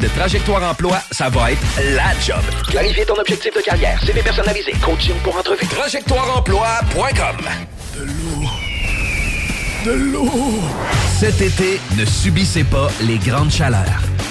De Trajectoire Emploi, ça va être la job. Clarifier ton objectif de carrière, CV personnalisé, coaching pour entrevue. TrajectoireEmploi.com De l'eau. De l'eau. Cet été, ne subissez pas les grandes chaleurs.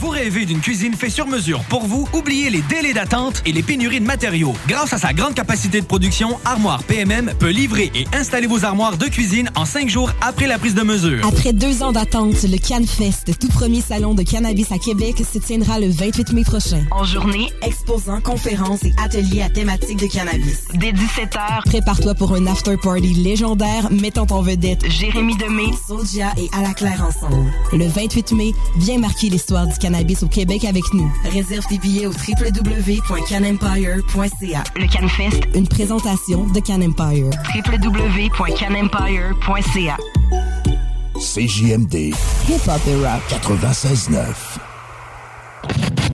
Vous rêvez d'une cuisine faite sur mesure pour vous? Oubliez les délais d'attente et les pénuries de matériaux. Grâce à sa grande capacité de production, Armoire PMM peut livrer et installer vos armoires de cuisine en cinq jours après la prise de mesure. Après deux ans d'attente, le CanFest, tout premier salon de cannabis à Québec, se tiendra le 28 mai prochain. En journée, Exposants, conférences et ateliers à thématique de cannabis. dès 17h, Prépare-toi pour un after-party légendaire mettant en vedette Jérémy Demé, Soulja et À la Claire ensemble. Le 28 mai, viens marquer l'histoire du cannabis au Québec avec nous. Réserve tes billets au www.canempire.ca. le CanFest, Une présentation de Can Empire. www.canempire.ca. CJMD, Hip-hop et rap. 96.9.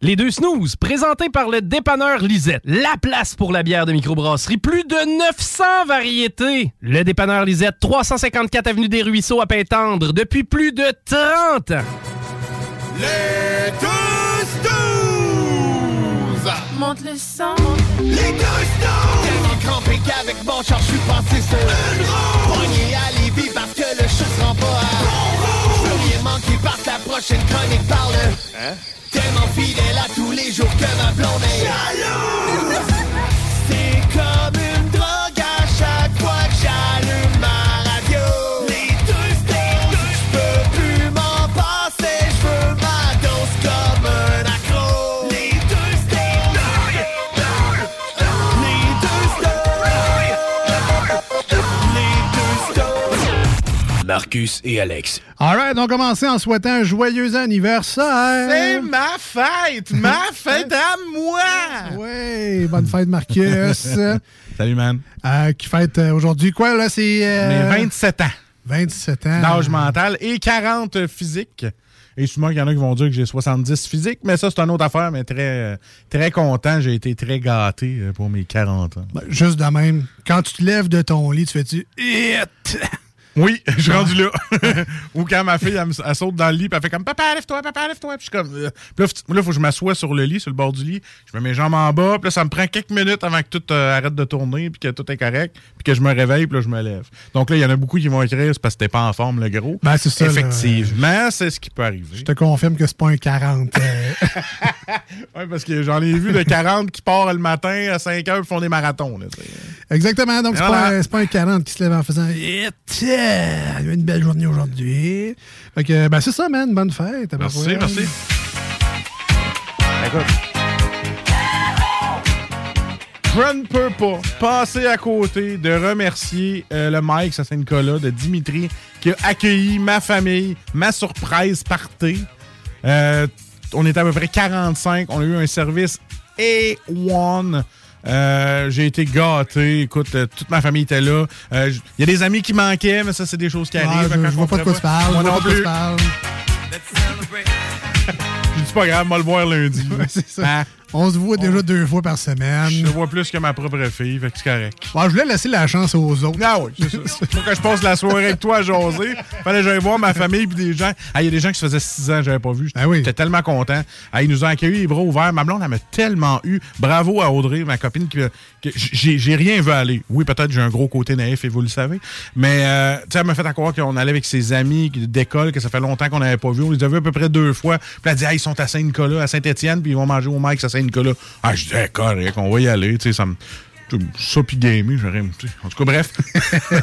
Les deux snooze, présentés par le dépanneur Lisette. La place pour la bière de microbrasserie. Plus de 900 variétés. Le dépanneur Lisette, 354 Avenue des Ruisseaux à Pintendre, depuis plus de 30 ans. Les Monte le sang. Les snooze! Tellement crampé qu'avec mon char, je suis passé sur une roue! Poigné à Lévis parce que le chat se rend pas à bon roue! Parce que la prochaine chronique parle. Hein? Tellement fidèle à tous les jours que ma blonde est! Marcus et Alex. Alright, on commence en souhaitant un joyeux anniversaire. C'est ma fête! Ma fête à moi! Oui, bonne fête, Marcus. Salut, man. Euh, qui fête euh, aujourd'hui quoi, là? C'est. euh, Mes 27 ans 27 ans. d'âge mental et 40 physique. Et souvent, il y en a qui vont dire que j'ai 70 physique, mais ça, c'est une autre affaire, mais très, très content. J'ai été très gâté euh, pour mes 40 ans. Ben, juste de même, quand tu te lèves de ton lit, tu fais-tu. Oui, je suis rendu là. Ou quand ma fille, elle, saute dans le lit, puis elle fait comme Papa, lève-toi, papa, lève-toi. Puis je suis comme. euh, Puis là, là, faut que je m'assoie sur le lit, sur le bord du lit. Je mets mes jambes en bas, puis là, ça me prend quelques minutes avant que tout euh, arrête de tourner, puis que tout est correct, puis que je me réveille, puis là, je me lève. Donc là, il y en a beaucoup qui vont écrire, c'est parce que t'es pas en forme, le gros. Ben, c'est ça. Effectivement, c'est ce qui peut arriver. Je te confirme que c'est pas un 40. euh, Oui, parce que j'en ai vu de 40 qui partent le matin à 5 heures et font des marathons. Là. Exactement. Donc, c'est Voilà. pas, un 40 qui se lève en faisant il y a une belle journée aujourd'hui. Fait que, ben, c'est ça, man. Bonne fête. Merci, merci. Écoute. Je ne peux pas passer à côté de remercier euh, le Mike Saint-Nicolas de Dimitri qui a accueilli ma famille, ma surprise party. Euh, on était à peu près 45. On a eu un service A1. Euh, j'ai été gâté. Écoute, euh, toute ma famille était là. Euh, Il y a des amis qui manquaient, mais ça, c'est des choses qui arrivent. je, quand je vois on pas de quoi tu parles. Moi non plus. dis pas grave, moi le voir lundi. c'est ça. Hein? On se voit déjà deux fois par semaine. Je vois plus que ma propre fille, fait que c'est correct. Je voulais laisser la chance aux autres. Ah oui, c'est ça. Faut que je passe la soirée avec toi à jaser. Fallait que j'aille voir ma famille puis des gens. Ah, il y a des gens qui se faisaient six ans que j'avais pas vu. J'étais tellement content. Ah, ils nous ont accueillis les bras ouverts. Ma blonde, elle m'a tellement eu. Bravo à Audrey, ma copine, qui, que j'ai rien vu aller. Oui, peut-être j'ai un gros côté naïf et vous le savez. Mais euh, tu sais, elle m'a fait à croire qu'on allait avec ses amis qui- d'école, que ça fait longtemps qu'on n'avait pas vu. On les a vus à peu près deux fois. Puis elle a dit, ah, ils sont à Saint-Nicolas, à Saint-Étienne, puis ils vont manger au Mike à Saint-Nicolas. Ah, je dis, Eh, correct, on va y aller. Tu sais, ça me. Ça puis gamer, j'aurais. En tout cas, bref.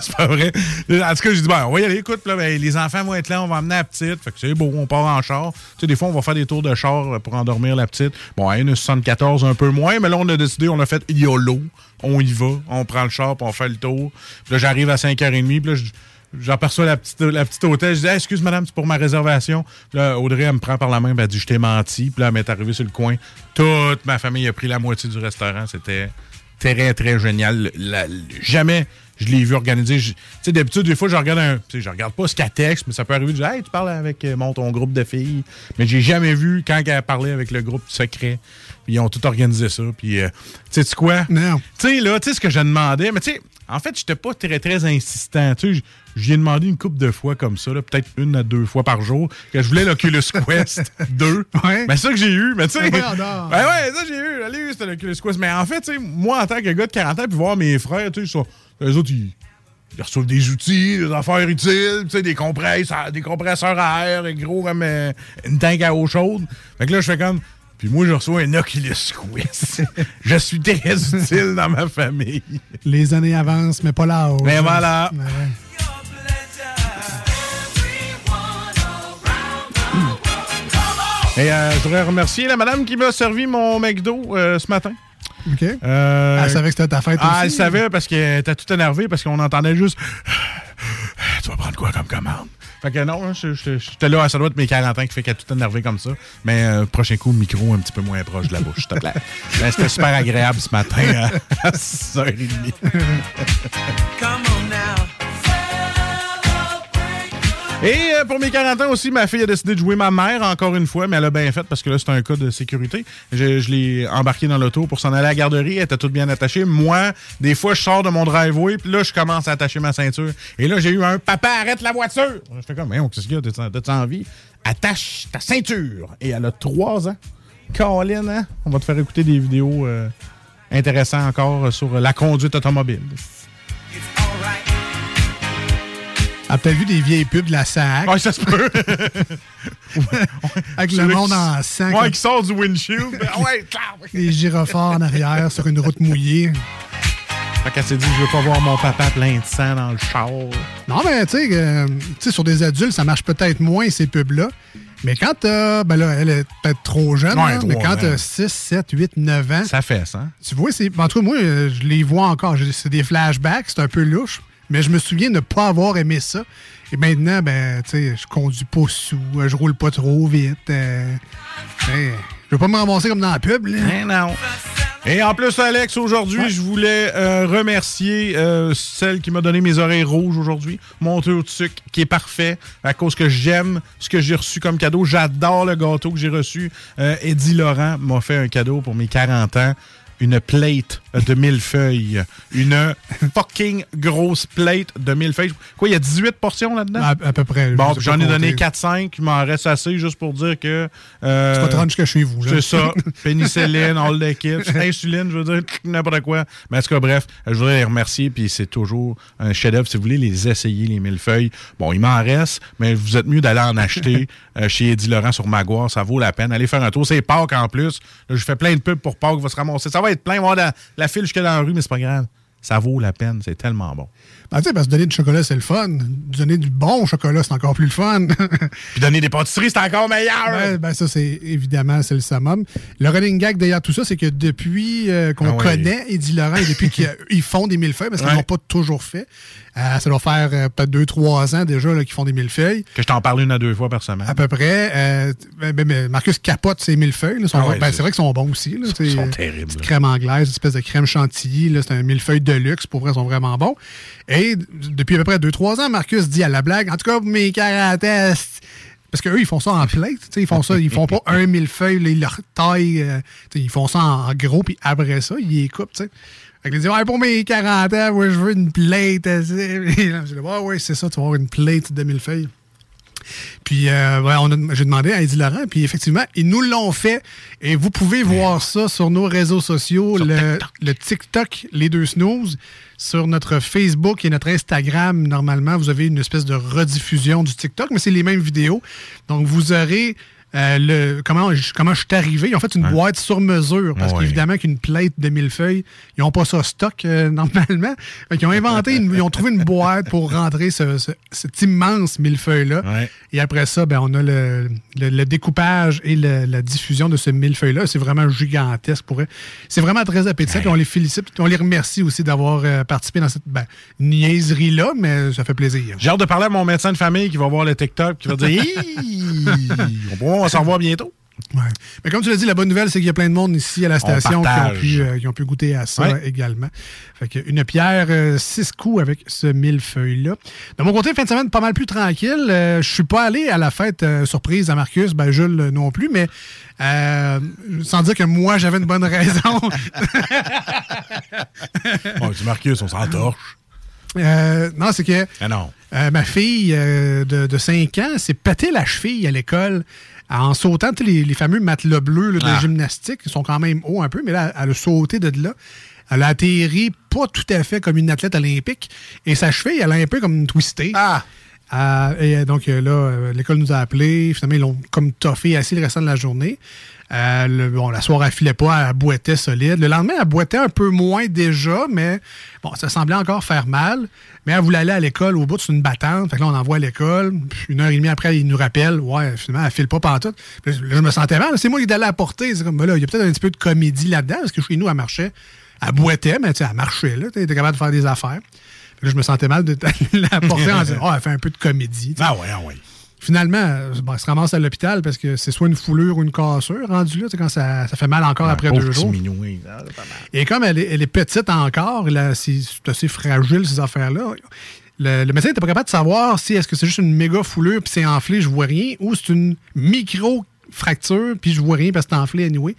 c'est pas vrai. En tout cas, j'ai dit, ben, on va y aller, écoute, là, ben, les enfants vont être là, on va emmener la petite. Fait que c'est beau, on part en char. Tu sais, des fois, on va faire des tours de char pour endormir la petite. Bon, est une 74, un peu moins, mais là, on a décidé, on a fait YOLO. On y va, on prend le char, puis on fait le tour. Puis là, j'arrive à 5h30, puis là, je- J'aperçois la petite, la petite hôtesse. Je dis, excuse madame, c'est pour ma réservation. Puis là, Audrey, elle me prend par la main, elle dit, je t'ai menti. Puis là, elle m'est arrivée sur le coin. Toute ma famille a pris la moitié du restaurant. C'était très, très génial. La- jamais je l'ai vu organiser. Je- Tu sais, d'habitude, des fois, je regarde un. Tu sais, je regarde pas ce qu'elle texte, mais ça peut arriver de dire, hey, tu parles avec euh, mon, ton groupe de filles. Mais j'ai jamais vu quand elle parlait avec le groupe secret. Puis ils ont tout organisé ça. Puis, euh, tu sais quoi? Non. Tu sais, là, tu sais ce que je demandais, mais tu sais, en fait, j'étais pas très, très insistant. Tu sais, j'y ai demandé une couple de fois comme ça, peut-être une à deux fois par jour, que je voulais l'Oculus Quest 2. Ouais. Mais c'est ça que j'ai eu, mais tu sais. Ouais. Ben ouais, ça j'ai eu, eu, c'était l'Oculus Quest. Mais en fait, tu sais, moi, en tant que gars de 40 ans, puis voir mes frères, tu sais, eux autres, ils, ils reçoivent des outils, des affaires utiles, tu sais, des compresseurs, des compresseurs à air, et gros comme euh, une tank à eau chaude. Fait que là, je fais comme. Puis moi, je reçois un Oculus Quest. je suis très utile dans ma famille. Les années avancent, mais pas l'âge. Mais voilà. Ouais. Et euh, je voudrais remercier la madame qui m'a servi mon McDo euh, ce matin. OK. Euh, Elle savait que c'était ta fête Ah, aussi. elle savait parce qu'elle était tout énervée parce qu'on entendait juste Tu vas prendre quoi comme commande? Fait que non, hein, je- je- j'étais là, ça doit être mes 40 ans qui fait qu'elle est tout énervée comme ça. Mais euh, prochain coup, micro un petit peu moins proche de la bouche, s'il te plaît. Ben, C'était super agréable ce matin à, à 6h30. Et euh, pour mes 40 ans aussi, ma fille a décidé de jouer ma mère encore une fois, mais elle a bien fait parce que là, c'est un cas de sécurité. Je, l'ai embarqué dans l'auto pour s'en aller à la garderie. Elle était toute bien attachée. Moi, des fois, je sors de mon driveway, puis là, je commence à attacher ma ceinture. Et là, j'ai eu un papa, arrête la voiture! Je fais comme, mais qu'est-ce qu'il y a? T'as- envie? Attache ta ceinture! Et elle a 3 ans. Colin, hein? On va te faire écouter des vidéos euh, intéressantes encore sur la conduite automobile. Elle a peut-être vu des vieilles pubs de la SAC. Ouais, ça se peut. Avec le monde en sang. Ouais, qui sort du windshield. Ah ouais! Des gyrophares en arrière sur une route mouillée. Fait qu'elle s'est dit, je veux pas voir mon papa plein de sang dans le char. Non, mais tu sais, euh, tu sais, sur des adultes, ça marche peut-être moins, ces pubs-là. Mais quand t'as. Ben là, elle est peut-être trop jeune, Ouais, trop mais quand t'as 6, 7, 8, 9 ans. Ça fait ça. Tu vois, c'est. En tout cas, moi, euh, je les vois encore. C'est des flashbacks, c'est un peu louche. Mais je me souviens de ne pas avoir aimé ça. Et maintenant, ben, tu sais, je conduis pas sous, euh, je roule pas trop vite. euh, hey, je veux pas me ramasser comme dans la pub, là. Eh non. Et en plus, Alex, aujourd'hui, je voulais euh, remercier euh, celle qui m'a donné mes oreilles rouges aujourd'hui, mon taux de sucre qui est parfait à cause que j'aime ce que j'ai reçu comme cadeau. J'adore le gâteau que j'ai reçu. Euh, Eddie Laurent m'a fait un cadeau pour mes 40 ans. Une plate de millefeuilles. Une fucking grosse plate de millefeuilles. Quoi, il y a 18 portions là-dedans? À, à peu près. Bon, j'en pas ai donné compter. 4-5. Il m'en reste assez juste pour dire que. euh, Tu vas te rendre jusqu'à chez vous. c'est ça. Pénicilline, all the kit. Insuline, je veux dire, n'importe quoi. Mais en tout cas, bref, je voudrais les remercier. Puis c'est toujours un chef-d'œuvre. Si vous voulez les essayer, les millefeuilles, bon, il m'en reste, mais vous êtes mieux d'aller en acheter euh, chez Eddie Laurent sur Maguire. Ça vaut la peine. Allez faire un tour. C'est Pâques en plus. Là, je fais plein de pubs pour Pâques. Va se ramasser. Ça va être plein. Avoir la, la file jusque dans la rue, mais c'est pas grave. Ça vaut la peine. C'est tellement bon. Ben, tu sais, parce que donner du chocolat, c'est le fun. Donner du bon chocolat, c'est encore plus le fun. Puis donner des pâtisseries, c'est encore meilleur. Ben, ben, ça, c'est évidemment, c'est le summum. Le running gag derrière tout ça, c'est que depuis euh, qu'on Ah connaît Eddie Laurent et depuis qu'ils ils font des millefeuilles, parce qu'ils Ouais. l'ont pas toujours fait, euh, ça doit faire euh, peut-être deux, trois ans déjà qu'ils font des millefeuilles. Que je t'en parle une à deux fois par semaine. À peu près. Ben, ben, Marcus capote ses millefeuilles. Ah ouais, ben, c'est- vrai qu'ils sont bons aussi. Là, Ils sont terribles, crème anglaise, une espèce de crème chantilly. C'est un millefeuille de luxe. Pour vrai, ils sont vraiment bons. Et d- depuis à peu près 2-3 ans, Marcus dit à la blague, en tout cas, mes 40 ans, c'est- parce qu'eux, ils font ça en plate. Ils font ça, ils font pas un millefeuille, ils leur taillent. euh, ils font ça en, gros, puis après ça, ils les coupent. t'sais. Fait ils disent, ouais, pour mes 40 ans, je veux une plate. je dis, ouais, ouais, c'est ça, tu vas avoir une plate de millefeuilles. Puis euh, ouais, j'ai demandé à Eddie Laurent, puis effectivement, ils nous l'ont fait. Et vous pouvez voir ça sur nos réseaux sociaux, le, le TikTok, les deux snooze, sur notre Facebook et notre Instagram. Normalement, vous avez une espèce de rediffusion du TikTok, mais c'est les mêmes vidéos. Donc, vous aurez euh, le, comment, je- comment je suis arrivé? Ils ont fait une boîte sur mesure, parce qu'évidemment qu'une plate de millefeuilles, ils n'ont pas ça stock euh, normalement. Ils ont inventé, une- ils ont trouvé une boîte pour rentrer ce- ce- cet immense millefeuille-là. Et après ça, ben, on a le, le- le découpage et la diffusion de ce millefeuille-là. C'est vraiment gigantesque pour eux. C'est vraiment très appétissant. On les félicite. on les remercie aussi d'avoir euh, participé dans cette ben, niaiserie-là, mais ça fait plaisir. J'ai hâte de parler à mon médecin de famille qui va voir le TikTok qui va dire on on va s'en revoir bientôt. Ouais. Mais comme tu l'as dit, la bonne nouvelle, c'est qu'il y a plein de monde ici à la station qui ont, pu, euh, qui ont pu goûter à ça Ouais. également. Fait que une pierre, euh, six coups avec ce millefeuille-là. De mon côté, fin de semaine, pas mal plus tranquille. Euh, je suis pas allé à la fête euh, surprise à Marcus, ben Jules non plus, mais sans dire que moi, j'avais une bonne raison. Bon, c'est Marcus, on s'entorche. Euh, non, c'est que Ah non. euh, ma fille euh, de, de 5 ans s'est pété la cheville à l'école en sautant les, les fameux matelas bleus là, de Ah. gymnastique. Ils sont quand même hauts un peu, mais là, elle a sauté de là. Elle a atterri pas tout à fait comme une athlète olympique. Et sa cheville, elle a un peu comme twistée. Ah! Euh, et donc euh, là, euh, l'école nous a appelés. Finalement, ils l'ont comme toffé assis le restant de la journée. Euh, le- bon, la soirée, elle filait pas, elle boitait solide. Le lendemain, elle boitait un peu moins déjà, mais bon, ça semblait encore faire mal. Mais elle voulait aller à l'école au bout de une battante. Fait que là, on envoie à l'école. Puis Une heure et demie après, il nous rappelle, ouais, finalement, elle file pas pantoute. Puis là, je me sentais mal. C'est moi qui allé la porter. C'est comme, ben là, il y a peut-être un petit peu de comédie là-dedans, parce que chez nous, elle marchait. Elle boitait, mais tu sais, elle marchait, là. Elle était capable de faire des affaires. Puis là, je me sentais mal de la porter en disant, oh, elle fait un peu de comédie. Ah ouais, ah ouais. Finalement, euh, bon, elle se ramasse à l'hôpital parce que c'est soit une foulure ou une cassure rendu là, tu sais, quand ça, ça fait mal encore après deux jours. Ah. Et comme elle est, elle est petite encore, là, c'est assez fragile, ces affaires-là. Le, le médecin n'était pas capable de savoir si est-ce que c'est juste une méga foulure puis c'est enflé, je vois rien, ou c'est une micro-fracture puis je vois rien parce que c'est enflé anyway.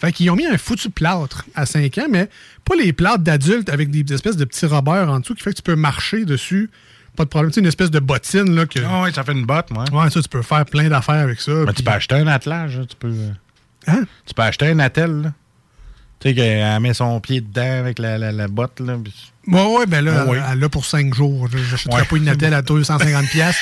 Fait qu'ils ont mis un foutu plâtre à 5 ans, mais pas les plâtres d'adultes avec des, des espèces de petits robeurs en dessous qui fait que tu peux marcher dessus. Pas de problème. Tu sais, une espèce de bottine là, que. Ah ouais, ça fait une botte, moi. Ouais, ça, tu peux faire plein d'affaires avec ça. Mais tu peux acheter un attelage, là, tu peux. Hein? Tu peux acheter un attel, là. Tu sais, qu'elle met son pied dedans avec la, la, la botte, là. puis- Ouais, ouais, ben là, oui. elle l'a pour 5 jours. Je n'achèterai Ouais. pas une attelle à 250 pièces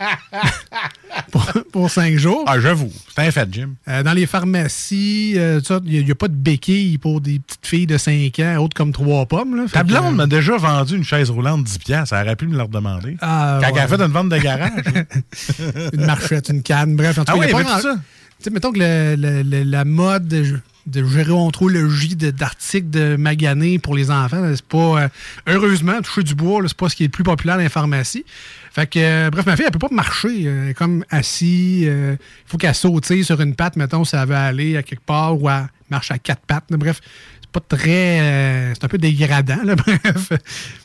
pour, pour 5 jours. Ah, j'avoue. C'est un fait, Jim. Euh, dans les pharmacies, euh, il n'y a, pas de béquilles pour des petites filles de 5 ans, autres comme 3 pommes. Là. Ta blonde euh, m'a déjà vendu une chaise roulante 10$. piastres. Elle aurait pu me la redemander. Ah, Quand ouais. elle a fait une vente de garage. une marchette, une canne, bref. En tout Ah cas, il y a oui, pas tout ça. Tu sais, mettons que le- le- le- la mode de, gérontologie d'articles de magané pour les enfants, c'est pas. euh, heureusement, toucher du bois, c'est pas ce qui est le plus populaire dans les pharmacies. Fait que, euh, bref, ma fille, elle peut pas marcher. euh, Elle est comme assise. euh, Il faut qu'elle saute sur une patte, mettons, si elle veut aller à quelque part ou elle marche à quatre pattes. là. Bref, c'est pas très. euh, c'est un peu dégradant, là, bref.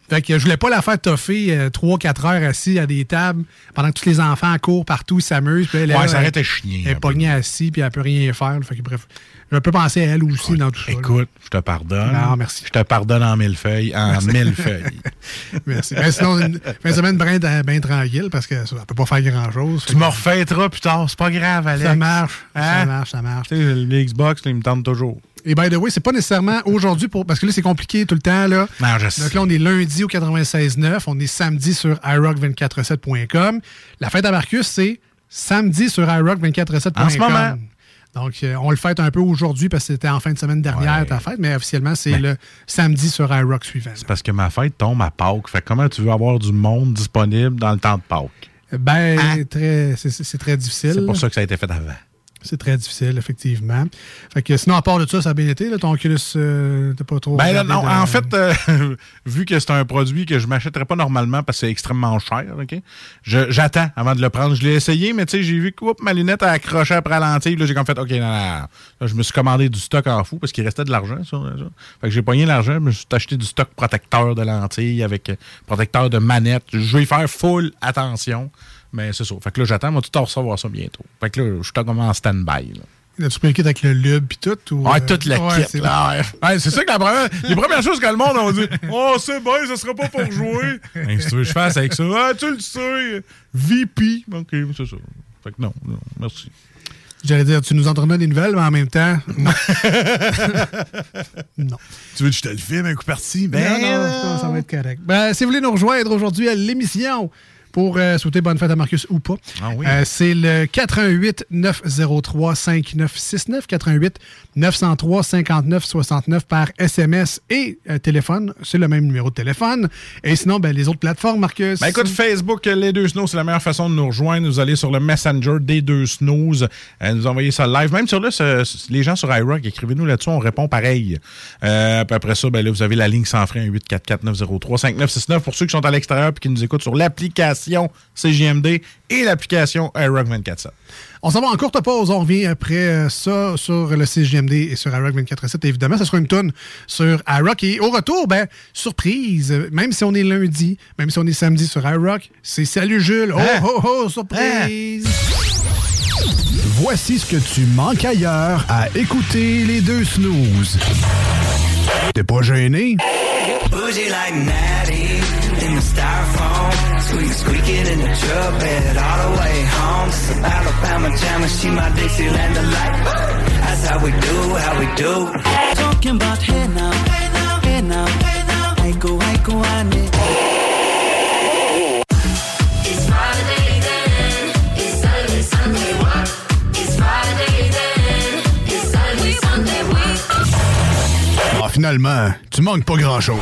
Fait que je voulais pas la faire toffer 3-4 heures assis à des tables pendant que tous les enfants courent partout, ils s'amusent. Ouais, ça arrête de chier Elle est pognée assise, puis elle peut rien faire. là. Fait que bref, je peux penser à elle aussi dans tout ça. là. Écoute, je te pardonne. Non, merci. Je te pardonne en mille feuilles. En Merci. mille feuilles. Merci. Ben, sinon, une fin de semaine bien, bien tranquille parce que ça ne peut pas faire grand-chose. Tu me refêteras plus tard, c'est pas grave, Alex. Ça marche. Ça Hein? marche, ça marche. Tu sais, le Xbox, me tente toujours. Et by the way, c'est pas nécessairement aujourd'hui pour. Parce que là, c'est compliqué tout le temps. Là. Non, je sais. Donc là, on est lundi au 96.9. On est samedi sur iRock247.com. La fête à Marcus, c'est samedi sur iRock247.com. En ce moment. Donc, euh, on le fête un peu aujourd'hui parce que c'était en fin de semaine dernière ta fête, mais officiellement, c'est le samedi sur iRock suivant. C'est parce que ma fête tombe à Pâques. Fait que comment tu veux avoir du monde disponible dans le temps de Pâques? Ben, c'est c'est très difficile. C'est pour ça que ça a été fait avant. C'est très difficile, effectivement. Fait que sinon, à part de ça, ça a bien été. Là, ton Oculus, euh, pas trop. Ben là, non, de- en fait, euh, vu que c'est un produit que je m'achèterais pas normalement parce que c'est extrêmement cher, OK? Je- J'attends avant de le prendre. Je l'ai essayé, mais tu sais, j'ai vu que oups, ma lunette a accroché après la lentille. Là, j'ai comme fait, OK, non, non, non. Là, je me suis commandé du stock en fou parce qu'il restait de l'argent sur ça. Fait que j'ai pogné l'argent, je me suis acheté du stock protecteur de lentilles avec euh, protecteur de manette. Je vais y faire full attention. Mais c'est ça. Fait que là, j'attends, moi, tout en recevoir ça bientôt. Fait que là, je suis comme en stand-by. là. As-tu pris le kit avec le lube puis tout? Ou, Ouais, euh, toute la ouais, kit, c'est là. Ouais. Ouais, c'est ça que la première, les premières choses que le monde a dit Oh, c'est bon, ça sera pas pour jouer. Hey, si tu veux que je fasse avec ça, ah, tu le sais. VP. OK, c'est ça. Fait que non, non, merci. J'allais dire, tu nous entremets des nouvelles, mais en même temps, non. non. Tu veux que je te le filme un coup parti? Ben, non, non, ça va être correct. Ben, si vous voulez nous rejoindre aujourd'hui à l'émission pour euh, souhaiter bonne fête à Marcus ou pas, Ah oui. euh, c'est le 88 903 5969 88 903 59 69 par SMS et euh, téléphone. C'est le même numéro de téléphone. Et sinon, ben, les autres plateformes, Marcus. Ben écoute, Facebook, les deux snooze, c'est la meilleure façon de nous rejoindre. Vous allez sur le Messenger des deux snooze, nous envoyer ça live. Même sur là, les gens sur iRock, écrivez-nous là-dessus, on répond pareil. Puis après ça, ben là, vous avez la ligne sans frais 844-903-5969 pour ceux qui sont à l'extérieur et qui nous écoutent sur l'application CGMD et l'application iRock 24 On s'en va en courte pause. On revient après euh, ça sur le CGMD et sur iRock 24.7. Évidemment, ça sera une tonne sur iRock. Et au retour, ben, surprise, même si on est lundi, même si on est samedi sur iRock, c'est Salut Jules. Oh, Hein? oh, oh, surprise! Voici ce que tu manques ailleurs à écouter les deux snooze. T'es pas gêné? Bougie like Natty in the styrofoam. Squeak, squeaking in the truck bed all the way home. Some Alabama jammer, she my Dixieland delight. That's how we do, how we do. Talking about hey now, hey now, hey now, hey now. I go, I go, I need. It's Friday then, it's Saturday, Sunday, what? It's Friday then, it's Saturday, Sunday, what? Ah, finalement, tu manques pas grand-chose.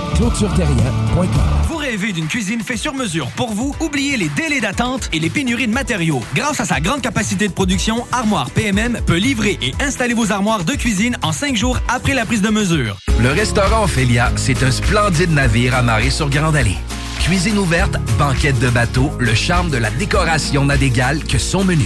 ClôtureTerrien.com. Vous rêvez d'une cuisine faite sur mesure pour vous? Oubliez les délais d'attente et les pénuries de matériaux. Grâce à sa grande capacité de production, Armoire PMM peut livrer et installer vos armoires de cuisine en cinq jours après la prise de mesure. Le restaurant Ophélia, c'est un splendide navire amarré sur Grande Allée. Cuisine ouverte, banquette de bateau, le charme de la décoration n'a d'égal que son menu.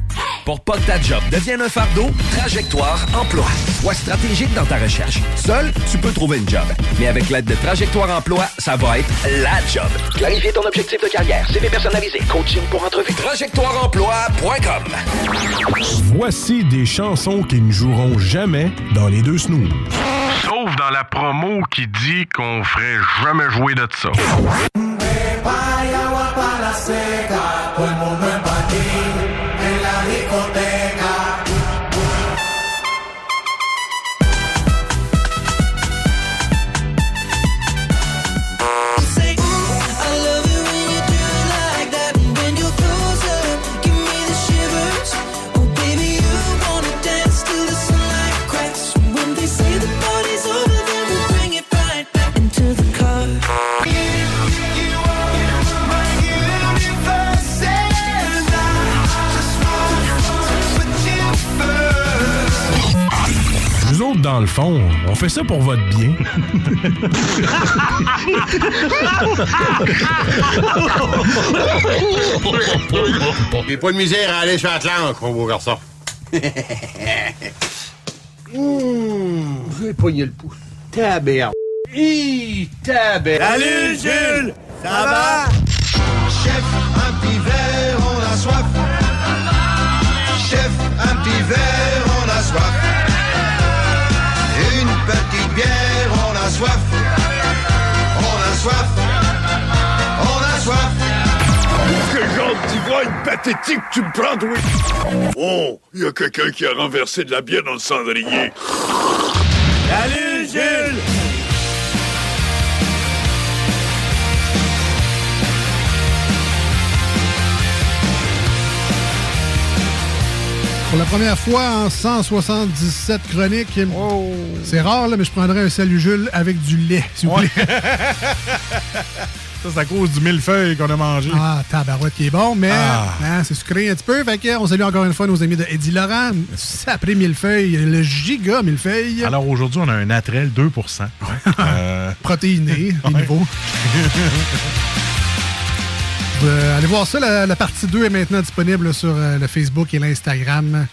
Pour pas que ta job devienne un fardeau, Trajectoire Emploi. Sois stratégique dans ta recherche. Seul, tu peux trouver une job. Mais avec l'aide de Trajectoire Emploi, ça va être la job. Clarifier ton objectif de carrière, CV personnalisé, coaching pour entrevue. TrajectoireEmploi.com Voici des chansons qui ne joueront jamais dans les deux snooze. Sauf dans la promo qui dit qu'on ferait jamais jouer de ça. Dans le fond, on fait ça pour votre bien. J'ai pas de misère à aller sur Atlantique, mon beau garçon. Mmh, j'ai pogné le pouce. Tabère. Hi, tabère. Salut, Jules! Ça va? Chef, un petit verre, on a soif. Chef, un petit verre, on a soif. Soif. On a soif. On a soif. Quel genre d'ivrogne pathétique tu me prends, toi? Oh, il y a quelqu'un qui a renversé de la bière dans le cendrier. Salut, Jules! Pour la première fois en 177 chroniques. C'est rare, là, mais je prendrais un salut Jules avec du lait, s'il vous plaît. Ça, c'est à cause du millefeuille qu'on a mangé. Ah, tabarouette qui est bon, mais Ah. hein, c'est sucré un petit peu. Fait que, on salue encore une fois nos amis de Eddie Laurent. Ça a pris millefeuille, le giga millefeuille. Alors aujourd'hui, on a un Natrel 2% euh... Protéiné, des nouveaux. Euh, allez voir ça, la, la partie 2 est maintenant disponible sur euh, le Facebook et l'Instagram.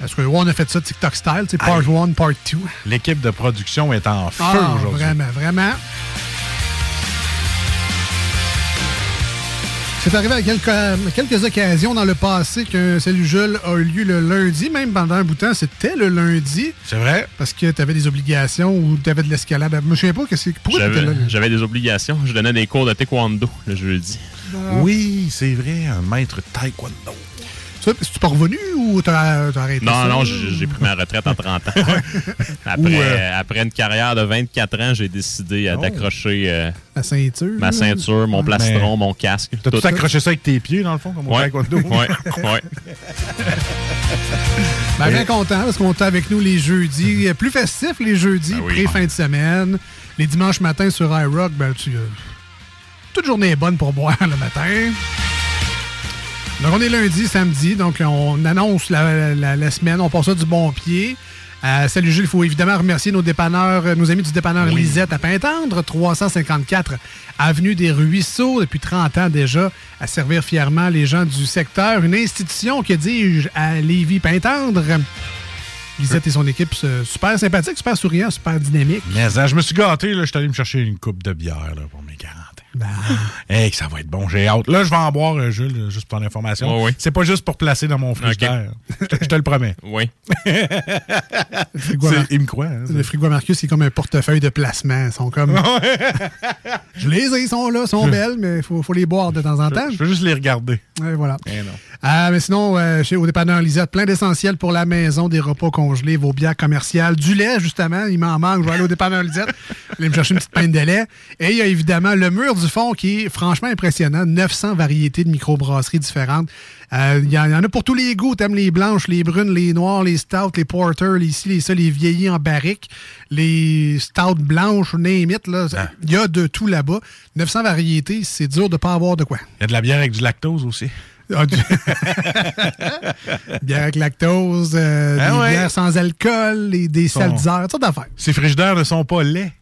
Parce que on a fait ça TikTok style, c'est part 1, part 2. L'équipe de production est en feu Ah, aujourd'hui. vraiment, vraiment. C'est arrivé à quelques, quelques occasions dans le passé qu'un Salut Jules a eu lieu le lundi, même pendant un bout de temps, c'était le lundi. C'est vrai. Parce que tu avais des obligations ou tu avais de l'escalade. Je me souviens pas que c'est. Pourquoi? J'avais j'avais des obligations. Je donnais des cours de taekwondo le jeudi. Oui, c'est vrai, un maître taekwondo. Tu pas revenu ou t'as as arrêté Non, ça? non, j'ai j'ai pris ma retraite en 30 ans. après, euh, après une carrière de 24 ans, j'ai décidé euh, Oh. d'accrocher euh, La ceinture. ma ceinture, mon plastron, mon casque. T'as tout accroché ça avec tes pieds, dans le fond, comme au Ouais. taekwondo? Ouais, ouais. Ben, bien content parce qu'on est avec nous les jeudis. euh, Plus festif les jeudis, Ben oui. pré-fin de semaine. Les dimanches matins sur iRock, ben, tu, euh, toute journée est bonne pour boire le matin. Donc, on est lundi, samedi, donc on annonce la, la- la semaine, on passe ça du bon pied. Euh, salut Jules, il faut évidemment remercier nos dépanneurs, euh, nos amis du dépanneur Oui. Lisette à Pintendre, 354 Avenue des Ruisseaux, depuis 30 ans déjà, à servir fièrement les gens du secteur. Une institution, que dis-je, à Lévis-Pintendre. Lisette et son équipe, super sympathique, super souriant, super dynamique. Mais hein, je me suis gâté, là. Je suis allé me chercher une coupe de bière là, pour mes 40 Ben. Hey, que ça va être bon, j'ai hâte. Là, je vais en boire, euh, Jules, euh, juste pour l'information. Ouais, ouais. C'est pas juste pour placer dans mon frigidaire. Je te- je te le promets. Oui. Mar- il me croit. hein, le frigo à Marcus, c'est comme un portefeuille de placement. Ils sont comme. je les ai, ils sont là, ils sont belles, mais il faut, faut les boire de temps en temps. Je veux juste les regarder. Ouais, voilà. Eh non. Ah, mais sinon, euh, chez au dépanneur Lisette, plein d'essentiels pour la maison, des repas congelés, vos bières commerciales, du lait, justement. Il m'en manque. Je vais aller au dépanneur Lisette, aller me chercher une petite pinte de lait. Et il y a évidemment le mur du fond qui est franchement impressionnant. 900 variétés de microbrasseries différentes. Euh, Il y, en il y en a pour tous les goûts. T'aimes les blanches, les brunes, les noires, les stouts, les porters, les ici, les ça, les vieillis en barrique, les stouts blanches, name it, là. Il y a de tout là-bas. 900 variétés, c'est dur de pas avoir de quoi. Il y a de la bière avec du lactose aussi. Ah, bière avec lactose, euh, Ah des ouais. bières sans alcool, et des salzères, toutes sortes d'affaires. Ces frigidaires ne sont pas laids.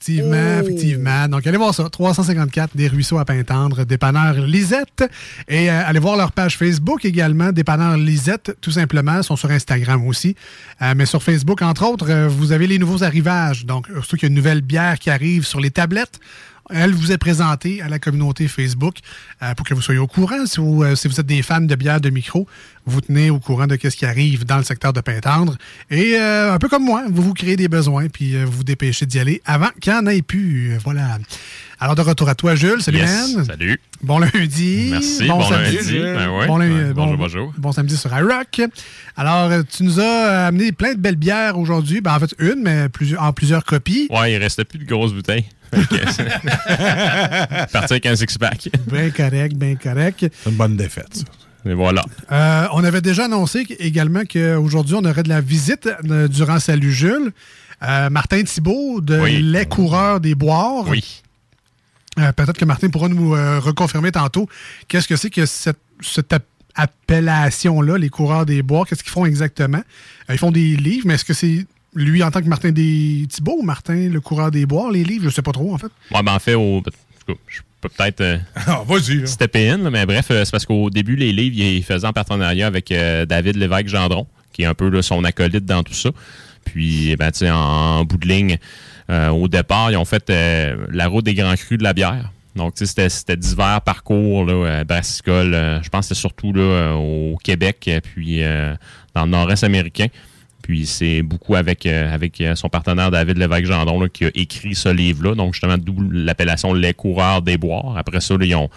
Effectivement, effectivement. Donc, allez voir ça. 354 des Ruisseaux à Pintendre, dépanneur Lisette. Et euh, allez voir leur page Facebook également, dépanneur Lisette, tout simplement. Ils sont sur Instagram aussi. Euh, mais sur Facebook, entre autres, euh, vous avez les nouveaux arrivages. Donc, surtout qu'il y a une nouvelle bière qui arrive sur les tablettes. Elle vous est présentée à la communauté Facebook euh, pour que vous soyez au courant. Si vous, euh, si vous êtes des fans de bière de micro, vous tenez au courant de ce qui arrive dans le secteur de Pintendre. Et euh, un peu comme moi, vous vous créez des besoins puis vous vous dépêchez d'y aller avant qu'il n'y en ait plus. Voilà. Alors, de retour à toi, Jules. Salut, Yes, man. Salut. Bon lundi. Merci, bon lundi. Jules. Ben ouais. Bon, lundi- Ouais, bon- bonjour, bonjour. bon samedi sur iRock. Alors, tu nous as amené plein de belles bières aujourd'hui. Ben, en fait, une, mais en plusieurs copies. Ouais, il restait plus de grosses bouteilles. Fait que c'est- Parti avec un six-pack. Bien correct, bien correct. C'est une bonne défaite, ça. Et voilà. Euh, on avait déjà annoncé qu- également qu'aujourd'hui, on aurait de la visite euh, durant Salut Jules. Euh, Martin Thibault, de Oui. Les Coureurs des Boires. Oui. Euh, Peut-être que Martin pourra nous euh, reconfirmer tantôt qu'est-ce que c'est que cette, cette app- appellation-là, les coureurs des bois. Qu'est-ce qu'ils font exactement? Euh, ils font des livres, mais est-ce que c'est lui en tant que Martin des Thibault ou Martin, le coureur des bois, les livres? Je sais pas trop, en fait. Ouais, ben en fait, au, je peux peut-être euh, Ah, stepper in, là, mais bref, euh, c'est parce qu'au début, les livres, ils faisaient en partenariat avec euh, David Lévesque-Gendron, qui est un peu là, son acolyte dans tout ça. Puis, ben, tu sais, en, en bout de ligne, euh, au départ, ils ont fait euh, la route des grands crus de la bière. Donc, tu sais, c'était- divers parcours, là, euh, brassicole. euh, je pense que c'était surtout là, euh, au Québec, puis euh, dans le nord-est américain. Puis c'est beaucoup avec, euh, avec euh, son partenaire David Lévesque-Gendron là, qui a écrit ce livre-là. Donc, justement, d'où l'appellation Les coureurs des boires. Après ça, là, ils ont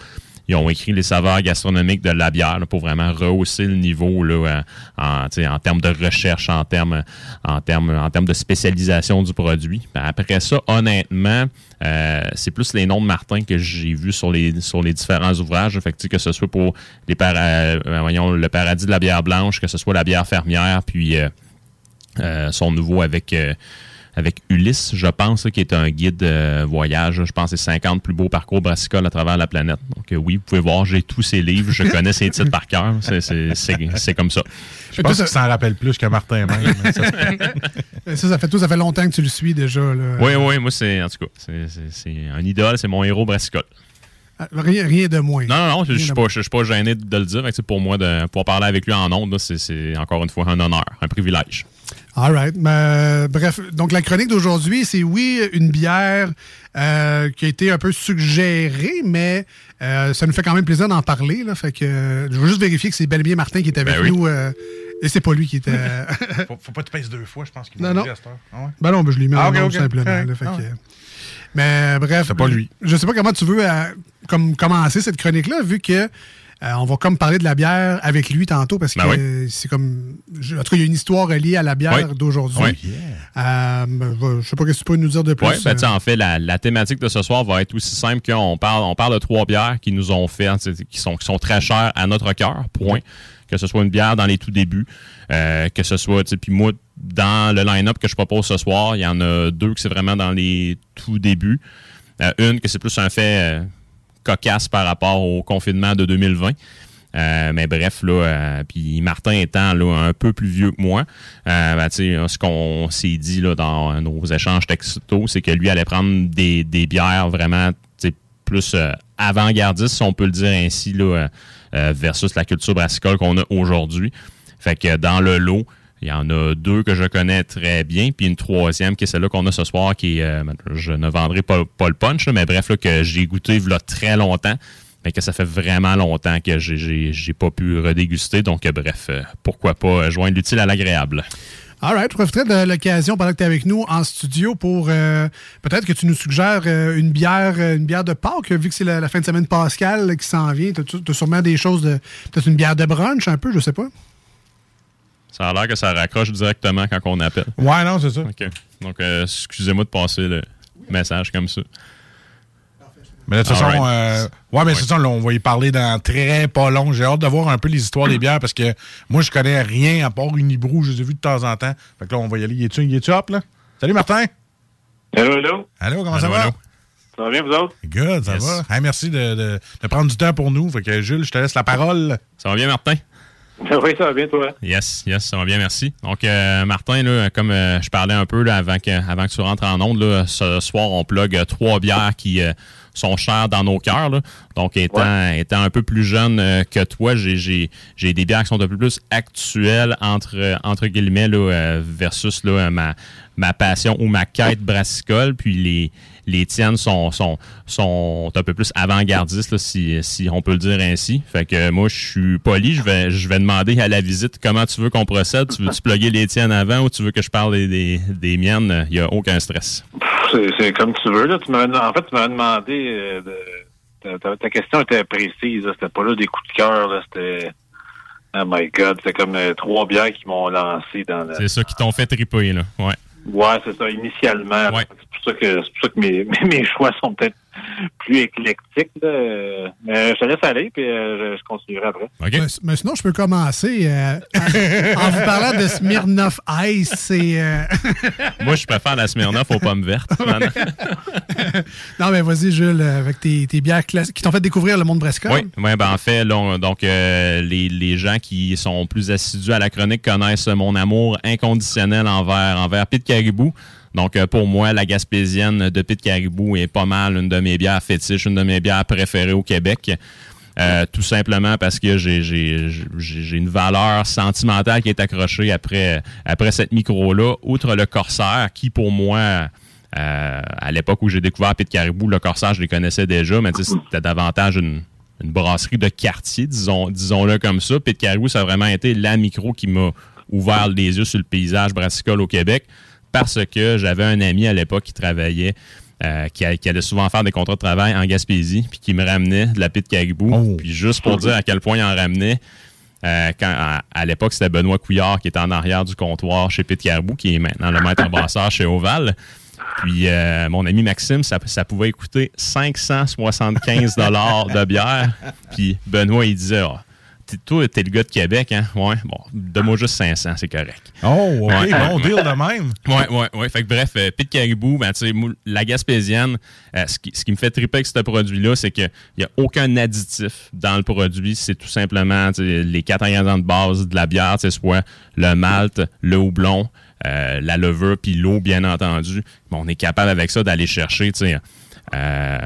ils ont écrit les saveurs gastronomiques de la bière là, pour vraiment rehausser le niveau là, euh, en, en termes de recherche, en termes, en termes, en termes de spécialisation du produit. Ben, après ça, honnêtement, euh, c'est plus les noms de Martin que j'ai vus sur les, sur les différents ouvrages. Fait que, que ce soit pour les para- voyons, le paradis de la bière blanche, que ce soit la bière fermière, puis euh, son nouveau avec euh, avec Ulysse, je pense, qui est un guide euh, voyage. Je pense que c'est 50 plus beaux parcours brassicoles à travers la planète. Donc euh, oui, vous pouvez voir, j'ai tous ces livres, je connais ces titres par cœur. C'est- C'est c'est- c'est comme ça. Je pense qu'il s'en rappelle plus que Martin même. Ça. Euh, Ça, ça fait tout, ça fait longtemps que tu le suis déjà. Là. Oui, oui, moi, c'est en tout cas, c'est un idole, c'est mon héros brassicole. Rien, rien de moins. Non, non, non, je je suis pas, je suis pas gêné de le dire. Pour moi, de pouvoir parler avec lui en ondes, c'est- encore une fois un honneur, un privilège. All right. Mais, bref, donc la chronique d'aujourd'hui, c'est oui, une bière euh, qui a été un peu suggérée, mais euh, ça nous fait quand même plaisir d'en parler. Là, fait que, euh, je veux juste vérifier que c'est bel et bien Martin qui est avec Ben oui. nous. euh, et c'est pas lui qui était. faut, faut pas que tu pèses deux fois, je pense qu'il Non, m'a non. dit à cette heure. Ah ouais? Ben non, ben je l'ai mis Ah, en ok, nom, ok. simplement. Correct. là, fait Ah que- ouais. Mais bref. C'est pas lui. Je sais pas comment tu veux euh, comme, commencer cette chronique-là, vu que euh, on va comme parler de la bière avec lui tantôt, parce que Ben oui. euh, c'est comme. je- en tout cas, il y a une histoire reliée à la bière Oui. d'aujourd'hui. Oui. Euh, ben, je sais pas ce que tu peux nous dire de plus. Oui, ben, euh, en fait, la, la thématique de ce soir va être aussi simple qu'on parle, on parle de trois bières qui nous ont fait, sais, qui sont, qui sont très chères à notre cœur, point. Que ce soit une bière dans les tout débuts, euh, que ce soit, puis moi, dans le line-up que je propose ce soir, il y en a deux que c'est vraiment dans les tout débuts. Euh, une que c'est plus un fait euh, cocasse par rapport au confinement de 2020. Euh, mais bref, là, puis Martin étant là, un peu plus vieux que moi, euh, ben, ce qu'on s'est dit là, dans nos échanges textos, c'est que lui allait prendre des, des bières vraiment plus avant-gardistes, si on peut le dire ainsi, là, euh, versus la culture brassicole qu'on a aujourd'hui. Fait que dans le lot, il y en a deux que je connais très bien, puis une troisième qui est celle-là qu'on a ce soir, qui euh, je ne vendrai pas, le punch, mais bref, là, que j'ai goûté très longtemps, mais que ça fait vraiment longtemps que j'ai- j'ai j'ai pas pu redéguster. Donc, euh, bref, pourquoi pas joindre l'utile à l'agréable. All right, je profiterai de l'occasion pendant que tu es avec nous en studio pour euh, peut-être que tu nous suggères euh, une bière euh, une bière de Pâques, vu que c'est la, la fin de semaine pascale qui s'en vient. Tu as, sûrement des choses de. Peut-être une bière de brunch un peu, je sais pas. Ça a l'air que ça raccroche directement quand on appelle. Ouais, non, c'est ça. OK. Donc, euh, excusez-moi de passer le message comme ça. Mais de toute façon, euh, ouais, mais c'est ça, là, on va y parler dans très pas long. J'ai hâte de voir un peu les histoires des bières parce que moi, je connais rien à part Unibrou. Je les ai vus de temps en temps. Fait que là, on va y aller. Y es-tu y es-tu hop, là? Salut, Martin. Hello, hello. Allô, comment ça va? Ça va bien, vous autres? Good, ça va. Hey, merci de, de- de prendre du temps pour nous. Fait que Jules, je te laisse la parole. Ça va bien, Martin? oui, ça va bien, toi? Yes, yes, ça va bien, merci. Donc, euh, Martin, là, comme euh, je parlais un peu là, avant, que, avant que tu rentres en onde, là, ce soir, on plug euh, trois bières qui euh, sont chères dans nos cœurs. là. Donc, étant, étant un peu plus jeune que toi, j'ai- des bières qui sont un peu plus actuelles, entre, entre guillemets, là, versus là, ma, ma passion ou ma quête brassicole. Puis les, les tiennes sont, sont, sont un peu plus avant-gardistes, si, si on peut le dire ainsi. Fait que moi, je suis poli. Je vais, je vais demander à la visite comment tu veux qu'on procède. Tu veux-tu plugger les tiennes avant ou tu veux que je parle des, des, des miennes? Il n'y a aucun stress. C'est c'est comme tu veux, là. Tu en fait, tu m'avais demandé... euh, de- ta, ta- question était précise. C'était pas là des coups de cœur. C'était... Oh my God, c'était comme euh, trois bières qui m'ont lancé dans la... C'est ça qui t'ont fait triper, là. Ouais. Ouais, c'est ça, initialement. C'est pour ça que, c'est pour ça que mes, mes, mes choix sont peut-être plus éclectiques. Là. Mais je te laisse aller, puis euh, je, je continuerai après. Mais, mais sinon, je peux commencer euh, en vous parlant de Smirnoff Ice. Euh, Moi, je préfère la Smirnoff aux pommes vertes. non, mais vas-y, Jules, avec tes, tes bières classiques qui t'ont fait découvrir le monde brassicole. Oui, ouais, ben en fait, là, on- donc euh, les, les gens qui sont plus assidus à la chronique connaissent mon amour inconditionnel envers, envers Pete Caribou. Donc, euh, pour moi, la Gaspésienne de Pete Caribou est pas mal une de mes bières fétiches, une de mes bières préférées au Québec. Euh, tout simplement parce que j'ai- une valeur sentimentale qui est accrochée après, après cette micro-là, outre le Corsaire, qui pour moi, euh, à l'époque où j'ai découvert Pete Caribou, le Corsaire, je les connaissais déjà, mais c'était davantage une, une brasserie de quartier, disons, disons-le comme ça. Pete Caribou, ça a vraiment été la micro qui m'a ouvert les yeux sur le paysage brassicole au Québec parce que j'avais un ami à l'époque qui travaillait, euh, qui, allait souvent faire des contrats de travail en Gaspésie, puis qui me ramenait de la Pete Caribou. Puis juste pour dire à quel point il en ramenait, euh, quand, à, à l'époque, c'était Benoît Couillard qui était en arrière du comptoir chez Pete Caribou, qui est maintenant le maître brasseur chez Oval. Puis euh, mon ami Maxime, ça, ça pouvait coûter 575 dollars de bière. Puis Benoît, il disait, Ah, t'es- toi, t'es le gars de Québec, hein? Ouais, bon, donne-moi juste 500, c'est correct. Oh, OK, Ouais, bon ouais, deal de même. Ouais, ouais, ouais. Fait que bref, euh, Pete Caribou, ben, tu sais, la Gaspésienne, euh, ce, qui, ce qui me fait triper avec ce produit-là, c'est qu'il n'y a aucun additif dans le produit. C'est tout simplement les quatre ingrédients de base de la bière, tu sais, soit le malt, le houblon, euh, la levure, puis l'eau, bien entendu. Bon, on est capable avec ça d'aller chercher, tu sais, euh,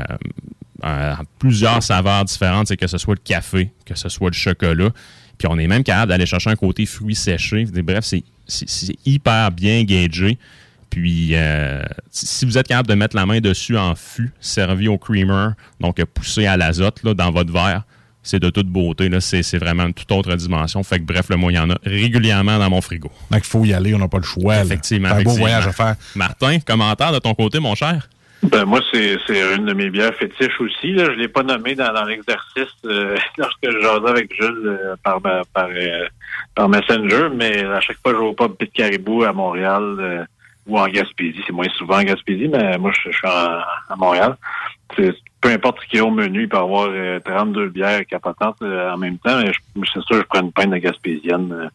euh, plusieurs saveurs différentes, que ce soit le café, que ce soit le chocolat. Puis on est même capable d'aller chercher un côté fruits séchés. Bref, c'est- hyper bien gagé. Puis, euh, si vous êtes capable de mettre la main dessus en fût, servi au creamer, donc poussé à l'azote là, dans votre verre, c'est de toute beauté. là. C'est c'est vraiment une toute autre dimension. Fait que bref, le moi, il y en a régulièrement dans mon frigo. Donc, il faut y aller, on n'a pas le choix. là. Effectivement. C'est un beau effectivement. voyage à faire. Martin, commentaire de ton côté, mon cher? Ben moi, c'est c'est une de mes bières fétiches aussi. Là. Je l'ai pas nommé dans, dans l'exercice euh, lorsque je jasais avec Jules euh, par, par, euh, par Messenger, mais à chaque fois que je vais au pub Pit Caribou à Montréal euh, ou en Gaspésie, c'est moins souvent en Gaspésie, mais moi je, suis en- à Montréal. Peu importe ce qu'il y a au menu, il peut y avoir euh, 32 bières capotantes euh, en même temps. C'est sûr, je prends une pinte de Gaspésienne. euh,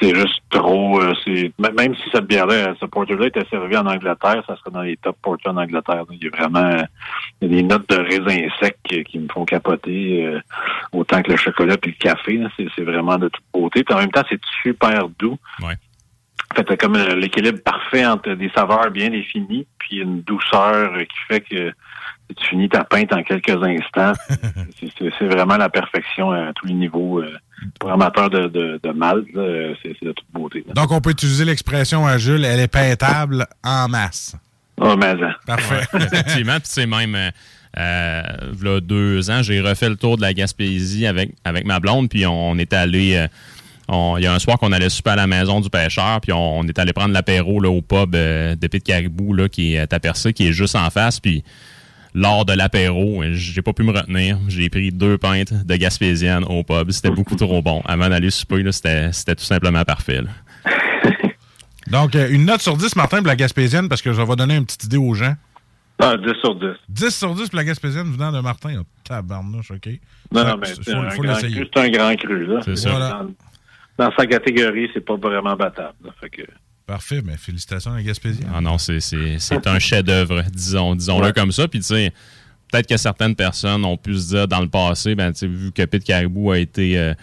c'est juste trop. euh, même si cette bière-là, ce porter-là était servi en Angleterre, ça serait dans les top porters en Angleterre. là. Il y a vraiment euh, il y a des notes de raisin sec qui, me font capoter euh, autant que le chocolat puis le café. c'est vraiment de toute beauté. Puis en même temps, c'est super doux. Ouais. En fait, t'as comme l'équilibre parfait entre des saveurs bien définies puis une douceur qui fait que tu finis ta pinte en quelques instants. c'est, vraiment la perfection à tous les niveaux. euh, pour amateur de, de, de malt, là, euh, c'est, de toute beauté. là. Donc, on peut utiliser l'expression à Jules, elle est peintable en masse. Oh, mais hein. Parfait. Effectivement, puis c'est même. Euh, euh, v'là deux ans, j'ai refait le tour de la Gaspésie avec, avec ma blonde, puis on, est allé. euh, on- Il y a un soir qu'on allait super à la maison du pêcheur, puis on, on est allé prendre l'apéro là, au pub euh, de Pit Caribou là, qui est à Percé, qui est juste en face. Puis lors de l'apéro, euh, j'ai pas pu me retenir. J'ai pris deux pintes de Gaspésienne au pub. C'était beaucoup trop bon. Avant d'aller souper, là, c'était c'était tout simplement parfait. là. Donc, euh, une note sur 10, Martin, pour la Gaspésienne, parce que je vais donner une petite idée aux gens. Ah, 10 sur 10. 10 sur 10 pour la Gaspésienne venant de Martin. Oh, tabarnouche, OK. Non, non, mais faut- c'est un, un grand cru. Là. C'est ça. Voilà. Dans, sa catégorie, c'est pas vraiment battable. là. Fait que, Parfait, mais félicitations à la. Ah non, c'est- un chef-d'œuvre, disons, disons-le Ouais. comme ça. Puis tu sais, peut-être que certaines personnes ont pu se dire dans le passé, ben, tu sais, vu que Pit Caribou a été, euh,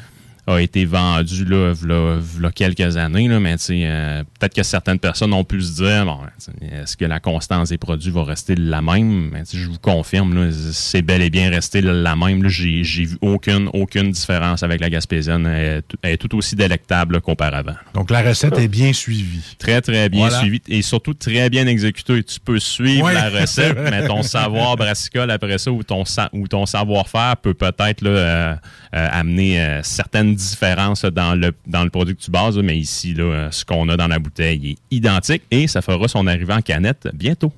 a été vendu là, v'là- v'là quelques années, là, mais tu sais, euh, peut-être que certaines personnes ont pu se dire, bon, sais, est-ce que la constance des produits va rester la même? Mais je vous confirme, là, c'est bel et bien resté la même. là. J'ai vu aucune, aucune différence avec la Gaspésienne. Elle est, tout- elle est tout aussi délectable là, qu'auparavant. Donc, la recette est bien suivie. Très, très bien Voilà. suivi et surtout très bien exécuté. Tu peux suivre la recette, mais ton savoir brassicole après ça ou ton, sa- ou ton savoir-faire peut peut-être là, euh, euh, amener euh, certaines différences dans le, dans le produit que tu bases. mais ici, là, ce qu'on a dans la bouteille est identique et ça fera son arrivée en canette bientôt.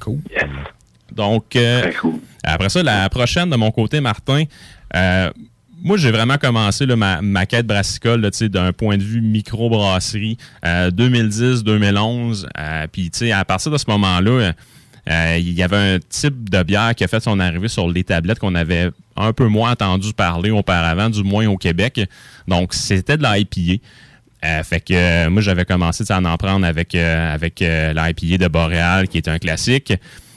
Cool. Donc, euh, après ça, la prochaine de mon côté, Martin, euh, moi, j'ai vraiment commencé là, ma, ma quête brassicole là, tu sais, d'un point de vue microbrasserie euh, 2010-2011. Euh, Puis, tu sais, à partir de ce moment-là, euh, il y avait un type de bière qui a fait son arrivée sur les tablettes qu'on avait un peu moins entendu parler auparavant, du moins au Québec. Donc, c'était de l'IPA. Euh, fait que euh, moi, j'avais commencé à en prendre avec, euh, avec l'IPA de Boréal, qui est un classique.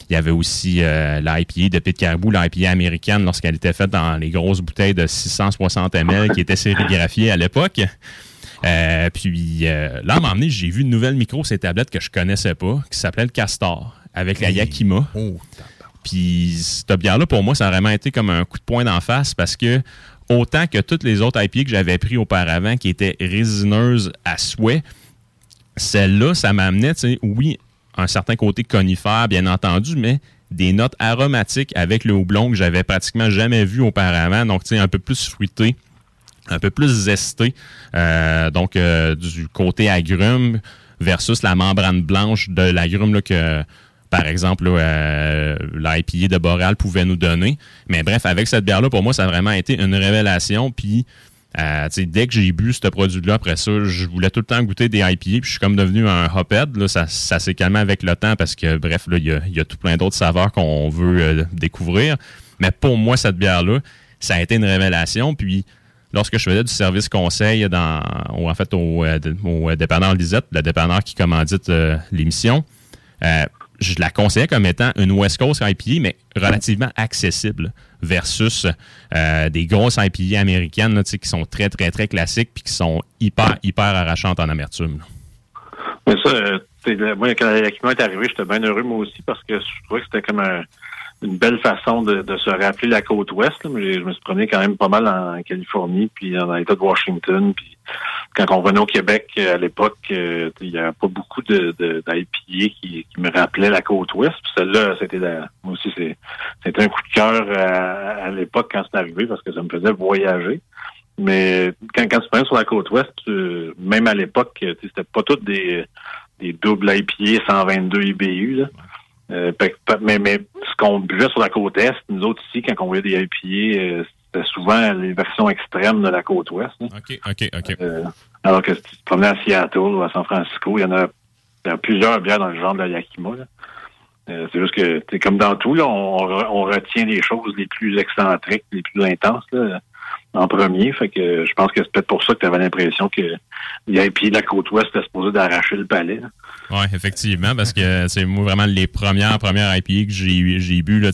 Il y avait aussi l'IPA de Pit Caribou, l'IPA américaine, lorsqu'elle était faite dans les grosses bouteilles de 660 ml qui étaient sérigraphiées à l'époque. Puis là, à un moment donné, j'ai vu une nouvelle micro, ces tablettes que je connaissais pas, qui s'appelait le Castor, avec la Yakima. Puis cette bière-là, pour moi, ça a vraiment été comme un coup de poing d'en face parce que autant que toutes les autres IPA que j'avais pris auparavant qui étaient résineuses à souhait, celle-là, ça m'amenait, tu sais, oui, un certain côté conifère, bien entendu, mais des notes aromatiques avec le houblon que j'avais pratiquement jamais vu auparavant. Donc, tu sais, un peu plus fruité, un peu plus zesté. Euh, donc, euh, du côté agrume versus la membrane blanche de l'agrume là, que, par exemple, euh, l'IPA de Boréal pouvait nous donner. Mais bref, avec cette bière-là, pour moi, ça a vraiment été une révélation. Puis, euh, dès que j'ai bu ce produit-là, après ça, je voulais tout le temps goûter des IPA. Puis je suis comme devenu un hophead. Là, ça ça s'est calmé avec le temps parce que, bref, il y y a tout plein d'autres saveurs qu'on veut euh, découvrir. Mais pour moi, cette bière-là, ça a été une révélation. Puis lorsque je faisais du service conseil dans, en fait au, euh, au euh, dépanneur Lisette, le dépanneur qui commandite l'émission, je la conseillais comme étant une West Coast IPA, mais relativement accessible versus euh, des grosses IPA américaines là, tu sais, qui sont très, très, très classiques puis qui sont hyper, hyper arrachantes en amertume. Mais ça, euh, le- moi, quand la Yakima est arrivée, j'étais bien heureux, moi aussi, parce que je trouvais que c'était comme un, une belle façon de, se rappeler la côte ouest. Je me suis promené quand même pas mal en Californie, puis dans l'État de Washington. Puis quand on venait au Québec euh, à l'époque, euh, il n'y avait pas beaucoup de, qui, me rappelaient la côte ouest. Puis celle-là, c'était moi aussi, c'est, c'était un coup de cœur à, l'époque quand c'est arrivé parce que ça me faisait voyager. Mais quand, tu prends sur la côte ouest, même à l'époque, c'était pas toutes des, doubles IPA 122 IBU. Mais ce qu'on buvait sur la côte est, nous autres ici, quand on voyait des IPA, euh, c'était souvent les versions extrêmes de la côte ouest. là. OK, OK, OK. Euh, alors que si tu te promenais à Seattle ou à San Francisco, il y en a, il y a plusieurs bières dans le genre de la Yakima. là. Euh, c'est juste que, c'est comme dans tout, là, on, on re- on retient les choses les plus excentriques, les plus intenses là, en premier. Fait que je pense que c'est peut-être pour ça que tu avais l'impression que les IPA de la côte ouest étaient supposés d'arracher le palais. là. Oui, effectivement, parce que c'est moi vraiment les premières premières IPA que j'ai j'ai bu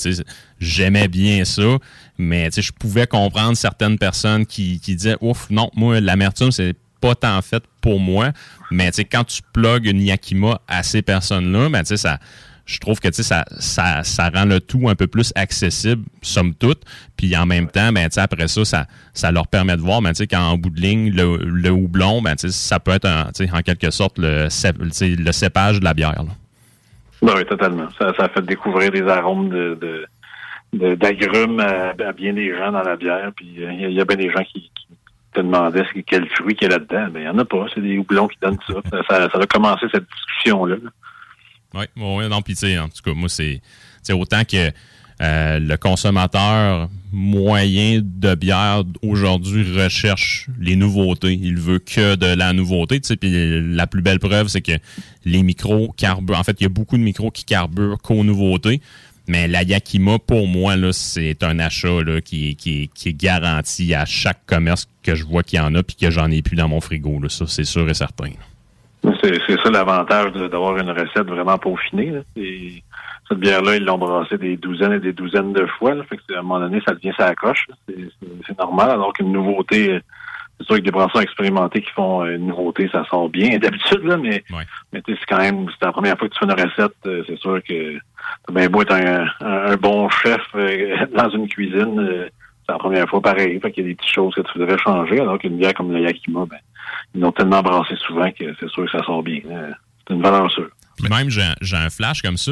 j'aimais bien ça, mais je pouvais comprendre certaines personnes qui, qui disaient ouf non, moi l'amertume c'est pas tant fait pour moi, mais quand tu plugues une Yakima à ces personnes-là, ben ça je trouve que ça, ça, ça rend le tout un peu plus accessible, somme toute. Puis en même temps, ben, après ça, ça, ça leur permet de voir ben, qu'en bout de ligne, le, houblon, ben, ça peut être en quelque sorte le, le cépage de la bière. là. Ben oui, totalement. Ça, ça fait découvrir des arômes de- d'agrumes à, bien des gens dans la bière. Puis euh, il y, a- bien des gens qui, te demandaient quel fruit qu'il y a là-dedans. Ben, il n'y en a pas. C'est des houblons qui donnent ça. Ça, a commencé cette discussion-là. Oui, ouais, non, puis tu sais, en tout cas, moi, c'est autant que euh, le consommateur moyen de bière aujourd'hui recherche les nouveautés. Il veut que de la nouveauté, puis la plus belle preuve, c'est que les micros carburent. En fait, il y a beaucoup de micros qui carburent qu'aux nouveautés. Mais la Yakima, pour moi, c'est un achat là, qui, est- qui, qui est garanti à chaque commerce que je vois qu'il y en a puis que j'en ai plus dans mon frigo. Là. Ça, c'est sûr et certain. C'est, ça l'avantage d'avoir une recette vraiment peaufinée. cette bière-là, ils l'ont brassée des douzaines et des douzaines de fois. À un moment donné, ça devient sa coche. C'est, normal. Alors qu'une nouveauté, c'est sûr que des brasseurs expérimentés qui font euh, une nouveauté, ça sort bien d'habitude, là, mais, sais, c'est quand même, c'est la première fois que tu fais une recette, euh, c'est sûr que t'as bien beau être un, un- un bon chef euh, dans une cuisine, euh, c'est la première fois pareil. Fait qu'il y a des petites choses que tu voudrais changer, alors qu'une bière comme la Yakima, ben, ils l'ont tellement brassé souvent que c'est sûr que ça sort bien. Euh, C'est une valeur sûre. Puis Même, j'ai j'ai un flash comme ça.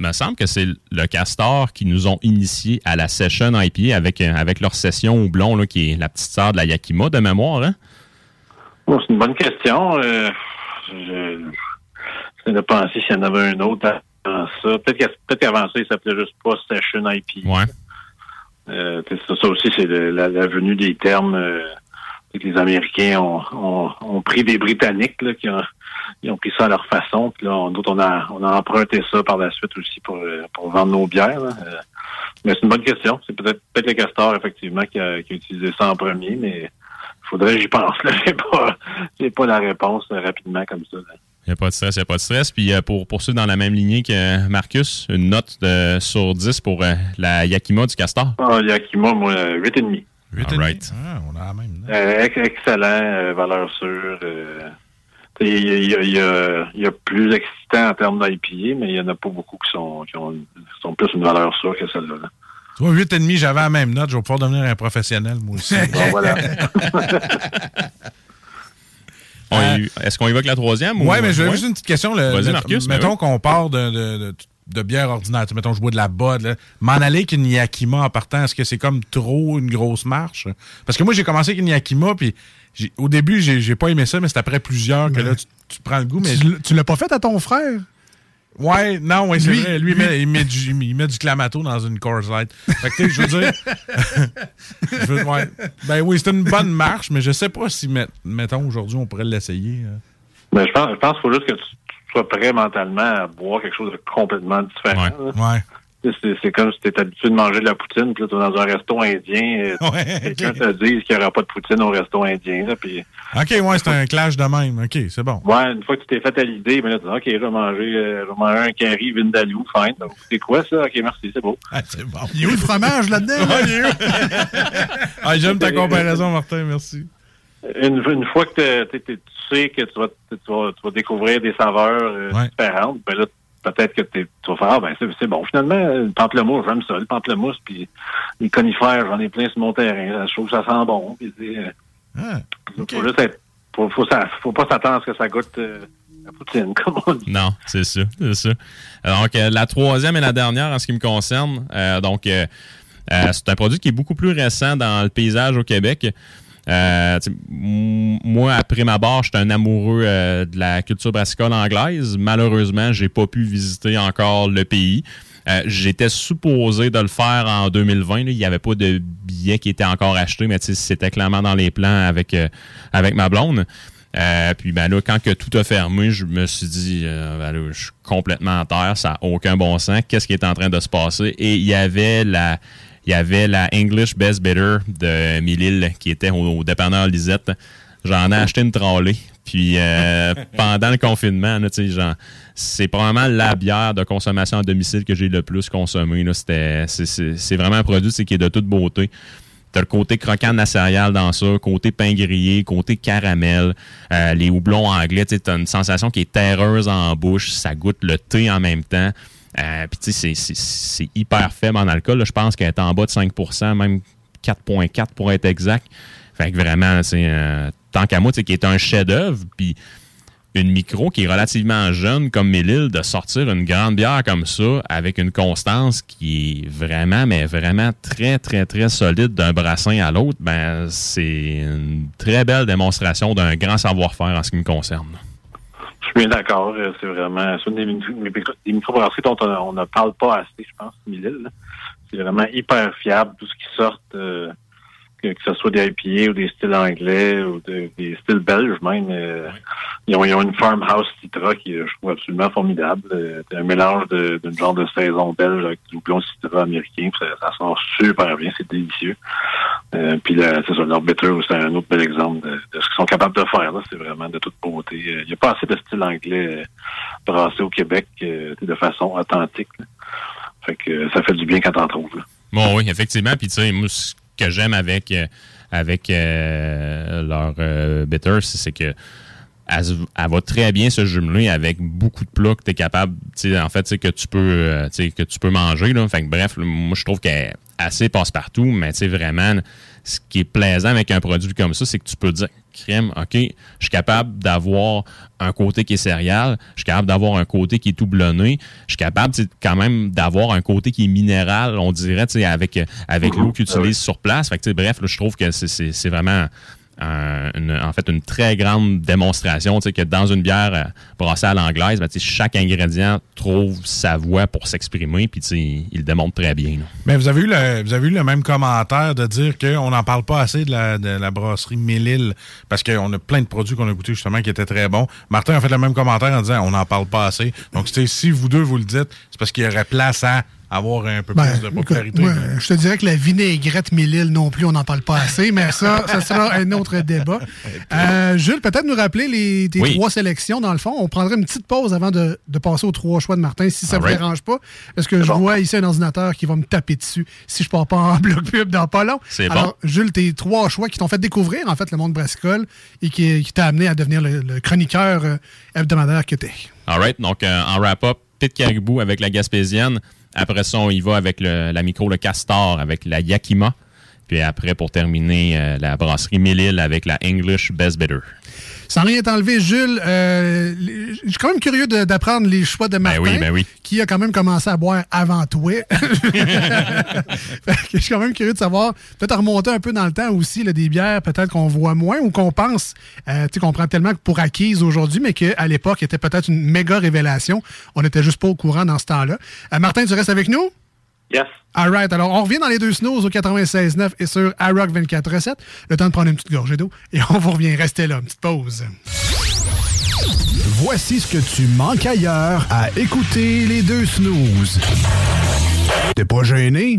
Il me semble que c'est le Castor qui nous ont initiés à la session IPA avec, euh, avec leur session au blond, là, qui est la petite sœur de la Yakima de mémoire. Hein? Bon, c'est une bonne question. Euh, je je de penser s'il y en avait un autre avant ça. Peut-être qu'avant ça, il s'appelait juste pas Session IP. Ouais. Euh, ça, ça aussi, c'est la, la venue des termes euh, les Américains ont, ont, ont pris des Britanniques là, qui ont, ils ont pris ça à leur façon. Puis là, on, a, on a emprunté ça par la suite aussi pour, pour vendre nos bières. là. Euh, mais c'est une bonne question. C'est peut-être peut-être le Castor, effectivement, qui a, qui a utilisé ça en premier, mais faudrait que j'y pense. J'ai pas, pas la réponse euh, rapidement comme ça. là. Il n'y a pas de stress, il n'y a pas de stress. Puis euh, pour, pour ceux dans la même lignée que Marcus, une note de, sur 10 pour la Yakima du Castor. Ah, Yakima, moi, euh, 8,5. All right. Ah, on a la même. Euh, ex- excellent, euh, valeur sûre. euh, Il y, a- y y y plus excitant en termes d'IPA, mais il n'y en a pas beaucoup qui sont, qui ont, qui sont plus une valeur sûre que celle-là. là. Tu vois, 8,5, j'avais la même note. Je vais pouvoir devenir un professionnel, moi aussi. Bon, voilà. Est-ce qu'on évoque la troisième? Ouais, ou- mais j'avais juste une petite question. le- Vas-y, le- Marcus, ben Mettons oui. qu'on part de, de, de- de bière ordinaire. Tu sais, Mettons, je bois de la Bud. là. M'en aller avec une Yakima en partant, est-ce que c'est comme trop une grosse marche? Parce que moi, j'ai commencé avec une Yakima, puis au début, j'ai j'ai pas aimé ça, mais c'est après plusieurs que là, tu, tu prends le goût. Mais Tu, l'as pas fait à ton frère? Ouais, non, ouais, c'est Lui- vrai. Lui, il lui- met- il, met du, il met du clamato dans une Coors Light. Fait que, tu sais, je veux dire. je veux- ouais. Ben oui, c'est une bonne marche, mais je sais pas si, met- mettons, aujourd'hui, on pourrait l'essayer. hein. Mais je pense, je pense qu'il faut juste que tu sois prêt mentalement à boire quelque chose de complètement différent. Ouais. C'est, comme si tu étais habitué de manger de la poutine, puis là, tu vas dans un resto indien, euh, quelqu'un te dit qu'il n'y aura pas de poutine au resto indien. Là, puis, OK, ouais, c'est un clash de même. OK, c'est bon. ouais, une fois que tu t'es fait à l'idée, ben là, tu dis, OK, je vais manger, euh, je vais manger un curry vindaloo, fine. Donc, c'est quoi ça? OK, merci, c'est beau. c'est bon. Il y a où le fromage là-dedans? Ouais? Ah, J'aime ta comparaison, Martin, merci. Une, une fois que tu sais que tu vas, tu vas, tu vas découvrir des saveurs euh, Ouais. différentes, ben là, peut-être que tu vas faire, ah ben c'est bon, finalement, le pamplemousse, j'aime ça, le pamplemousse, puis les conifères, j'en ai plein sur mon terrain, je trouve que ça sent bon. Puis, euh, faut juste être, faut, faut, ça- faut pas s'attendre à ce que ça goûte euh, la poutine, comme on dit. Non, c'est ça, c'est ça. Donc, euh, la troisième et la dernière en ce qui me concerne, euh, donc, euh, euh, c'est un produit qui est beaucoup plus récent dans le paysage au Québec. Euh, moi, après ma barre, j'étais un amoureux euh, de la culture brassicole anglaise. Malheureusement, j'ai pas pu visiter encore le pays. Euh, J'étais supposé de le faire en 2020. là. Il n'y avait pas de billets qui étaient encore achetés, mais c'était clairement dans les plans avec, ma blonde. Puis ben là, quand que tout a fermé, je me suis dit, ben je suis complètement en terre, ça n'a aucun bon sens. Qu'est-ce qui est en train de se passer? Et il y avait la, il y avait la English Best Bidder de Milil qui était au, au dépanneur Lisette. J'en ai acheté une trolley. Puis euh, pendant le confinement, c'est probablement la bière de consommation à domicile que j'ai le plus consommée. C'est c'est- c'est vraiment un produit qui est de toute beauté. T'as le côté croquant de la céréale dans ça, côté pain grillé, côté caramel, euh, les houblons anglais, t'as une sensation qui est terreuse en bouche, ça goûte le thé en même temps. Euh, Puis tu sais, c'est- hyper faible en alcool. Je pense qu'elle est en bas de 5% même 4,4 pour être exact. Fait que vraiment, c'est euh, tant qu'à moi, qui est un chef-d'œuvre, puis une micro qui est relativement jeune comme Mélile, de sortir une grande bière comme ça avec une constance qui est vraiment, mais vraiment très, très, très solide d'un brassin à l'autre, ben c'est une très belle démonstration d'un grand savoir-faire en ce qui me concerne. Je suis d'accord. euh, C'est vraiment c'est une des, micro- des dont on ne parle pas assez, je pense, Mille. C'est vraiment hyper fiable, tout ce qui sort, euh, que, que ce soit des IPA ou des styles anglais ou de- des styles belges même. euh, ils, ont, ils ont une farmhouse citra qui est, je trouve, absolument formidable. Euh, C'est un mélange d'une genre de saison belge avec du houblon citra américain. Ça, ça sort super bien, c'est délicieux. Euh, puis c'est ça, leur bitter, c'est un autre bel exemple de, de ce qu'ils sont capables de faire. là. C'est vraiment de toute beauté. Euh, Il n'y a pas assez de style anglais euh, brassé au Québec euh, de façon authentique. là. Fait que euh, ça fait du bien quand t'en trouves. là. Bon, oui, effectivement. Puis, tu sais, que j'aime avec, euh, avec euh, leur euh, bitter, c'est que elle, va très bien se jumeler avec beaucoup de plats que tu es capable, en fait, que tu peux, euh, que tu peux manger. Là. Fait que, bref, moi, je trouve qu'elle assez passe-partout, mais vraiment, ce qui est plaisant avec un produit comme ça, c'est que tu peux dire, crème, OK, je suis capable d'avoir un côté qui est céréal, je suis capable d'avoir un côté qui est tout blonné, je suis capable quand même d'avoir un côté qui est minéral, on dirait, tu sais, avec, avec l'eau qu'ils utilisent sur place. Fait que, bref, là, je trouve que c'est vraiment en fait une très grande démonstration que dans une bière euh, brassée à l'anglaise, ben, chaque ingrédient trouve sa voie pour s'exprimer, puis il le démontre très bien. Mais vous avez eu le, vous avez eu le même commentaire de dire qu'on n'en parle pas assez de la, de la brasserie Mélile parce qu'on a plein de produits qu'on a goûtés justement qui étaient très bons. Martin a fait le même commentaire en disant on n'en parle pas assez. Donc, si vous deux vous le dites, c'est parce qu'il y aurait place à avoir un peu Ben, plus de popularité. écoute, moi, je te dirais que la vinaigrette Mélile non plus, on n'en parle pas assez, mais ça, ça sera un autre débat. Euh, Jules, peut-être nous rappeler les, tes Oui. trois sélections, dans le fond. On prendrait une petite pause avant de, de passer aux trois choix de Martin, si ça ne vous dérange pas. Parce que je vois ici un ordinateur qui va me taper dessus si je pars pas en bloc pub dans pas long. C'est bon. Alors, Jules, tes trois choix qui t'ont fait découvrir, en fait, le monde brassicole et qui, qui t'a amené à devenir le, le chroniqueur euh, hebdomadaire que t'es. All right. Donc, euh, en wrap-up, Pit Caribou avec la Gaspésienne. Après ça, on y va avec le- la micro Le Castor avec la Yakima. Puis après, pour terminer, euh, la brasserie Mélile avec la English Best Bitter. Sans rien t'enlever, Jules, euh, je suis quand même curieux d'apprendre les choix de Martin, oui, ben oui. qui a quand même commencé à boire avant toi. Je suis quand même curieux de savoir, peut-être remonter un peu dans le temps aussi, là, des bières peut-être qu'on voit moins ou qu'on pense, euh, tu qu'on prend tellement pour acquise aujourd'hui, mais qu'à l'époque était peut-être une méga révélation. On n'était juste pas au courant dans ce temps-là. Euh, Martin, tu restes avec nous? Yes. All right. Alors, on revient dans les deux snooze au 96.9 et sur iRock 24.7. Le temps de prendre une petite gorgée d'eau et on vous revient. Restez là. Une petite pause. Voici ce que tu manques ailleurs à écouter les deux snooze. T'es pas gêné?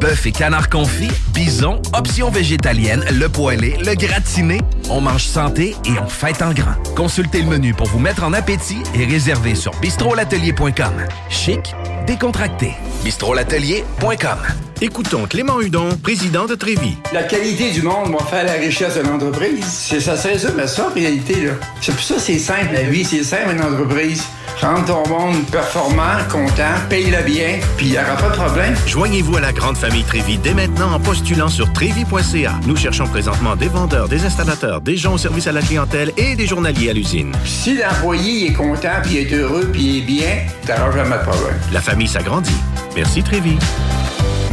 Bœuf et canard confit, bison, options végétaliennes, le poêlé, le gratiné. On mange santé et on fête en grand. Consultez le menu pour vous mettre en appétit et réservez sur bistrolatelier.com. Chic, décontracté. bistrolatelier.com. Écoutons Clément Hudon, président de Trévis. La qualité du monde va faire la richesse de l'entreprise. C'est ça se résume à ça, en réalité. là. C'est pour ça que c'est simple, la vie. C'est simple, une entreprise. Rendre ton monde performant, content, paye-le bien, puis il n'y aura pas de problème. Joignez-vous à la grande famille Trévis dès maintenant en postulant sur trévis.ca. Nous cherchons présentement des vendeurs, des installateurs, des gens au service à la clientèle et des journaliers à l'usine. Si l'employé est content, puis est heureux, puis il est bien, t'auras jamais de problème. La famille s'agrandit. Merci Trévis.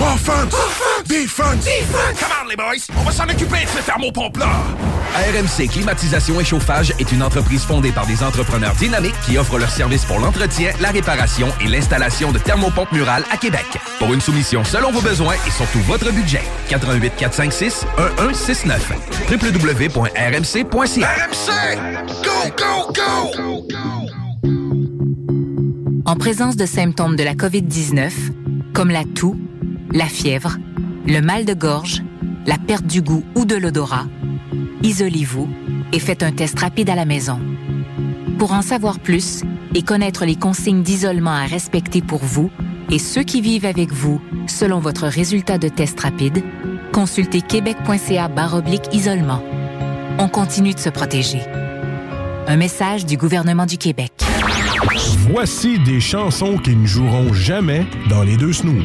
Offense! Defense! Defense! Come on, les boys! On va s'en occuper de ce thermopompe-là! RMC Climatisation et Chauffage est une entreprise fondée par des entrepreneurs dynamiques qui offrent leurs services pour l'entretien, la réparation et l'installation de thermopompes murales à Québec. Pour une soumission selon vos besoins et surtout votre budget, 88 456 1169 www.rmc.ca RMC! Go, go, go! En présence de symptômes de la COVID-19, comme la toux, la fièvre, le mal de gorge, la perte du goût ou de l'odorat, isolez-vous et faites un test rapide à la maison. Pour en savoir plus et connaître les consignes d'isolement à respecter pour vous et ceux qui vivent avec vous selon votre résultat de test rapide, consultez québec.ca baroblique isolement. On continue de se protéger. Un message du gouvernement du Québec. Voici des chansons qui ne joueront jamais dans les deux snooze.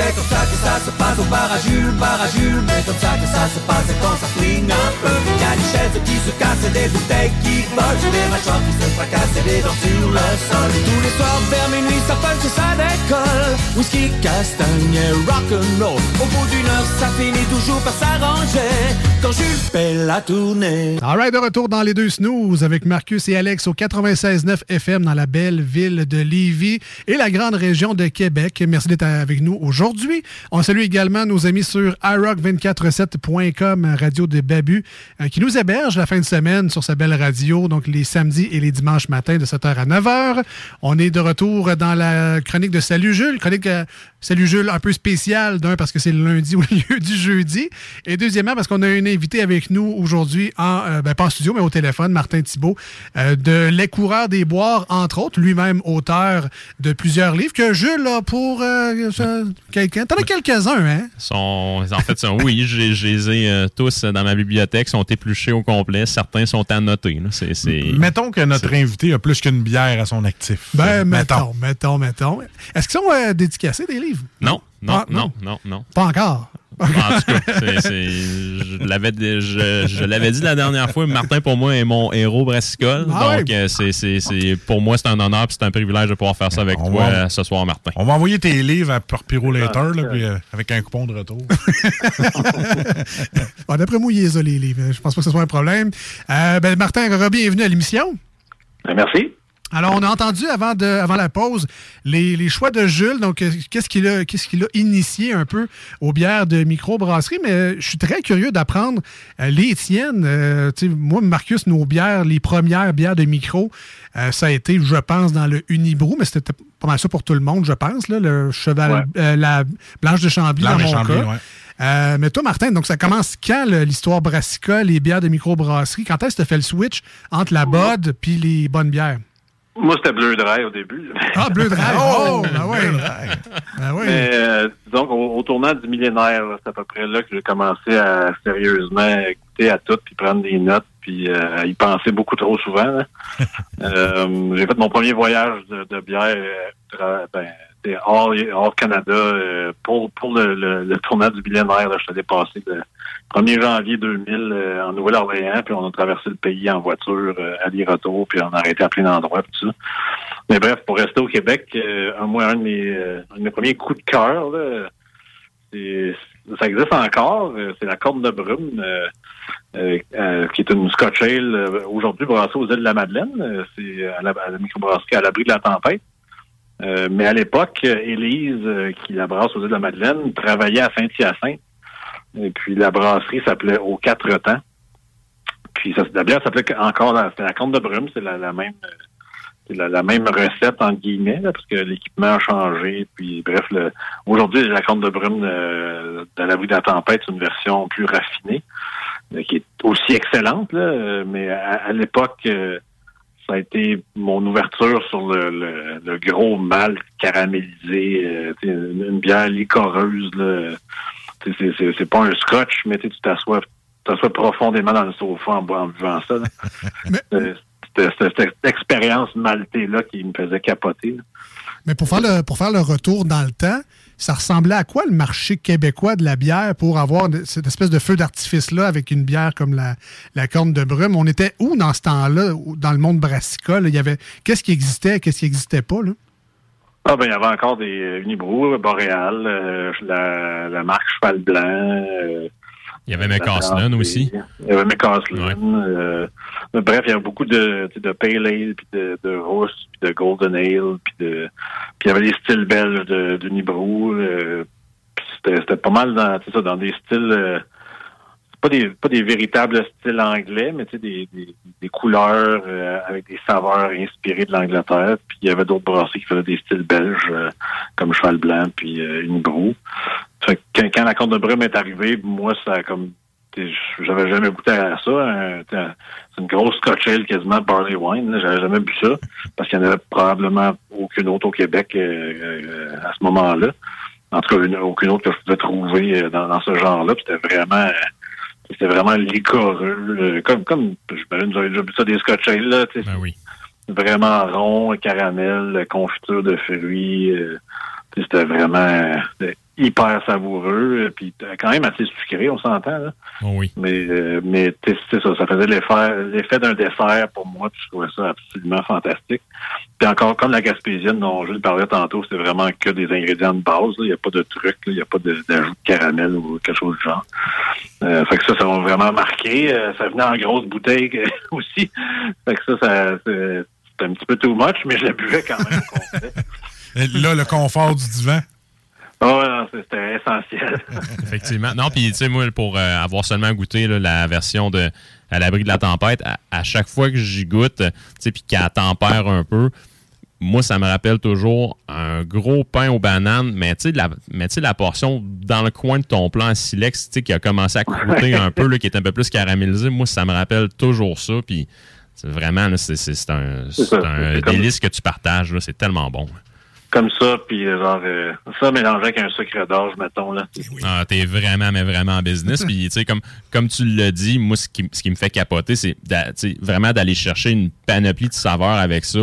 C'est comme ça que ça se passe au bar à Jules, bar à Jules Mais comme ça que ça se passe quand ça flingue un peu. Y'a des chaises qui se cassent et des bouteilles qui J'ai des mâchoires qui se fracassent et des dents sur le sol. Tous les soirs vers minuit ça punch et ça décolle. Whisky, castagne et rock'n'roll. Au bout d'une heure ça finit toujours par s'arranger. Quand Jules fait la tournée. All right, de retour dans les deux snooze avec Marcus et Alex au 96.9 FM dans la belle ville de Lévis et la grande région de Québec. Merci d'être avec nous aujourd'hui. On salue également nos amis sur iRock247.com, radio de Babu, euh, qui nous héberge la fin de semaine sur sa belle radio, donc les samedis et les dimanches matins de 7h à 9h. On est de retour dans la chronique de Salut Jules, chronique euh, Salut Jules un peu spéciale, d'un parce que c'est le lundi au lieu du jeudi, et deuxièmement parce qu'on a un invité avec nous aujourd'hui, en, euh, ben, pas en studio, mais au téléphone, Martin Thibault, euh, de Les Coureurs des Boires, entre autres, lui-même auteur de plusieurs livres, que Jules a pour euh, quelqu'un. T'en as quelques-uns, hein? Sont, en fait, sont- oui, j'ai- je les ai tous dans ma bibliothèque, sont épluchés au complet. Certains sont annotés. là. C'est, c'est- Mettons que notre invité a plus qu'une bière à son actif. Ben, mettons, mettons, mettons. Est-ce qu'ils sont dédicacés, des livres? Non, non, Ah, non, non, non. Pas encore. En tout cas, c'est- c'est- je l'avais je, je dit la dernière fois, Martin pour moi est mon héros brassicole. Ah donc euh, c'est, c'est, c'est- pour moi c'est un honneur et c'est un privilège de pouvoir faire ça avec toi va- euh, ce soir, Martin. On va envoyer tes livres à Piro Later, là, puis, euh, avec un coupon de retour. Bon, D'après moi, il les a, les livres. Je pense pas que ce soit un problème. Euh, ben, Martin, bienvenue à l'émission. Merci. Alors, on a entendu avant, de, avant la pause les, les choix de Jules. Donc, euh, qu'est-ce qu'il a, qu'est-ce qu'il a initié un peu aux bières de microbrasserie? Mais euh, je suis très curieux d'apprendre euh, les tiennes. Euh, moi, Marcus, nos bières, les premières bières de micro, euh, ça a été, je pense, dans le Unibrou, mais c'était pas mal ça pour tout le monde, je pense. Là, le cheval, Ouais. euh, la Blanche de Chambly, Blanche dans mon Chambly, cas. ouais. Euh, mais toi, Martin, donc ça commence quand l'histoire brassica, les bières de microbrasserie? Quand est-ce que tu as fait le switch entre la bod puis les bonnes bières? Moi, c'était Bleu Dry au début. Ah, Bleu Dry! Oh, ben oui! Ben oui. Mais euh, qu'au au tournant du millénaire, c'est à peu près là que j'ai commencé à sérieusement écouter à tout, puis prendre des notes, puis euh, y penser beaucoup trop souvent. Euh, j'ai fait mon premier voyage de, de bière euh, ben, hors, hors Canada euh, pour, pour le, le, le tournant du millénaire. Là, je suis allé passer le 1er janvier 2000 euh, en Nouvelle-Orléans, puis on a traversé le pays en voiture, euh, aller-retour, puis on a arrêté à plein d'endroits, tout ça. Mais bref, pour rester au Québec, euh, un, moi, un de mes, euh, un de mes premiers coups de cœur, ça existe encore, euh, c'est la Corne de Brume, euh, qui est une Scotch Ale aujourd'hui brassée aux îles de la Madeleine. C'est à la, à la microbrasserie à l'abri de la tempête. Mais à l'époque, Élise, qui la brasse aux îles de la Madeleine, travaillait à Saint-Hyacinthe. Et puis la brasserie s'appelait Aux Quatre Temps. Puis ça, la bière s'appelait encore la, la Corne de Brume, c'est la, la même la, la même recette entre guillemets, là, parce que l'équipement a changé. Puis bref, aujourd'hui, la Corne de Brume euh, de l'abri de la tempête, c'est une version plus raffinée, euh, qui est aussi excellente, là, euh, mais à, à l'époque, euh, ça a été mon ouverture sur le, le, le gros malt caramélisé, euh, une, une bière licoreuse. Là. C'est, pas un scotch, mais tu t'assois, t'assois profondément dans le sofa en, en buvant ça. Euh, C'était, cette expérience maltée-là qui me faisait capoter. là. Mais pour faire, le, pour faire le retour dans le temps, ça ressemblait à quoi le marché québécois de la bière pour avoir cette espèce de feu d'artifice-là avec une bière comme la, la corne de brume? On était où dans ce temps-là, dans le monde brassicole? Il y avait qu'est-ce qui existait, qu'est-ce qui n'existait pas? Là? Ah ben il y avait encore des euh, Unibrou, Boréal, euh, la, la marque Cheval Blanc. euh, Il y avait McCaslin aussi. Il y avait McCaslin. euh, bref, il y avait beaucoup de, de Pale Ale, puis de, de Rousse, puis de Golden Ale, puis de puis il y avait des styles belges de, d'Unibrou. Euh, puis c'était, pas mal dans, tu sais, ça, dans des styles... pas des pas des véritables styles anglais, mais tu sais, des, des, des couleurs euh, avec des saveurs inspirées de l'Angleterre. Puis il y avait d'autres brasseries qui faisaient des styles belges, euh, comme Cheval Blanc, puis euh, Unibrou. Fait que quand, la Corne de est arrivée, moi, ça comme j'avais jamais goûté à ça. hein. C'est une grosse Scotch Ale quasiment barley wine. J'avais jamais bu ça parce qu'il n'y en avait probablement aucune autre au Québec euh, euh, à ce moment-là. En tout cas, une- aucune autre que je pouvais trouver euh, dans, ce genre-là. C'était vraiment c'était vraiment licoreux. euh, Comme, comme j'imagine, vous avez déjà bu ça des Scotch Ale, là. tu sais. Vraiment rond, caramel, confiture de fruits. euh, c'était vraiment... euh, hyper savoureux, euh, puis quand même assez sucré, on s'entend. Là. Oh oui. Mais, euh, mais c'est ça, ça faisait l'effet, l'effet d'un dessert pour moi, puis je trouvais ça absolument fantastique. Puis encore, comme la gaspésienne dont je parlais tantôt, c'est vraiment que des ingrédients de base. Il n'y a pas de truc, il n'y a pas d'ajout de, caramel ou quelque chose du genre. Euh, fait que ça, ça m'a vraiment marqué. Euh, ça venait en grosse bouteille aussi. Fait que ça, ça c'est un petit peu too much, mais je la buvais quand même. Là, le confort du divan. Oh, c'était essentiel. Effectivement. Non, puis tu sais, moi, pour euh, avoir seulement goûté la version de À l'abri de la tempête, à, chaque fois que j'y goûte, tu sais, puis qu'elle tempère un peu, moi, ça me rappelle toujours un gros pain aux bananes, mais tu sais, la, la portion dans le coin de ton plan silex, tu sais, qui a commencé à croûter un peu, là, qui est un peu plus caramélisé, moi, ça me rappelle toujours ça, puis vraiment, c'est un, un délice que tu partages, c'est tellement bon comme ça, puis euh, genre euh, ça mélangé avec un sucre d'orge, mettons là. Ah, t'es vraiment, mais vraiment en business. puis tu sais, comme comme tu l'as dit, moi ce qui, ce qui me fait capoter, c'est vraiment d'aller chercher une panoplie de saveurs avec ça,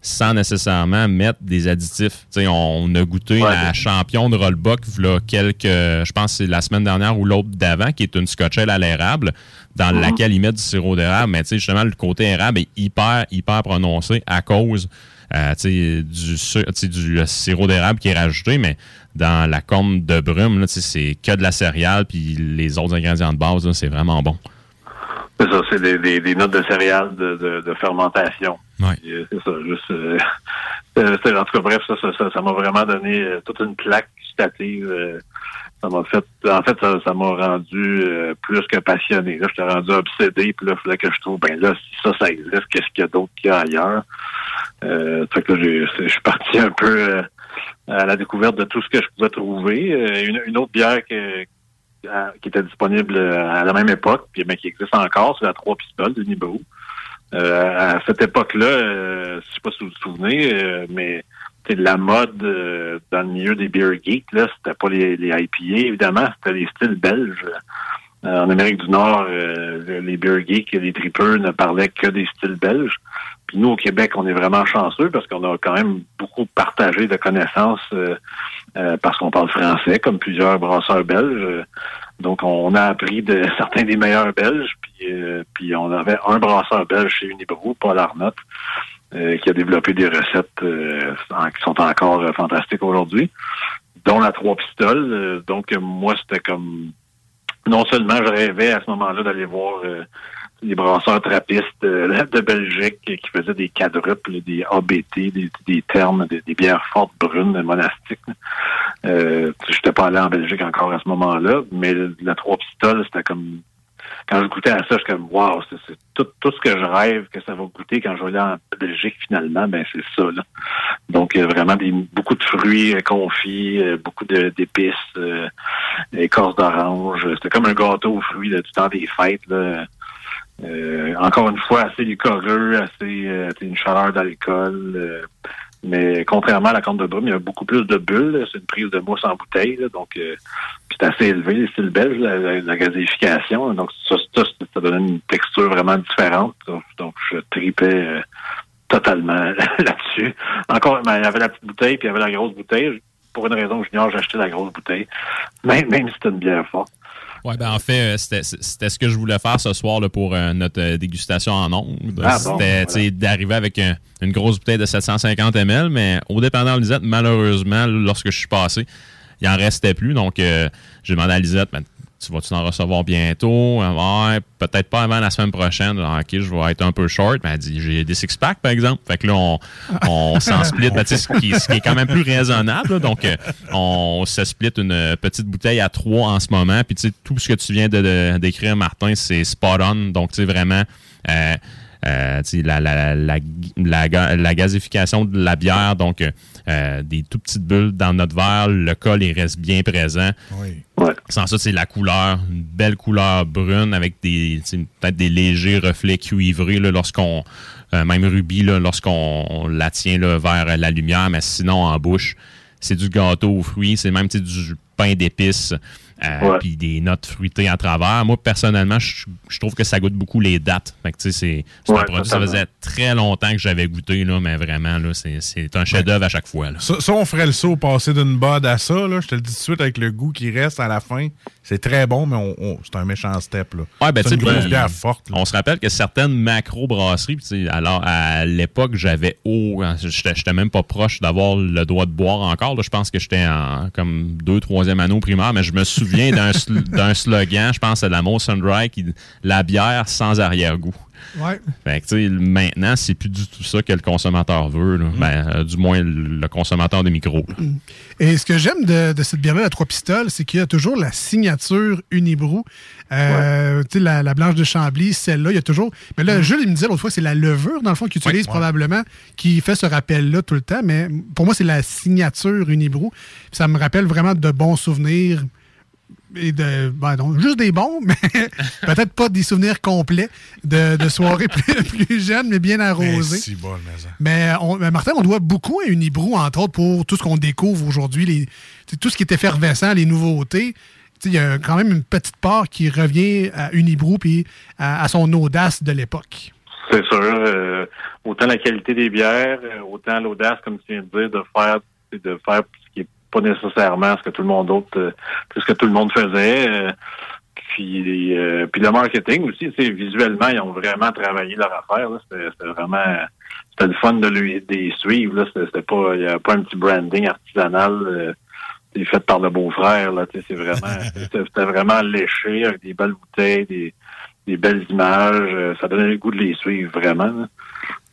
sans nécessairement mettre des additifs. sais, on a goûté la champion de Rollbuck, là, quelques, je pense c'est la semaine dernière ou l'autre d'avant, qui est une scotchelle à l'érable, dans mm-hmm. laquelle ils mettent du sirop d'érable. Mais justement, le côté érable est hyper, hyper prononcé à cause euh, du, du euh, sirop d'érable qui est rajouté, mais dans la corne de brume, c'est que de la céréale, puis les autres ingrédients de base, c'est vraiment bon. C'est ça, c'est des, des, notes de céréales de, de, fermentation. Oui. Euh, c'est ça, juste... Euh, en tout cas, bref, ça m'a ça, ça, vraiment donné toute une plaque gustative. Ça m'a fait... En fait, ça m'a rendu plus que passionné. Là, j'étais rendu obsédé, puis là, il fallait que je trouve, ben là, si ça, ça existe, qu'est-ce qu'il y a d'autre qu'il y a ailleurs? Euh, que là, je suis parti un peu euh, à la découverte de tout ce que je pouvais trouver. Euh, une, autre bière qui était disponible à la même époque, puis mais qui existe encore, c'est la Trois Pistoles de Nibou. Euh, à cette époque-là, euh, je sais pas si vous vous souvenez, mais la mode dans le milieu des beer geeks, là, c'était pas les, les IPA, évidemment, c'était les styles belges. en Amérique du Nord, les beer geeks et les tripeurs ne parlaient que des styles belges. Puis nous, au Québec, on est vraiment chanceux parce qu'on a quand même beaucoup partagé de connaissances euh, euh, parce qu'on parle français, comme plusieurs brasseurs belges. Donc, on a appris de certains des meilleurs belges. Puis, euh, puis on avait un brasseur belge chez Unibrou, Paul Arnott, qui a développé des recettes qui sont encore fantastiques aujourd'hui, dont la trois pistoles. donc, moi, c'était comme... Non seulement je rêvais à ce moment-là d'aller voir les brasseurs trappistes euh, de Belgique qui faisaient des quadruples, des ABT, des, termes, des, bières fortes brunes monastiques. Euh, je n'étais pas allé en Belgique encore à ce moment-là, mais la trois pistoles, c'était comme quand je goûtais à ça, je suis comme wow, c'est tout, tout ce que je rêve que ça va goûter quand je vais aller en Belgique finalement, ben c'est ça là. Donc vraiment des, beaucoup de fruits euh, confits, beaucoup d'épices, écorce d'orange. C'était comme un gâteau aux fruits du temps des fêtes. Là. Euh, encore une fois, assez licoreux, assez euh, une chaleur d'alcool. Euh, mais contrairement à la compte de brume, il y a beaucoup plus de bulles. C'est une prise de mousse en bouteille. donc, c'est assez élevé, style belge, la, la, gazéification. Donc, ça, ça, ça donnait une texture vraiment différente. Donc, je tripais totalement là-dessus. Encore, ben, il y avait la petite bouteille, puis il y avait la grosse bouteille. Pour une raison j'ignore, j'ai acheté la grosse bouteille. Même, même si c'était une bière forte. Oui, ben en fait, euh, c'était ce que je voulais faire ce soir là, pour euh, notre euh, dégustation en ondes. Ah, c'était d'arriver avec une grosse bouteille de 750 ml, mais au dépendant de Lisette, malheureusement, lorsque je suis passé, il en restait plus. Donc, j'ai demandé à Lisette, ben, tu vas-tu en recevoir bientôt? Ouais, peut-être pas avant la semaine prochaine. OK, je vais être un peu short. Elle dit, j'ai des six-packs, par exemple. Fait que là, on, on s'en split. Ben, ce, qui, ce, qui, est quand même plus raisonnable. Donc, euh, on se split une petite bouteille à trois en ce moment. Puis, tu sais, tout ce que tu viens de, d'écrire, Martin, c'est spot on. Donc, tu sais, vraiment... Euh, la, la, la, la, gazification de la bière, donc euh, des tout petites bulles dans notre verre, le col il reste bien présent. Oui. Sans ça, c'est la couleur, une belle couleur brune avec des peut-être des légers reflets cuivrés lorsqu'on euh, même rubis lorsqu'on la tient là, vers la lumière, mais sinon en bouche, c'est du gâteau aux fruits, c'est même du pain d'épices euh, puis des notes fruitées à travers. Moi, personnellement, je, je trouve que ça goûte beaucoup les dates. Fait que, tu sais, c'est c'est un produit, ça faisait très longtemps que j'avais goûté, là, mais vraiment, là, c'est c'est un chef-d'œuvre à chaque fois. là. Ça, ça, on ferait le saut, passer d'une bod à ça, là, je te le dis tout de suite, avec le goût qui reste à la fin. C'est très bon, mais on, on- c'est un méchant step. Là. Ouais, ben, c'est tu une sais, grosse puis, bière forte. On se rappelle que certaines macro-brasseries, puis tu sais, alors à l'époque, j'avais haut, j'étais j'étais même pas proche d'avoir le droit de boire encore. là. Je pense que j'étais en comme deux, troisième année au primaire, mais je me souviens sl- d'un slogan, je pense de la Molson Dry, qui la bière sans arrière-goût. Ouais. Fait que, maintenant, c'est plus du tout ça que le consommateur veut. Mm. Ben, euh, du moins, le consommateur de micro. là. Et ce que j'aime de, de cette bière-là, la Trois Pistoles, c'est qu'il y a toujours la signature Unibrou. Euh, Tu sais, la, la blanche de Chambly, celle-là, il y a toujours. Mais là, Jules, il me disait l'autre fois, c'est la levure, dans le fond, qu'il utilise ouais. probablement, qui fait ce rappel-là tout le temps. Mais pour moi, c'est la signature Unibrou. Ça me rappelle vraiment de bons souvenirs. Et de, ben non, juste des bons, mais peut-être pas des souvenirs complets de, de soirées plus, plus jeunes, mais bien arrosées. si bol, mais ça. Mais, on- mais Martin, on doit beaucoup à Unibrou, entre autres, pour tout ce qu'on découvre aujourd'hui, tout ce qui est effervescent, les nouveautés. Tu sais, Il y a quand même une petite part qui revient à Unibrou puis à, à son audace de l'époque. C'est sûr. euh, autant la qualité des bières, euh, autant l'audace, comme tu viens de dire, de faire de faire pas nécessairement ce que tout le monde d'autre euh, ce que tout le monde faisait. euh, puis, euh, puis le marketing aussi, sais, visuellement, ils ont vraiment travaillé leur affaire. C'était vraiment c'était le fun de lui des suivre. Là. C'était pas. Il n'y avait pas un petit branding artisanal. c'est fait par le beau-frère, là, c'est vraiment, c'était vraiment léché avec des belles bouteilles, des, des belles images, euh, ça donnait le goût de les suivre vraiment.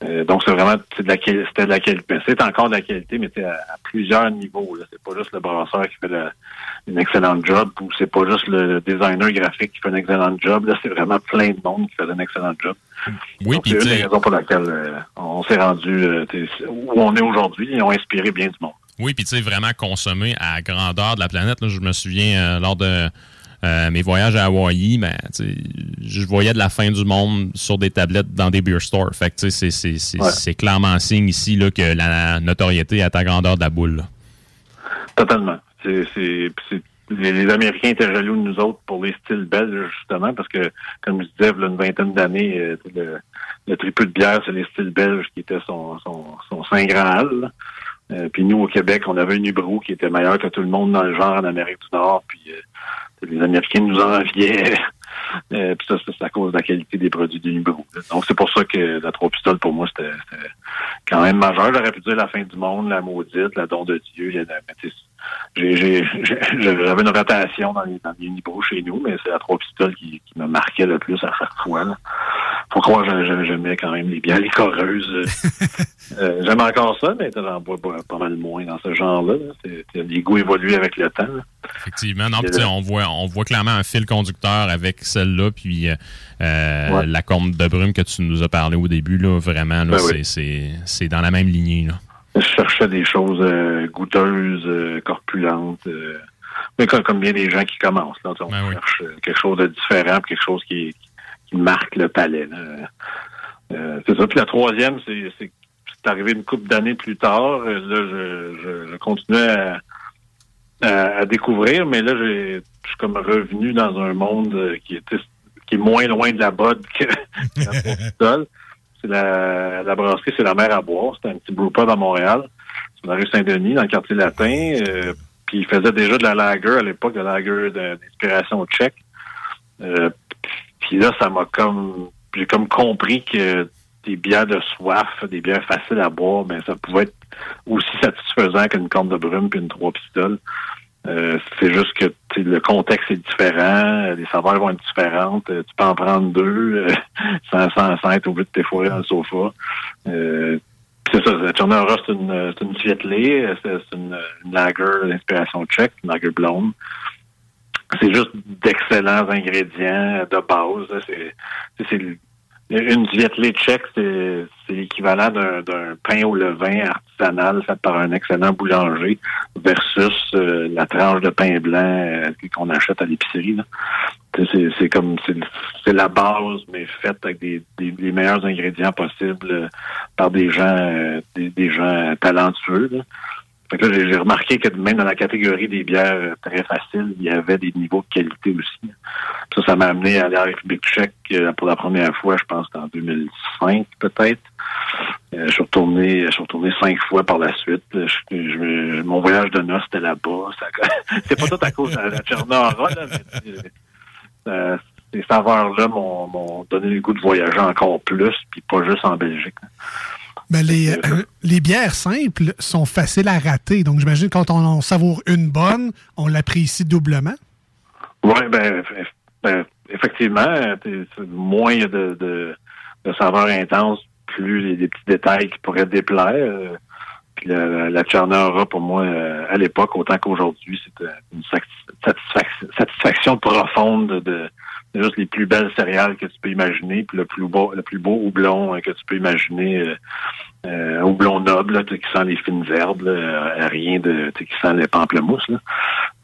Euh, donc c'est vraiment, de la, c'était de la qualité, c'est encore de la qualité, mais c'est à, à plusieurs niveaux. Là. C'est pas juste le brasseur qui fait la- une excellente job, ou c'est pas juste le designer graphique qui fait un excellent job. Là, c'est vraiment plein de monde qui fait un excellent job. Oui, Donc, c'est une des raisons pour laquelle euh, on s'est rendu euh, où on est aujourd'hui. Ils ont inspiré bien du monde. Oui, puis tu sais, vraiment consommer à grandeur de la planète. là. je me souviens, lors de euh, mes voyages à Hawaï, ben, je voyais de la fin du monde sur des tablettes dans des beer stores. Fait que c'est- c'est c'est- Ouais. c'est clairement un signe ici là, que la notoriété est à grandeur de la boule. là. Totalement. C'est, les, les Américains étaient jaloux de nous autres pour les styles belges, justement, parce que, comme je disais, il y a une vingtaine d'années, euh, le, le triple de bière, c'est les styles belges qui étaient son, son, son Saint Graal. Euh, puis nous, au Québec, on avait une Ubrou qui était meilleure que tout le monde dans le genre en Amérique du Nord. Puis euh, les Américains nous enviaient. Euh, puis ça, c'est à cause de la qualité des produits du Nubrou. Donc, c'est pour ça que la trois pistoles, pour moi, c'était quand même majeur. J'aurais pu dire la fin du monde, la maudite, la don de Dieu. J'avais une rotation dans les, dans les chez nous, mais c'est la trois pistoles qui, qui me marquait le plus à chaque fois. Là. Faut j'aimais quand même les bières liquoreuses. Euh, J'aime encore ça, mais j'en bois pas, pas mal moins dans ce genre-là. Les goûts évoluent avec le temps. là. Effectivement. Non, là- on voit, on voit clairement un fil conducteur avec celle-là, puis euh, euh, Ouais. la corne de brume que tu nous as parlé au début, là, vraiment, là, Ben c'est oui. dans la même lignée. Là. Je cherchais des choses euh, goûteuses, corpulentes. mais comme, comme bien des gens qui commencent. Là, on cherche euh, quelque chose de différent, quelque chose qui, qui marque le palais. Euh, c'est ça. Puis la troisième, c'est arrivé une couple d'années plus tard. Là, je, continuais à, découvrir, mais là, je suis comme revenu dans un monde euh, qui était qui est moins loin de la botte que la. C'est la, brasserie, c'est la mer à boire. C'est un petit brewpub à Montréal, sur la rue Saint-Denis, dans le quartier latin. Euh, puis il faisait déjà de la lager à l'époque, de la lager d'inspiration tchèque. Euh, puis là, ça m'a comme j'ai comme compris que des bières de soif, des bières faciles à boire, ben ça pouvait être aussi satisfaisant qu'une corne de brume puis une trois pistoles. Euh, c'est juste que le contexte est différent, les saveurs vont être différentes. euh, tu peux en prendre deux euh, sans, sans, sans être de t'effoirer dans le sofa. Euh, c'est ça, la Tchernora, c'est une, c'est une Svietlé, c'est une, lager d'inspiration tchèque, une lager blonde. C'est juste d'excellents ingrédients de base. C'est, une Svietlé tchèque, c'est, l'équivalent d'un, pain au levain artisanal fait par un excellent boulanger versus euh, la tranche de pain blanc euh, qu'on achète à l'épicerie. C'est, comme c'est, c'est la base, mais faite avec des, des- les meilleurs ingrédients possibles euh, par des gens euh, des, des gens talentueux. là. J'ai remarqué que même dans la catégorie des bières euh, très faciles, il y avait des niveaux de qualité aussi. Ça, ça m'a amené à aller en République tchèque pour la première fois, je pense, en 2005 peut-être. Euh, je suis retourné, je suis retourné cinq fois par la suite. Mon voyage de noces c'était là-bas. C'est pas tout à cause de la Tchernora, là, mais euh, ces saveurs-là m'ont donné le goût de voyager encore plus, puis pas juste en Belgique. Ben, les, euh, les bières simples sont faciles à rater. Donc, j'imagine quand on en savoure une bonne, on l'apprécie doublement. Oui, ben, ben, effectivement, euh, c'est- moins il y a de, de, de saveurs intenses, plus les, les petits détails qui pourraient déplaire. euh, Puis la, la, pour moi, euh, à l'époque, autant qu'aujourd'hui, c'était une satis- satisfac- satisfaction profonde de, de juste les plus belles céréales que tu peux imaginer, puis le plus beau, le plus beau houblon euh, que tu peux imaginer, euh, euh, houblon noble, là, qui sent les fines herbes, là, euh, rien de, qui sent les pamplemousses.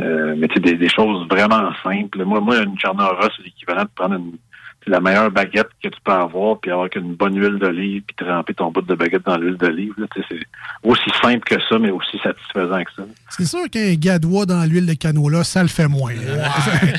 Euh, mais tu des, des choses vraiment simples. Moi, moi, une Tchernora, c'est l'équivalent de prendre une, c'est la meilleure baguette que tu peux avoir, puis avoir qu'une bonne huile d'olive, puis tremper ton bout de baguette dans l'huile d'olive. là. Tu sais, C'est aussi simple que ça, mais aussi satisfaisant que ça. C'est sûr qu'un gadois dans l'huile de canola, ça le fait moins.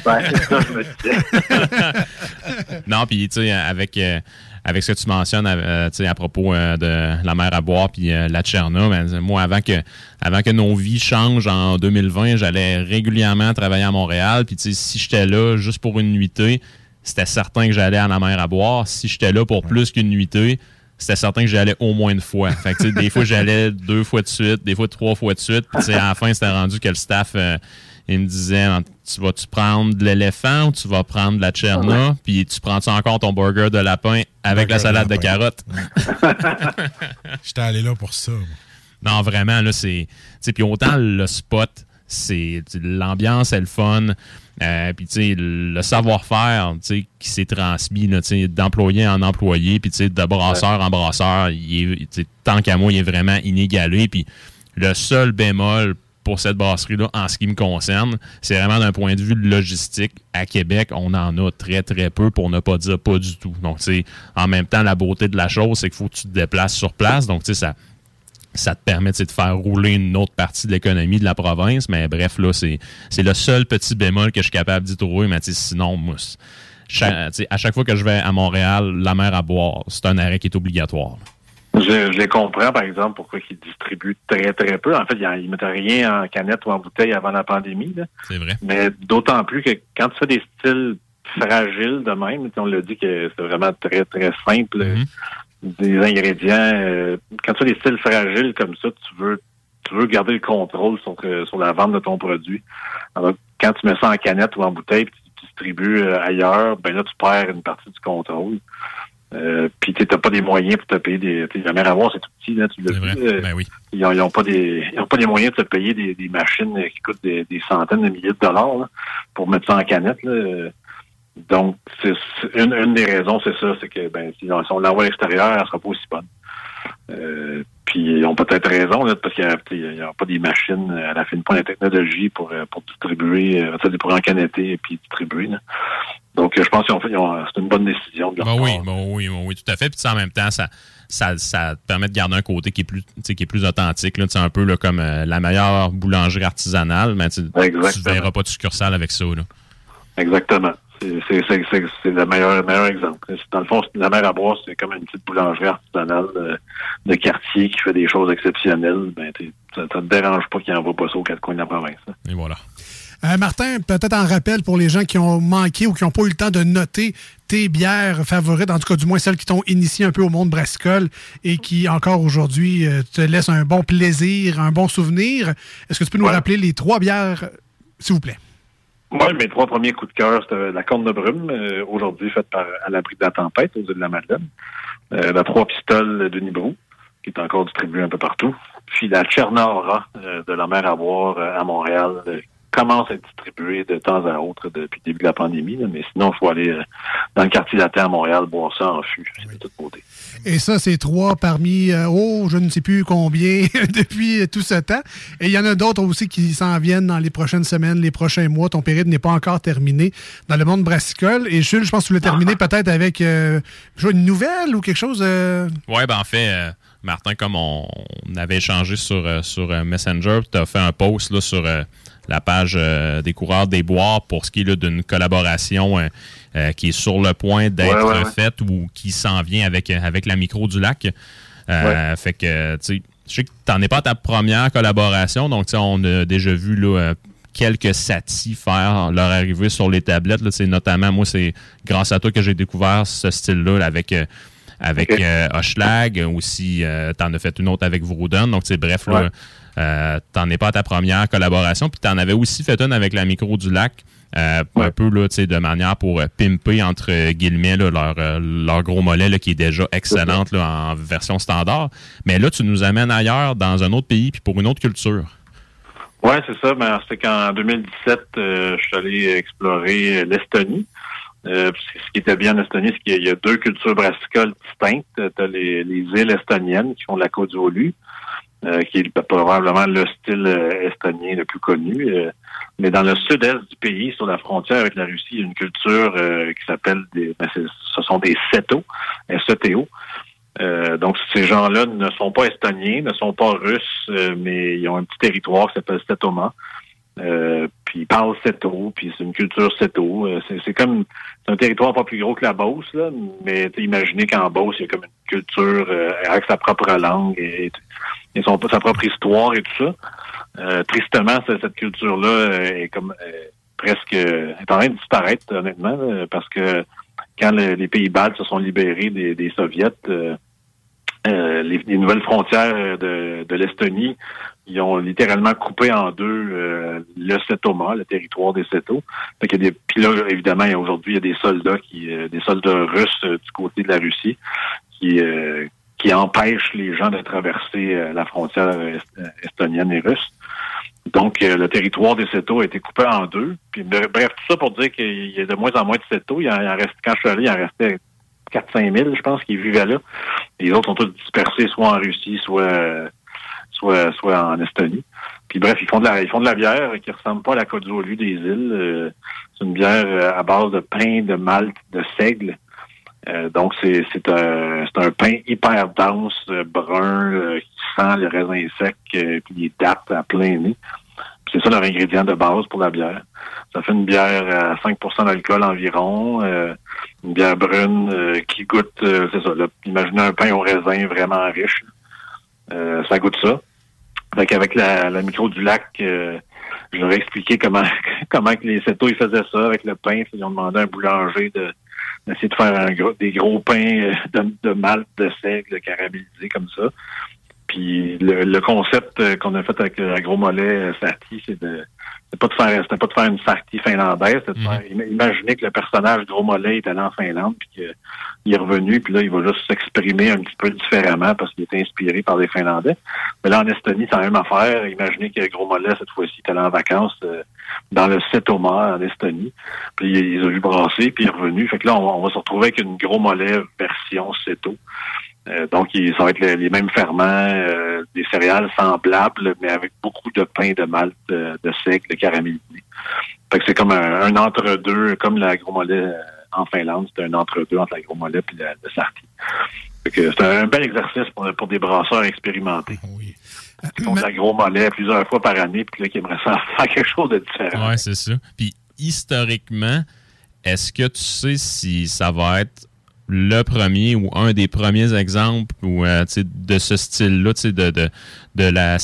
Ben, c'est ça, je me disais. non, puis tu sais, avec, euh, avec ce que tu mentionnes euh, tu sais, à propos euh, de la mer à boire puis euh, la Tcherna, ben, moi, avant que, avant que nos vies changent en 2020, j'allais régulièrement travailler à Montréal. Puis tu sais, si j'étais là juste pour une nuitée, c'était certain que j'allais à la mer à boire. Si j'étais là pour plus qu'une nuitée, c'était certain que j'allais au moins une fois. Fait que, des fois, j'allais deux fois de suite, des fois trois fois de suite. Puis, à la fin, c'était rendu que le staff, euh, il me disait, tu vas-tu prendre de l'éléphant ou tu vas prendre de la tcherna? Puis, tu prends-tu encore ton burger de lapin avec la salade de carottes? J'étais allé là pour ça. Non, vraiment, là, c'est. Puis autant le spot, c'est. L'ambiance est le fun. Euh, puis, tu sais, le savoir-faire, tu sais, qui s'est transmis, tu sais, d'employé en employé, puis, tu sais, de brasseur en brasseur, il est, tu sais, tant qu'à moi, il est vraiment inégalé. Puis, le seul bémol pour cette brasserie-là, en ce qui me concerne, c'est vraiment d'un point de vue logistique. À Québec, on en a très, très peu, pour ne pas dire pas du tout. Donc, tu sais, en même temps, la beauté de la chose, c'est qu'il faut que tu te déplaces sur place. Donc, tu sais, ça ça te permet de faire rouler une autre partie de l'économie de la province. Mais bref, là, c'est c'est le seul petit bémol que je suis capable d'y trouver. Mais sinon, c'est- cha- à chaque fois que je vais à Montréal, la mer à boire, c'est un arrêt qui est obligatoire. Je, je les comprends, par exemple, pourquoi ils distribuent très, très peu. En fait, ils ne mettent rien en canette ou en bouteille avant la pandémie. C'est vrai. Mais d'autant plus que quand tu fais des styles fragiles de même, on l'a dit que c'est vraiment très, très simple. Des ingrédients. euh, quand tu fais des styles fragiles comme ça, tu veux tu veux garder le contrôle sur, euh, sur la vente de ton produit. Alors, quand tu mets ça en canette ou en bouteille, puis tu distribues euh, ailleurs, ben là, tu perds une partie du contrôle. Euh, puis tu n'as pas des moyens pour te payer des. t'sais, La mer à boire, c'est tout petit, là, tu l'as vu. euh, Ben oui. Ils n'ont ont pas des ils ont pas les moyens de se payer des, des machines qui coûtent des, des centaines de milliers de dollars là, pour mettre ça en canette. Là. Donc, c'est c'est- une, une des raisons, c'est ça, c'est que ben, si on, l'envoie à l'extérieur, elle sera pas aussi bonne. Euh, puis ils ont peut-être raison, là, parce qu'il n'y a, pas des machines à la fin, pas la technologie pour, euh, pour distribuer, euh, pour encanetter et puis distribuer. là. Donc, je pense qu'ils ont fait, ils ont- c'est une bonne décision de leur Ben oui, ben oui, ben oui, tout à fait. Puis en même temps, ça, ça, ça te permet de garder un côté qui est plus, tu sais, qui est plus authentique. Sais, un peu là, comme euh, la meilleure boulangerie artisanale, mais tu tu Exactement. verras pas de succursale avec ça. Là. Exactement. C'est- le meilleur, le meilleur exemple. Dans le fond, la mer à boire, c'est comme une petite boulangerie artisanale de, de quartier qui fait des choses exceptionnelles. Ben, t'es- ça ne te dérange pas qu'il n'envoie pas ça aux quatre coins de la province. là. Et voilà. Euh, Martin, peut-être en rappel pour les gens qui ont manqué ou qui n'ont pas eu le temps de noter tes bières favorites, en tout cas du moins celles qui t'ont initié un peu au monde brassicole et qui encore aujourd'hui euh, te laissent un bon plaisir, un bon souvenir. Est-ce que tu peux nous rappeler les trois bières, s'il vous plaît? Moi, mes trois premiers coups de cœur, c'était la corne de brume, euh, aujourd'hui faite par à l'abri de la tempête aux îles de la Madeleine. Euh, la trois pistoles de Nibrou, qui est encore distribuée un peu partout. Puis la Tchernora euh, de la mer à boire euh, à Montréal euh, commence à être distribuée de temps à autre depuis le début de la pandémie. là. mais sinon, il faut aller euh, dans le quartier latin à Montréal boire ça en fût. C'est de toute beauté. Et ça, c'est trois parmi, euh, oh, je ne sais plus combien, depuis euh, tout ce temps. Et il y en a d'autres aussi qui s'en viennent dans les prochaines semaines, les prochains mois. Ton période n'est pas encore terminé dans le monde brassicole. Et Jules, je pense que tu l'as terminé peut-être avec euh, une nouvelle ou quelque chose. euh, Ouais, ben en fait, euh, Martin, comme on, avait échangé sur, sur Messenger, tu as fait un post là, sur euh, la page des coureurs des bois pour ce qui est d'une collaboration qui est sur le point d'être faite ou qui s'en vient avec, avec la micro du lac. Fait que, tu sais, je sais que tu n'en es pas à ta première collaboration, donc on a déjà vu là, quelques satis faire leur arrivée sur les tablettes. Là, notamment, moi, c'est grâce à toi que j'ai découvert ce style-là avec avec okay. Euh, aussi, euh, tu en as fait une autre avec Vrouden. Donc, bref, là, euh, t'en es pas à ta première collaboration. Puis tu en avais aussi fait une avec la micro du lac. Un peu là, de manière pour pimper entre guillemets leur, leur gros mollet qui est déjà excellente en version standard. Mais là, tu nous amènes ailleurs, dans un autre pays, puis pour une autre culture. Oui, c'est ça. Ben, c'est qu'en 2017, je suis allé explorer l'Estonie. Euh, ce qui était bien en Estonie, c'est qu'il y, a deux cultures brassicoles distinctes. Tu as les, îles estoniennes qui font la côte du euh, qui est probablement le style euh, estonien le plus connu. mais dans le sud-est du pays, sur la frontière avec la Russie, il y a une culture qui s'appelle des ben, ce sont des seto, S-E-T-O. donc ces gens-là ne sont pas estoniens, ne sont pas russes, mais ils ont un petit territoire qui s'appelle Setoma. Euh, puis ils parlent Seto, puis c'est une culture. Euh, c'est comme un territoire pas plus gros que la Beauce, là, mais imaginez qu'en Beauce, il y a comme une culture euh, avec sa propre langue et, son, sa propre histoire et tout ça. tristement, cette culture-là est comme presque est en train de disparaître, honnêtement, parce que quand les pays baltes se sont libérés des, des soviets, les, nouvelles frontières de, de l'Estonie ils ont littéralement coupé en deux euh, le Setoma, le territoire des Seto. Fait des, puis là, évidemment, aujourd'hui, il y a des soldats qui, euh, des soldats russes euh, du côté de la Russie qui, qui empêchent les gens de traverser la frontière estonienne et russe. Donc, le territoire des Seto a été coupé en deux. Puis, bref, tout ça pour dire qu'il y a de moins en moins de Seto. Il en, reste, quand je suis allé, il en restait 4-5 000, je pense, qui vivaient là. Les autres sont tous dispersés, soit en Russie, soit soit, soit en Estonie. Puis bref, ils font de la, ils font de la bière qui ressemble pas à la Côte d'Olu des îles. Euh, c'est une bière euh, à base de pain, de malt, de seigle. Euh, donc c'est c'est un c'est un pain hyper dense, brun, qui sent les raisins secs puis les dates à plein nez. c'est ça leur ingrédient de base pour la bière. Ça fait une bière à 5% d'alcool environ, une bière brune qui goûte, c'est ça. imaginez un pain au raisin vraiment riche. Ça goûte ça. Fait avec la, la micro du lac, euh, je leur ai expliqué comment comment que les setos ils faisaient ça avec le pain. Ils ont demandé à un boulanger de d'essayer de faire un des gros pains euh, de, de malt, de seigle caramélisé comme ça. Puis le, concept euh, qu'on a fait avec le gros mollet Sati, c'est de c'était pas de faire c'était pas de faire une sartie finlandaise, c'était de mhm. faire imaginer que le personnage Gros Mollet est allé en Finlande puis qu'il est revenu puis là il va juste s'exprimer un petit peu différemment parce qu'il est inspiré par les Finlandais. Mais là en Estonie, c'est la même affaire. Imaginez que Gros Mollet cette fois-ci est allé en vacances euh, dans le Setoma en Estonie. Puis il, a vu brasser puis il est revenu. Fait que là on, va se retrouver avec une Gros Mollet version Seto. Euh, donc, ça va être les, mêmes ferments, euh, des céréales semblables, mais avec beaucoup de pain de malt, de, de sec, de caramélisé. Fait que c'est comme un, entre-deux, comme la gros mollet euh, en Finlande, c'est un entre-deux entre la gros mollet et le sarti. c'est un bel exercice pour, pour des brasseurs expérimentés. Ah oui. Qui font de plusieurs fois par année, puis là, qui aimeraient faire quelque chose de différent. Oui, c'est ça. Puis, historiquement, est-ce que tu sais si ça va être le premier ou un des premiers exemples ou, euh, de ce style-là, de, de, de la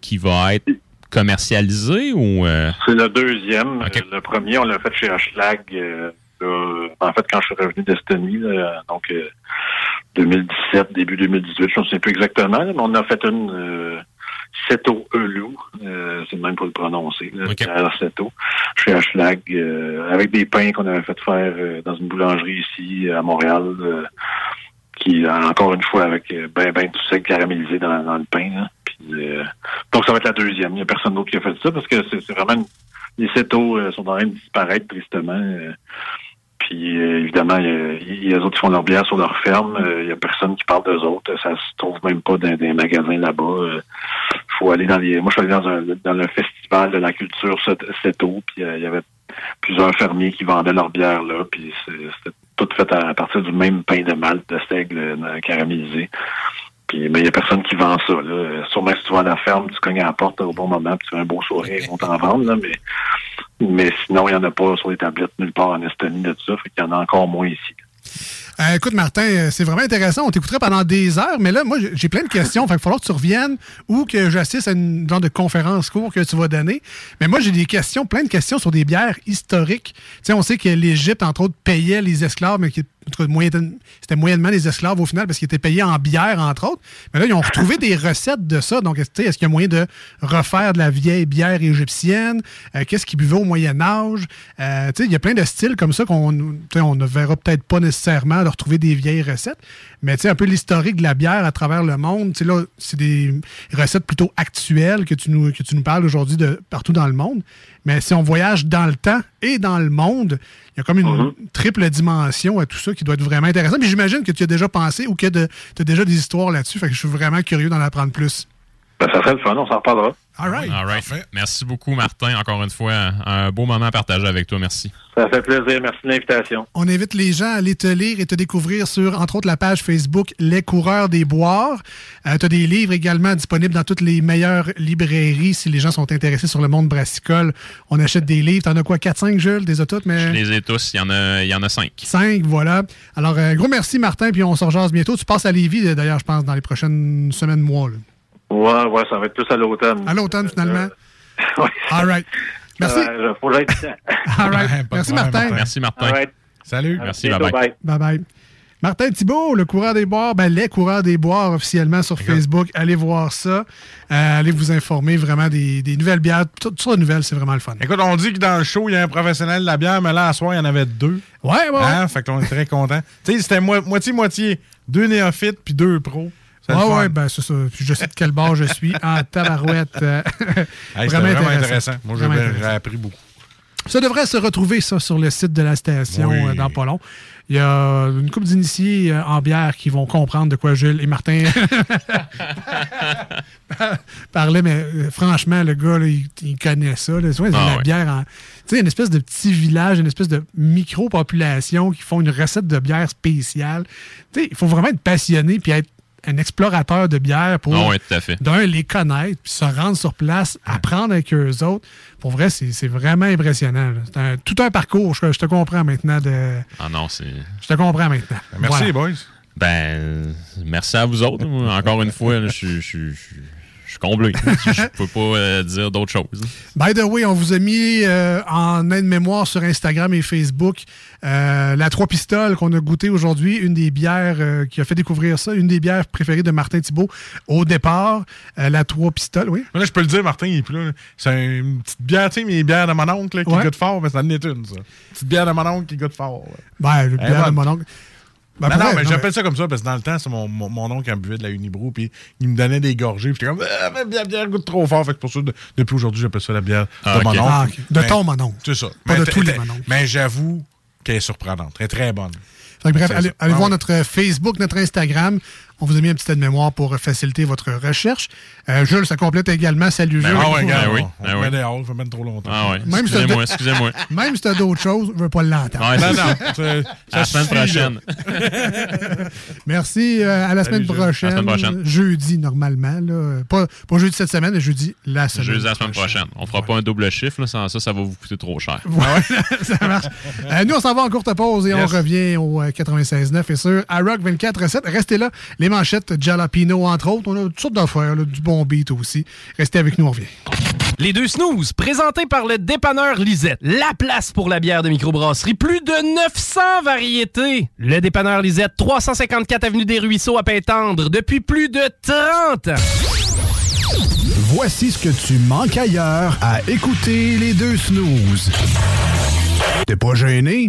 qui va être commercialisé ou... Euh? C'est le deuxième. Le premier, on l'a fait chez Ashlag. Euh, en fait, quand je suis revenu d'Estonie, donc 2017, début 2018, je ne sais plus exactement, mais on a fait une Seto Elou, euh, c'est même pour le prononcer, là, Seto, chez Ashlag, euh, avec des pains qu'on avait fait faire euh, dans une boulangerie ici à Montréal, euh, qui, encore une fois, avec ben, ben tout sec caramélisé dans, dans le pain. donc, ça va être la deuxième. Il n'y a personne d'autre qui a fait ça parce que c'est vraiment... Les Seto sont en train de disparaître tristement. Puis évidemment, il y, a, les autres qui font leur bière sur leur ferme. Il y a personne qui parle d'eux autres. Ça se trouve même pas dans des magasins là-bas faut aller dans les. Moi, je suis allé dans, un, dans le festival de la culture Seto, puis euh, il y avait plusieurs fermiers qui vendaient leur bière là, puis c'était tout fait à, partir du même pain de malt de seigle euh, caramélisé. Puis, mais il n'y a personne qui vend ça. Là. Sûrement, si tu vas à la ferme, tu cognes à la porte au bon moment, puis tu fais un beau sourire, ils vont t'en vendre. Là, mais, mais sinon, il n'y en a pas sur les tablettes nulle part en Estonie de ça. Fait qu'il y en a encore moins ici. Euh, écoute, Martin, euh, c'est vraiment intéressant. On t'écouterait pendant des heures, mais là, moi, j'ai plein de questions. Fait qu'il va falloir que tu reviennes ou que j'assiste à une genre de conférence court que tu vas donner. Mais moi, j'ai des questions, plein de questions sur des bières historiques. Tu sais, on sait que l'Égypte, entre autres, payait les esclaves, mais qui c'était moyennement des esclaves au final parce qu'ils étaient payés en bière, entre autres. Mais là, ils ont retrouvé des recettes de ça. Donc, est-ce qu'il y a moyen de refaire de la vieille bière égyptienne? Euh, qu'est-ce qu'ils buvaient au Moyen-Âge? Euh, il y a plein de styles comme ça qu'on on ne verra peut-être pas nécessairement de retrouver des vieilles recettes. Mais un peu l'historique de la bière à travers le monde, là, c'est des recettes plutôt actuelles que tu nous, que tu nous parles aujourd'hui de partout dans le monde. Mais si on voyage dans le temps et dans le monde, il y a comme une Mhm. triple dimension à tout ça qui doit être vraiment intéressant. Puis j'imagine que tu as déjà pensé ou que tu as déjà des histoires là-dessus. Fait que je suis vraiment curieux d'en apprendre plus. Ben, ça serait le fun, on s'en reparlera. All right. All right. Merci beaucoup, Martin. Encore une fois, un beau moment à partager avec toi. Merci. Ça fait plaisir. Merci de l'invitation. On invite les gens à aller te lire et te découvrir sur, entre autres, la page Facebook Les Coureurs des Boires. tu as des livres également disponibles dans toutes les meilleures librairies si les gens sont intéressés sur le monde brassicole. On achète des livres. T'en as quoi, 4-5, Jules? Des toutes, mais... Je les ai tous. Il y en a, il y en a cinq. 5, voilà. Alors, un gros merci, Martin, puis on se rejase bientôt. Tu passes à Lévis, d'ailleurs, je pense, dans les prochaines semaines, mois. là. Ouais, ouais, ça va être plus à l'automne. À l'automne, finalement. All right. Merci. Euh, faut. All right. Merci, Martin. Merci, Martin. All right. Salut. Merci, bye-bye. Bye bye. Martin Thibault, le coureur des boires, ben, les coureurs des boires officiellement sur Facebook. Allez voir ça. Euh, allez vous informer vraiment des, des nouvelles bières. Toutes sortes de nouvelles, c'est vraiment le fun. Écoute, on dit que dans le show, il y a un professionnel de la bière, mais là, à soir, il y en avait deux. Ouais, ouais, ouais. Hein? Fait qu'on est très contents. tu sais, c'était mo- moitié-moitié. Deux néophytes puis deux pros. Ouais, fun. ouais, ben c'est ça. Puis je sais de quel bord je suis. En tabarouette. euh, Hey, vraiment intéressant. Moi, j'ai appris beaucoup. Ça devrait se retrouver, ça, sur le site de la station Oui. euh, dans pas long. Il y a une couple d'initiés euh, en bière qui vont comprendre de quoi Jules et Martin parlaient, mais franchement, le gars, là, il, il connaît ça. là. Tu vois, Ah la ouais. bière en. Tu sais, une espèce de petit village, une espèce de micro-population qui font une recette de bière spéciale. Tu sais, il faut vraiment être passionné puis être un explorateur de bière pour, Ah d'un, les connaître, puis se rendre sur place, apprendre avec eux autres. Pour vrai, c'est c'est vraiment impressionnant. C'est un- tout un parcours. Je, je te comprends maintenant. De, Ah non, c'est. je te comprends maintenant. Merci, Voilà. les boys. Ben, merci à vous autres. Encore une fois, je suis- comblé. Je peux pas euh, dire d'autre chose. By the way, on vous a mis euh, en aide-mémoire sur Instagram et Facebook euh, la Trois Pistoles qu'on a goûté aujourd'hui, une des bières euh, qui a fait découvrir ça, une des bières préférées de Martin Thibault au départ. Euh, la Trois Pistoles, oui. Là, je peux le dire, Martin, il est plus là. C'est une petite bière, tu sais, mes bières de mon oncle là, qui Ouais. goûte fort, mais ça en est une, ça. Petite bière de mon oncle qui goûte fort. ouais. Ben, Eh, bière de mon oncle. Ben, non, mais non, j'appelle ça comme ça parce que dans le temps, c'est mon, mon, mon oncle qui me buvait de la Unibrew, puis il me donnait des gorgées, puis j'étais comme, ah, mais la bière goûte trop fort. Fait que pour ça, de- depuis aujourd'hui, j'appelle ça la bière Ah, de ok. mon oncle. Ah. De Mais- ton mon oncle. C'est ça. Pas Mais de tous les mononcles. Mais j'avoue qu'elle est surprenante. Elle est très bonne. Fait que bref, allez, allez Ah voir notre Facebook, notre Instagram. On vous a mis un petit de mémoire pour faciliter votre recherche. Euh, Jules, ça complète également. Salut, Jules. Ah ouais, Ben oui, on, ben on oui. met dehors, ça mène trop longtemps. Ah ouais. Même si Excusez-moi, t'as- excusez-moi. Même si tu as d'autres choses, je veux pas l'entendre. Ouais, Non, non, À la semaine prochaine. Merci. euh, à la Salut, semaine prochaine. À la semaine prochaine. Jeudi, normalement. Là. Pas, pas jeudi cette semaine, mais jeudi la semaine Jeudi la semaine prochaine. On fera pas un double chiffre, là, sans ça, ça va vous coûter trop cher. Ouais, ça marche. Euh, nous, on s'en va en courte pause et Yes. on revient au euh, 96.9 et sur iRock 24.7. Restez là. Les manchettes Jalapino, entre autres. On a toutes sortes d'affaires, là, du bon beat aussi. Restez avec nous, on revient. Les deux snooze, présentés par le dépanneur Lisette. La place pour la bière de microbrasserie. Plus de 900 variétés. Le dépanneur Lisette, 354 Avenue des Ruisseaux à Pintendre, depuis plus de 30 ans. Voici ce que tu manques ailleurs à écouter les deux snooze. T'es pas gêné?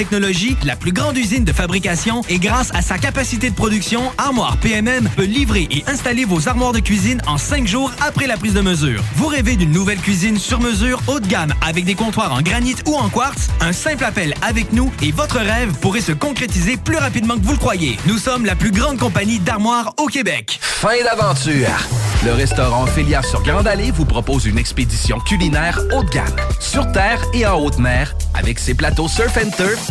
technologie, la plus grande usine de fabrication et grâce à sa capacité de production, Armoire PMM peut livrer et installer vos armoires de cuisine en cinq jours après la prise de mesure. Vous rêvez d'une nouvelle cuisine sur mesure haut de gamme avec des comptoirs en granit ou en quartz? Un simple appel avec nous et votre rêve pourrait se concrétiser plus rapidement que vous le croyez. Nous sommes la plus grande compagnie d'armoires au Québec. Fin d'aventure! Le restaurant Félia sur Grande Allée vous propose une expédition culinaire haut de gamme, sur terre et en haute mer, avec ses plateaux surf and turf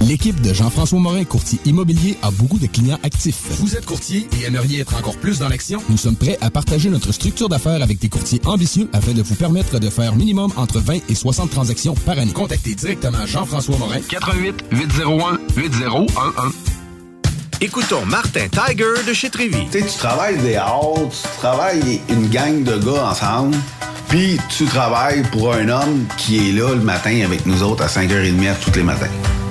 L'équipe de Jean-François Morin, courtier immobilier, a beaucoup de clients actifs. Vous êtes courtier et aimeriez être encore plus dans l'action? Nous sommes prêts à partager notre structure d'affaires avec des courtiers ambitieux afin de vous permettre de faire minimum entre 20 et 60 transactions par année. Contactez directement Jean-François Morin. 88 801 8011. Écoutons Martin Tiger de chez Trévy. Tu sais, tu travailles des heures, tu travailles une gang de gars ensemble, puis tu travailles pour un homme qui est là le matin avec nous autres à 5h30 tous les matins.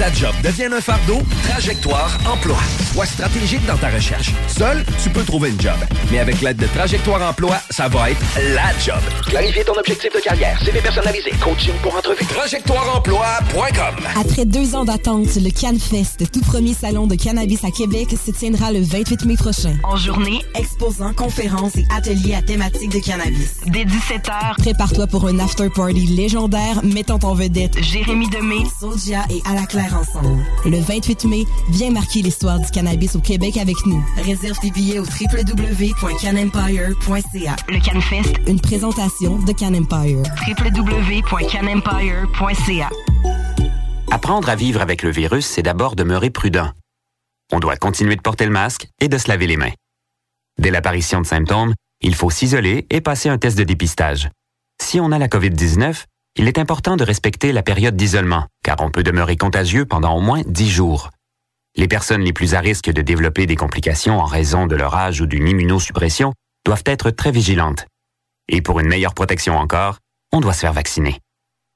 Ta job devienne un fardeau, Trajectoire Emploi. Sois stratégique dans ta recherche. Seul, tu peux trouver une job. Mais avec l'aide de Trajectoire Emploi, ça va être la job. Clarifier ton objectif de carrière, CV personnalisé, coaching pour entrevue. TrajectoireEmploi.com Après deux ans d'attente, le CanFest, tout premier salon de cannabis à Québec, se tiendra le 28 mai prochain. En journée, exposants, conférences et ateliers à thématique de cannabis. Dès 17h, prépare-toi pour un after-party légendaire mettant en vedette Jérémy Demé, Soulja et À la Claire ensemble. Le 28 mai, viens marquer l'histoire du cannabis au Québec avec nous. Réserve tes billets au www.canempire.ca. Le CanFest, une présentation de Can Empire. www.canempire.ca. Apprendre à vivre avec le virus, c'est d'abord demeurer prudent. On doit continuer de porter le masque et de se laver les mains. Dès l'apparition de symptômes, il faut s'isoler et passer un test de dépistage. Si on a la COVID-19, il est important de respecter la période d'isolement, car on peut demeurer contagieux pendant au moins 10 jours. Les personnes les plus à risque de développer des complications en raison de leur âge ou d'une immunosuppression doivent être très vigilantes. Et pour une meilleure protection encore, on doit se faire vacciner.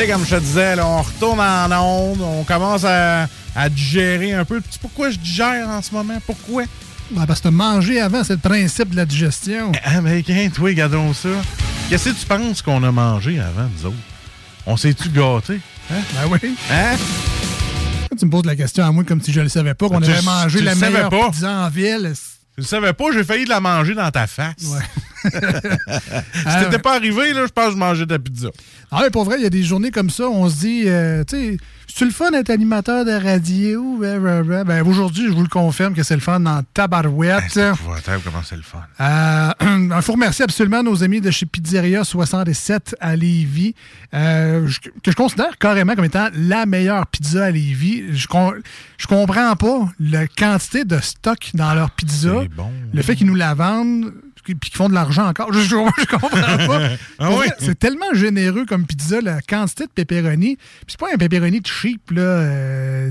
Sais, comme je te disais, là, on retourne en onde, on commence à, à digérer un peu. Tu sais pourquoi je digère en ce moment? Pourquoi? Ben, parce que manger avant, c'est le principe de la digestion. Ah, mais quand, toi, regardons ça? Qu'est-ce que tu penses qu'on a mangé avant, nous autres? On s'est-tu gâté? Hein? Ben oui. Hein? Tu me poses la question à moi comme si je le savais pas, qu'on Tu- avait mangé tu la meilleure pizza en ville. Je le savais pas, j'ai failli de la manger dans ta face. Ouais. si Ah, t'étais ouais. pas arrivé, là, je pense que je mangeais de la pizza. Ah ouais, pour vrai, il y a des journées comme ça, on se dit, euh, tu sais, c'est le fun d'être animateur de radio? Ben, ben, ben, ben, aujourd'hui, je vous le confirme que c'est le fun dans tabarouette. C'est épouvantable comment c'est le fun? Euh, Il faut remercier absolument nos amis de chez Pizzeria 67 à Lévis, euh, que je considère carrément comme étant la meilleure pizza à Lévis. Je, je comprends pas la quantité de stock dans leur pizza. Bon. Le fait qu'ils nous la vendent puis qu'ils font de l'argent encore. Je, je- je comprends pas. Ah oui? C'est tellement généreux comme pizza, la quantité de pepperoni. Puis c'est pas un pepperoni cheap, là, euh,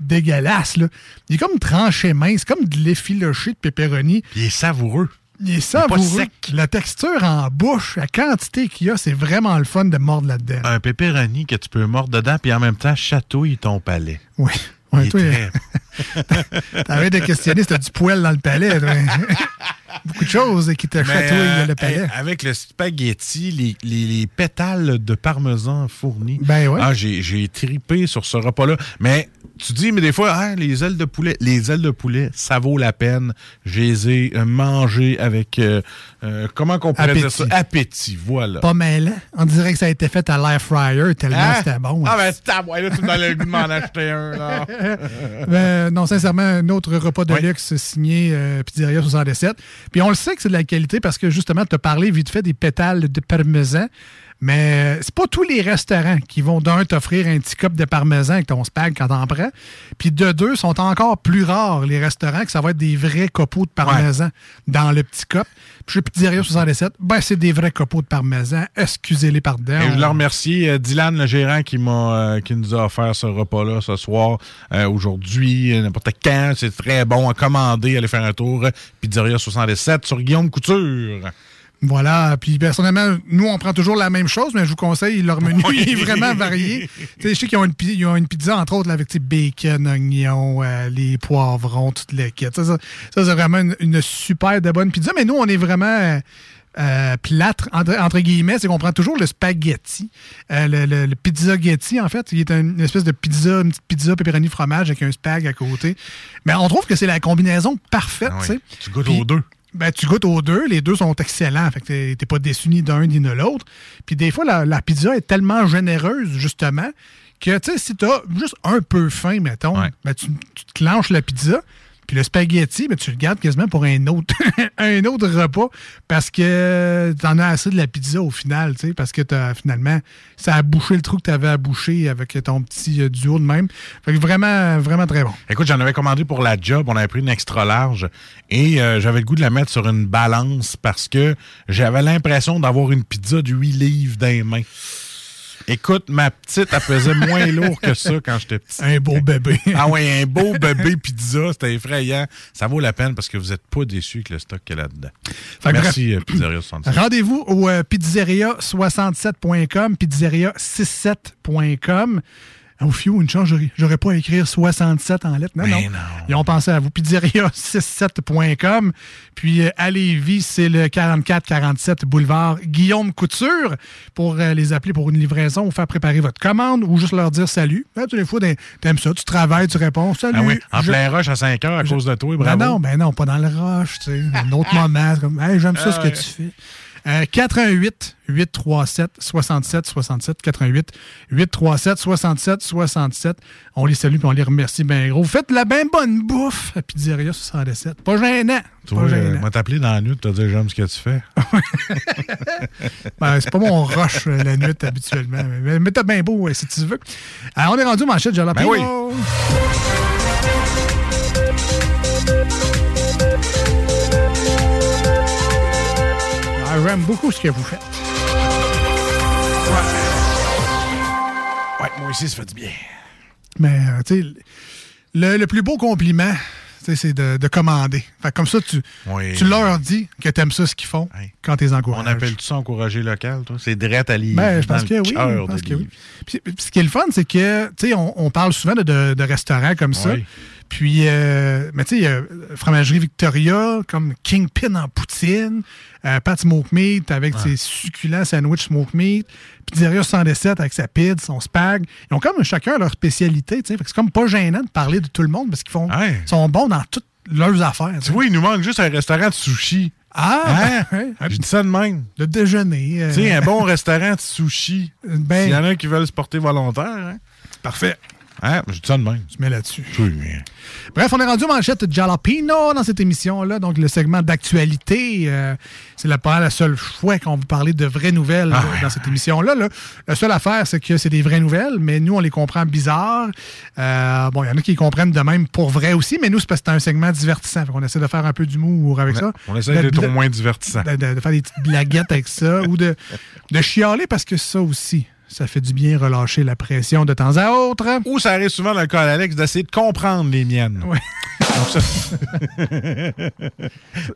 dégueulasse. Là. Il est comme tranché mince, comme de l'effiloché de pepperoni. Puis il est savoureux. Il est pas savoureux. sec. La texture en bouche, la quantité qu'il y a, c'est vraiment le fun de mordre là-dedans. Un pepperoni que tu peux mordre dedans, puis en même temps chatouille ton palais. Oui. Ouais, T'arrêtes de questionner si t'as du poil dans le palais. Beaucoup de choses qui te chatouillent euh, le palais. avec le spaghetti, les, les- les pétales de parmesan fournis. Ben ouais. Ah, j'ai, j'ai tripé sur ce repas-là. Mais tu dis, mais des fois, ah, les ailes de poulet, les ailes de poulet, ça vaut la peine. Je les ai euh, mangées avec, euh, euh, comment qu'on pourrait dire ça? Appétit. Voilà. Pas mêlant. On dirait que ça a été fait à l'air fryer tellement Hein? c'était bon. Ah, ben, c'est à moi, là, tu me donnes le goût de m'en acheter un, là. Ben, non, sincèrement, un autre repas de luxe signé euh, Pizzeria 67. Puis on le sait que c'est de la qualité parce que justement, tu as parlé vite fait des pétales de parmesan. Mais c'est pas tous les restaurants qui vont d'un t'offrir un petit cup de parmesan avec ton spag quand t'en prends. Puis de deux, sont encore plus rares les restaurants que ça va être des vrais copeaux de parmesan dans le petit cup. Puis chez Pizzeria 67, ben c'est des vrais copeaux de parmesan. Excusez-les pardon. Et je le remercie, euh, Dylan, le gérant, qui m'a, euh, qui nous a offert ce repas-là ce soir, euh, aujourd'hui, n'importe quand. C'est très bon à commander. Allez faire un tour. Pizzeria 67 sur Guillaume Couture. Voilà. Puis personnellement, nous, on prend toujours la même chose, mais je vous conseille, leur menu Oui. est vraiment varié. Tu sais, je sais qu'ils ont une, pi- ils ont une pizza, entre autres, là, avec bacon, oignons, euh, les poivrons, toutes les kits. Ça, ça, ça, c'est vraiment une, une super de bonne pizza. Mais nous, on est vraiment. euh, euh, plâtre, entre, entre guillemets, c'est qu'on prend toujours le spaghetti, euh, le, le, le pizzaghetti, en fait, qui est une espèce de pizza, une petite pizza pepperoni fromage avec un spag à côté. Mais on trouve que c'est la combinaison parfaite, Ah oui. tu goûtes aux deux. Ben, tu goûtes aux deux. Les deux sont excellents. Fait que t'es- pas déçu ni d'un ni de l'autre. Puis des fois, la, la pizza est tellement généreuse, justement, que tu sais, si t'as juste un peu faim, mettons, ben, tu, tu te clenches la pizza. Puis le spaghetti, ben, tu le gardes quasiment pour un autre, un autre repas parce que t'en as assez de la pizza au final, tu sais, parce que t'as, finalement, ça a bouché le trou que t'avais à boucher avec ton petit euh, duo de même. Fait que vraiment, vraiment très bon. Écoute, j'en avais commandé pour la job. On avait pris une extra large et euh, j'avais le goût de la mettre sur une balance parce que j'avais l'impression d'avoir une pizza de 8 livres dans les mains. Écoute, ma petite, elle pesait moins lourd que ça quand j'étais petit. Un beau bébé. ah oui, un beau bébé pizza. C'était effrayant. Ça vaut la peine parce que vous n'êtes pas déçus avec le stock qu'il y a là-dedans. Merci, euh, Pizzeria 67. Rendez-vous au euh, pizzeria67.com, pizzeria67.com. Au fiou, une chance, j'aurais- pas à écrire 67 en lettres. Non, non. Ils ont pensé à vous. Pizzeria67.com. Puis à Lévis, c'est le 4447 boulevard Guillaume Couture pour euh, les appeler pour une livraison ou faire préparer votre commande ou juste leur dire salut. Là, tous les fois, t'aimes- ça, tu travailles, tu réponds salut. Ah oui, en Je- plein rush à 5 heures à cause de toi, bravo. ben non, ben non, pas dans le rush, tu sais. Un autre moment. Comme, hey, j'aime ça Ah ce que ouais. tu fais. Euh, 88 837 67 67 88 837 67 67. On les salue et on les remercie bien gros. Vous faites la bien bonne bouffe à Pizzeria 67. Pas gênant. Tu Pas vois, gênant. euh, m'a t'appelé dans la nuit, te dire j'aime ce que tu fais. Ben, c'est pas mon rush euh, la nuit habituellement. Mais, mais t'as bien beau euh, si tu veux. Alors, on est rendu au manchette Jalapeno. Ben oui. J'aime beaucoup ce que vous faites. Ouais, moi aussi, ça fait du bien. Mais, euh, tu sais, le, le plus beau compliment, c'est de, de commander. Fait que comme ça, tu, Oui. tu leur dis que tu aimes ça ce qu'ils font quand tu les encourages. On appelle tout ça encourager local, toi? C'est direct à Lévis. Ben, je pense que oui. je pense que oui. Puis, puis ce qui est le fun, c'est que, tu sais, on, on parle souvent de, de- de restaurants comme ça. Puis, euh, mais tu sais, il y a Fromagerie Victoria, comme Kingpin en poutine, euh, Pat Smoke Meat avec ses succulents sandwich Smoke Meat, Pizzeria 117 avec sa pizza, son spag. Ils ont comme chacun leur spécialité, tu sais. C'est comme pas gênant de parler de tout le monde parce qu'ils font, sont bons dans toutes leurs affaires. Tu vois, il nous manque juste un restaurant de sushi. Ah, Hein? ouais. Je dis ça de même. Le déjeuner. euh, Tu sais, un bon restaurant de sushi. Ben- S'il y en a qui veulent se porter volontaire, hein? Parfait. Hein? Je dis ça de même. Tu mets là-dessus. Oui, Bref, on est rendu aux manchettes Jalapino dans cette émission-là. Donc, le segment d'actualité, euh, c'est la, la seule fois qu'on va parler de vraies nouvelles Ah dans cette émission-là. là. La seule affaire, c'est que c'est des vraies nouvelles, mais nous, on les comprend bizarres. Euh, bon, il y en a qui les comprennent de même pour vrai aussi, mais nous, c'est parce que c'est un segment divertissant. On essaie de faire un peu d'humour avec On- ça. on essaie De- d'être de- au moins divertissant. De, de- de faire des petites blaguettes avec ça ou de, de chialer parce que ça aussi, ça fait du bien relâcher la pression de temps à autre. Ou ça arrive souvent dans le cas d'Alex d'essayer de comprendre les miennes. Oui. Donc ça-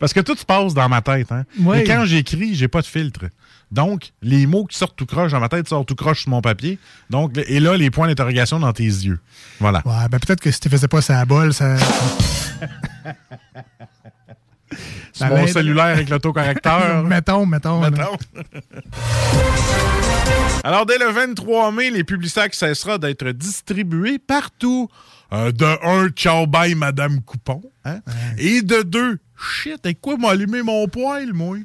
Parce que tout se passe dans ma tête. Hein? Oui. Et quand j'écris, j'ai pas de filtre. Donc, les mots qui sortent tout croche dans ma tête sortent tout croche sur mon papier. Donc, et là, les points d'interrogation dans tes yeux. Voilà. Ouais, ben peut-être que si tu faisais pas ça à bol, ça. Sur mon cellulaire avec l'autocorrecteur. mettons, mettons. Mettons. Alors, dès le 23 mai, les publicitaires cessera d'être distribués partout. Euh, de un, ciao bye, Madame Coupon. hein? Et de deux, shit, avec quoi m'allumer mon poil, moi?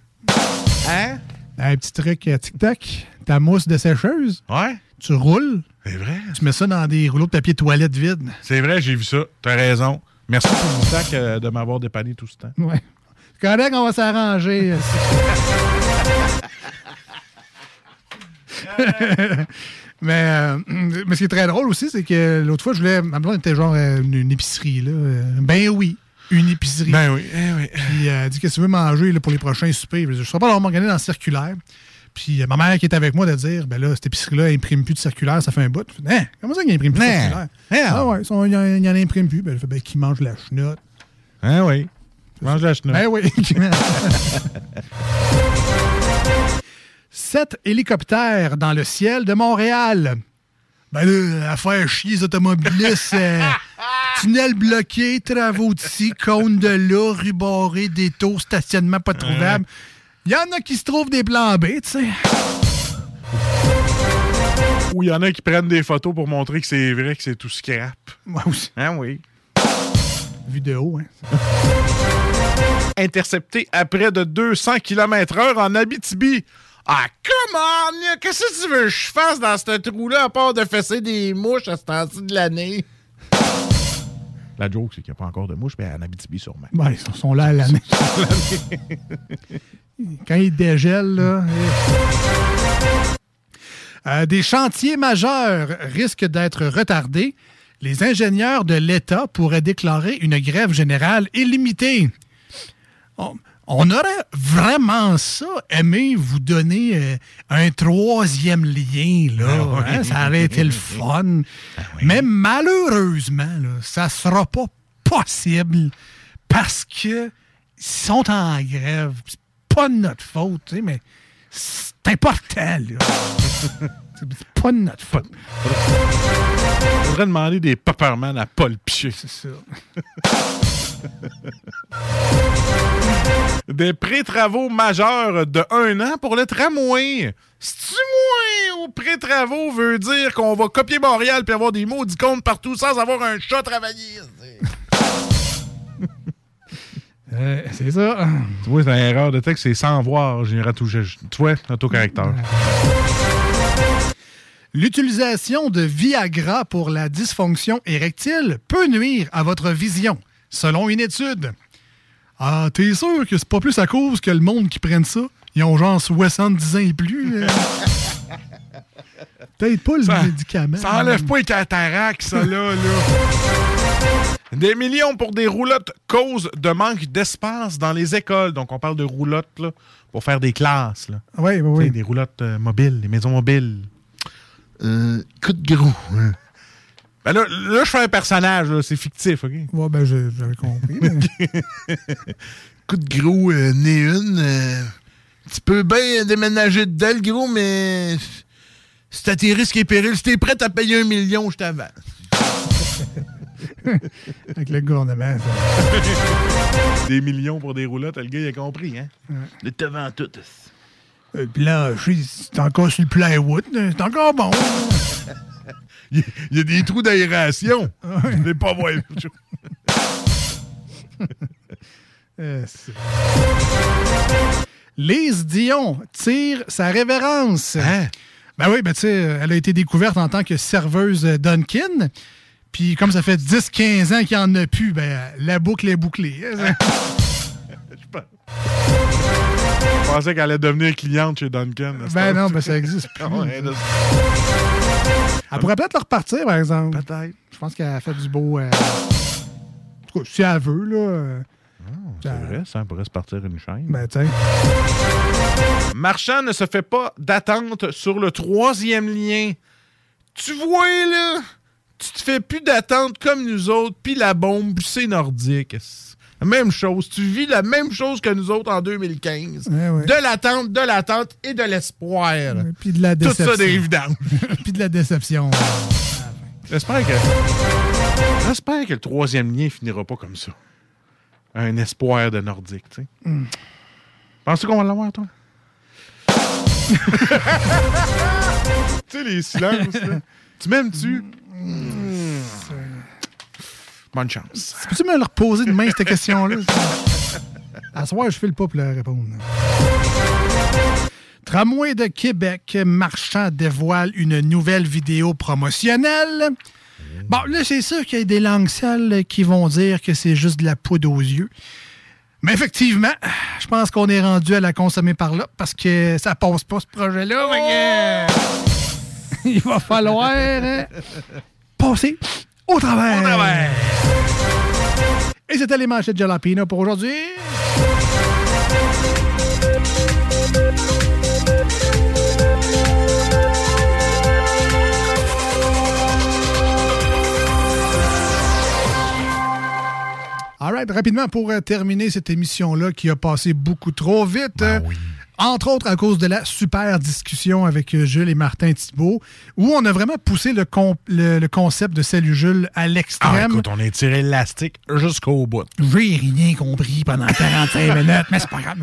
Hein? Un petit truc euh, tic-tac, ta mousse de sécheuse. Ouais. Tu roules. C'est vrai. Tu mets ça dans des rouleaux de papier toilette vides. C'est vrai, j'ai vu ça. T'as raison. Merci, publicitaire, euh, de m'avoir dépanné tout ce temps. Ouais. Correct, on va s'arranger. mais, euh, mais ce qui est très drôle aussi, c'est que l'autre fois, je voulais. Ma blonde était genre euh, une, une épicerie. Là. Ben oui, une épicerie. Ben oui, eh oui. Puis euh, elle dit Qu'est-ce que tu veux manger là, pour les prochains soupers? Je ne sais pas leur m'organiser dans le circulaire. Puis euh, ma mère qui est avec moi de dire Ben là, cette épicerie-là, elle imprime plus de circulaire, ça fait un bout. Je fais, Hein, comment ça qu'il imprime plus de Hein? circulaire? Hein? Ah ouais, il y, en- il y en imprime plus. Ben, je fais, ben, qui mange la chenotte Hein, oui. Mange la chenoute. Ben oui. Sept hélicoptères dans le ciel de Montréal. Ben là, à faire chier les automobilistes. euh, tunnel bloqué, travaux d'ici, cône de là, rue barrée, détour, stationnement pas trouvable. Il y en a qui se trouvent des plans B, tu sais. Ou il y en a qui prennent des photos pour montrer que c'est vrai que c'est tout scrap. Moi aussi. Hein, oui. Vidéo, hein. Intercepté à près de 200 km/h en Abitibi. Ah, come on! Qu'est-ce que tu veux que je fasse dans ce trou-là à part de fesser des mouches à ce temps-ci de l'année? La joke, c'est qu'il n'y a pas encore de mouches, mais en Abitibi, sûrement. Ouais, ils sont- là à l'année. Quand ils dégèlent, là. Euh, des chantiers majeurs risquent d'être retardés. Les ingénieurs de l'État pourraient déclarer une grève générale illimitée. On, on aurait vraiment ça aimé vous donner euh, un troisième lien, là. Ah oui. hein, ça aurait été le fun. Mais malheureusement, là, ça sera pas possible parce que ils sont en grève. C'est pas de notre faute, tu sais, mais c'est important, là. c'est pas de notre faute. Faudrait demander des Pepperman à Paul Piché. C'est ça. Des pré-travaux majeurs de un an pour le tramway. C'est-tu moins ou pré-travaux veut dire qu'on va copier Montréal puis avoir des maudits comptes partout sans avoir un chat travaillé? Euh, c'est ça. Tu vois, c'est une erreur de texte, c'est sans voir. Retouché. Tu vois, autocorrecteur. L'utilisation de Viagra pour la dysfonction érectile peut nuire à votre vision, selon une étude. Ah, t'es sûr que c'est pas plus à cause que le monde qui prenne ça? Ils ont genre 70 ans et plus. euh? Peut-être pas le Ça- médicament. Ça enlève pas les cataractes, ça, là, là. Des millions pour des roulottes cause de manque d'espace dans les écoles. Donc, on parle de roulottes, là, pour faire des classes, là. Oui, oui, oui. Des roulottes euh, mobiles, des maisons mobiles. Euh, coup de gros. hein. Ben là, là, je fais un personnage, c'est fictif, OK? Ouais, ben, j'avais compris. mais- Coup de gros, euh, né une. euh, tu peux bien déménager dedans, le gros, mais c'est à tes risques et périls. Si t'es prêt à payer un million, je t'avance. Avec le gouvernement. ça. Des millions pour des roulottes, le gars, il a compris, hein? Le devant tout. Euh, Puis là, je c'est encore sur le plywood. là, C'est encore bon. Il y a des trous d'aération. Je vais pas voir. Euh, Lise Dion tire sa révérence. Hein? Ben oui, ben tu sais, elle a été découverte en tant que serveuse Dunkin'. Puis comme ça fait 10-15 ans qu'il n'y en a plus, ben la boucle est bouclée. hein, Je pensais qu'elle allait devenir cliente chez Duncan. Ben non, ben ça existe plus. Ah Elle pourrait peut-être le repartir, par exemple. Peut-être. Je pense qu'elle a fait du beau. euh, En tout cas, si elle veut, là. euh, C'est vrai, ça pourrait se partir une chaîne. Ben, tiens. Marchand ne se fait pas d'attente sur le troisième lien. Tu vois, là, tu te fais plus d'attente comme nous autres, puis la bombe, c'est nordique. La même chose. Tu vis la même chose que nous autres en 2015. Ouais, ouais. De l'attente, de l'attente et de l'espoir. Puis de la Tout déception. ça dérive d'ange. Puis de la déception. J'espère que. J'espère que le troisième lien finira pas comme ça. Un espoir de nordique, tu sais. Hmm. Penses-tu qu'on va l'avoir, toi? tu sais, les silences, là. Tu m'aimes-tu? Hmm. Bonne chance. Peux-tu me le reposer demain, cette question-là? À soir, je file pas pour la répondre. Tramway de Québec, Marchand dévoile une nouvelle vidéo promotionnelle. Bon, là, c'est sûr qu'il y a des langues sales qui vont dire que c'est juste de la poudre aux yeux. Mais effectivement, je pense qu'on est rendu à la consommer par là parce que ça passe pas ce projet-là. que, Il va falloir hein, passer au travers. Au travers. Et c'était les manchettes de Jalapino pour aujourd'hui. All right, rapidement pour euh, terminer cette émission-là qui a passé beaucoup trop vite. euh, Entre autres à cause de la super discussion avec euh, Jules et Martin Thibault, où on a vraiment poussé le, con- le- le concept de Salut Jules à Ah, l'extrême. écoute, on a tiré l'élastique jusqu'au bout. J'ai rien compris pendant 45 minutes, mais c'est pas grave.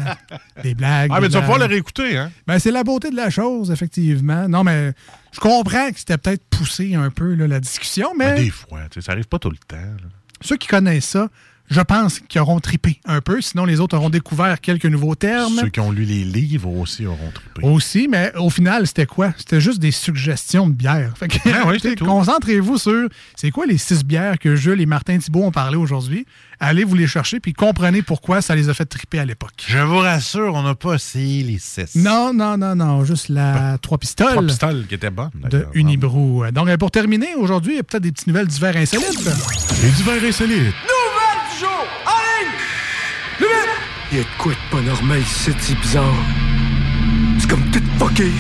Des blagues. Ah, mais tu vas pouvoir le réécouter, hein? Ben, c'est la beauté de la chose, effectivement. Non, mais je comprends que c'était peut-être poussé un peu là, la discussion, mais Ben, des fois, tu sais, ça arrive pas tout le temps. là. ceux qui connaissent ça, je pense qu'ils auront tripé un peu. Sinon, les autres auront découvert quelques nouveaux termes. Ceux qui ont lu les livres aussi auront trippé. Aussi, mais au final, c'était quoi? C'était juste des suggestions de bières. Fait que, Ben. Concentrez-vous sur c'est quoi les six bières que Jules et Martin Thibault ont parlé aujourd'hui. Allez vous les chercher, puis comprenez pourquoi ça les a fait triper à l'époque. Je vous rassure, on n'a pas essayé les six. Non, non, non, non, juste la trois pistoles. Trois pistoles qui étaient bonnes. de. Unibrou. Donc, euh, pour terminer, aujourd'hui, il y a peut-être des petites nouvelles d'hiver insolites. Les divers insolites. Il y a de quoi de pas normal ici, c'est bizarre. C'est comme tout fucké.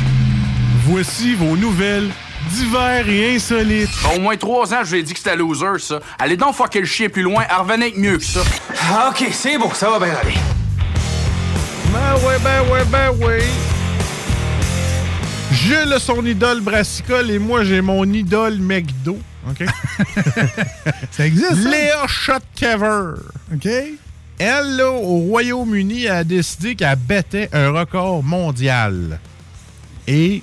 Voici vos nouvelles divers et insolites. Au moins trois ans, je lui ai dit que c'était loser, ça. Allez donc fucker le chien plus loin, revenez avec mieux que ça. Ah, ok, c'est bon, ça va bien aller. Ben ouais, ben ouais, ben ouais. Jules a son idole brassicole et moi j'ai mon idole McDo. OK? ça existe, ça? Léa Shotkever. OK? Elle, là, au Royaume-Uni, a décidé qu'elle battait un record mondial. Et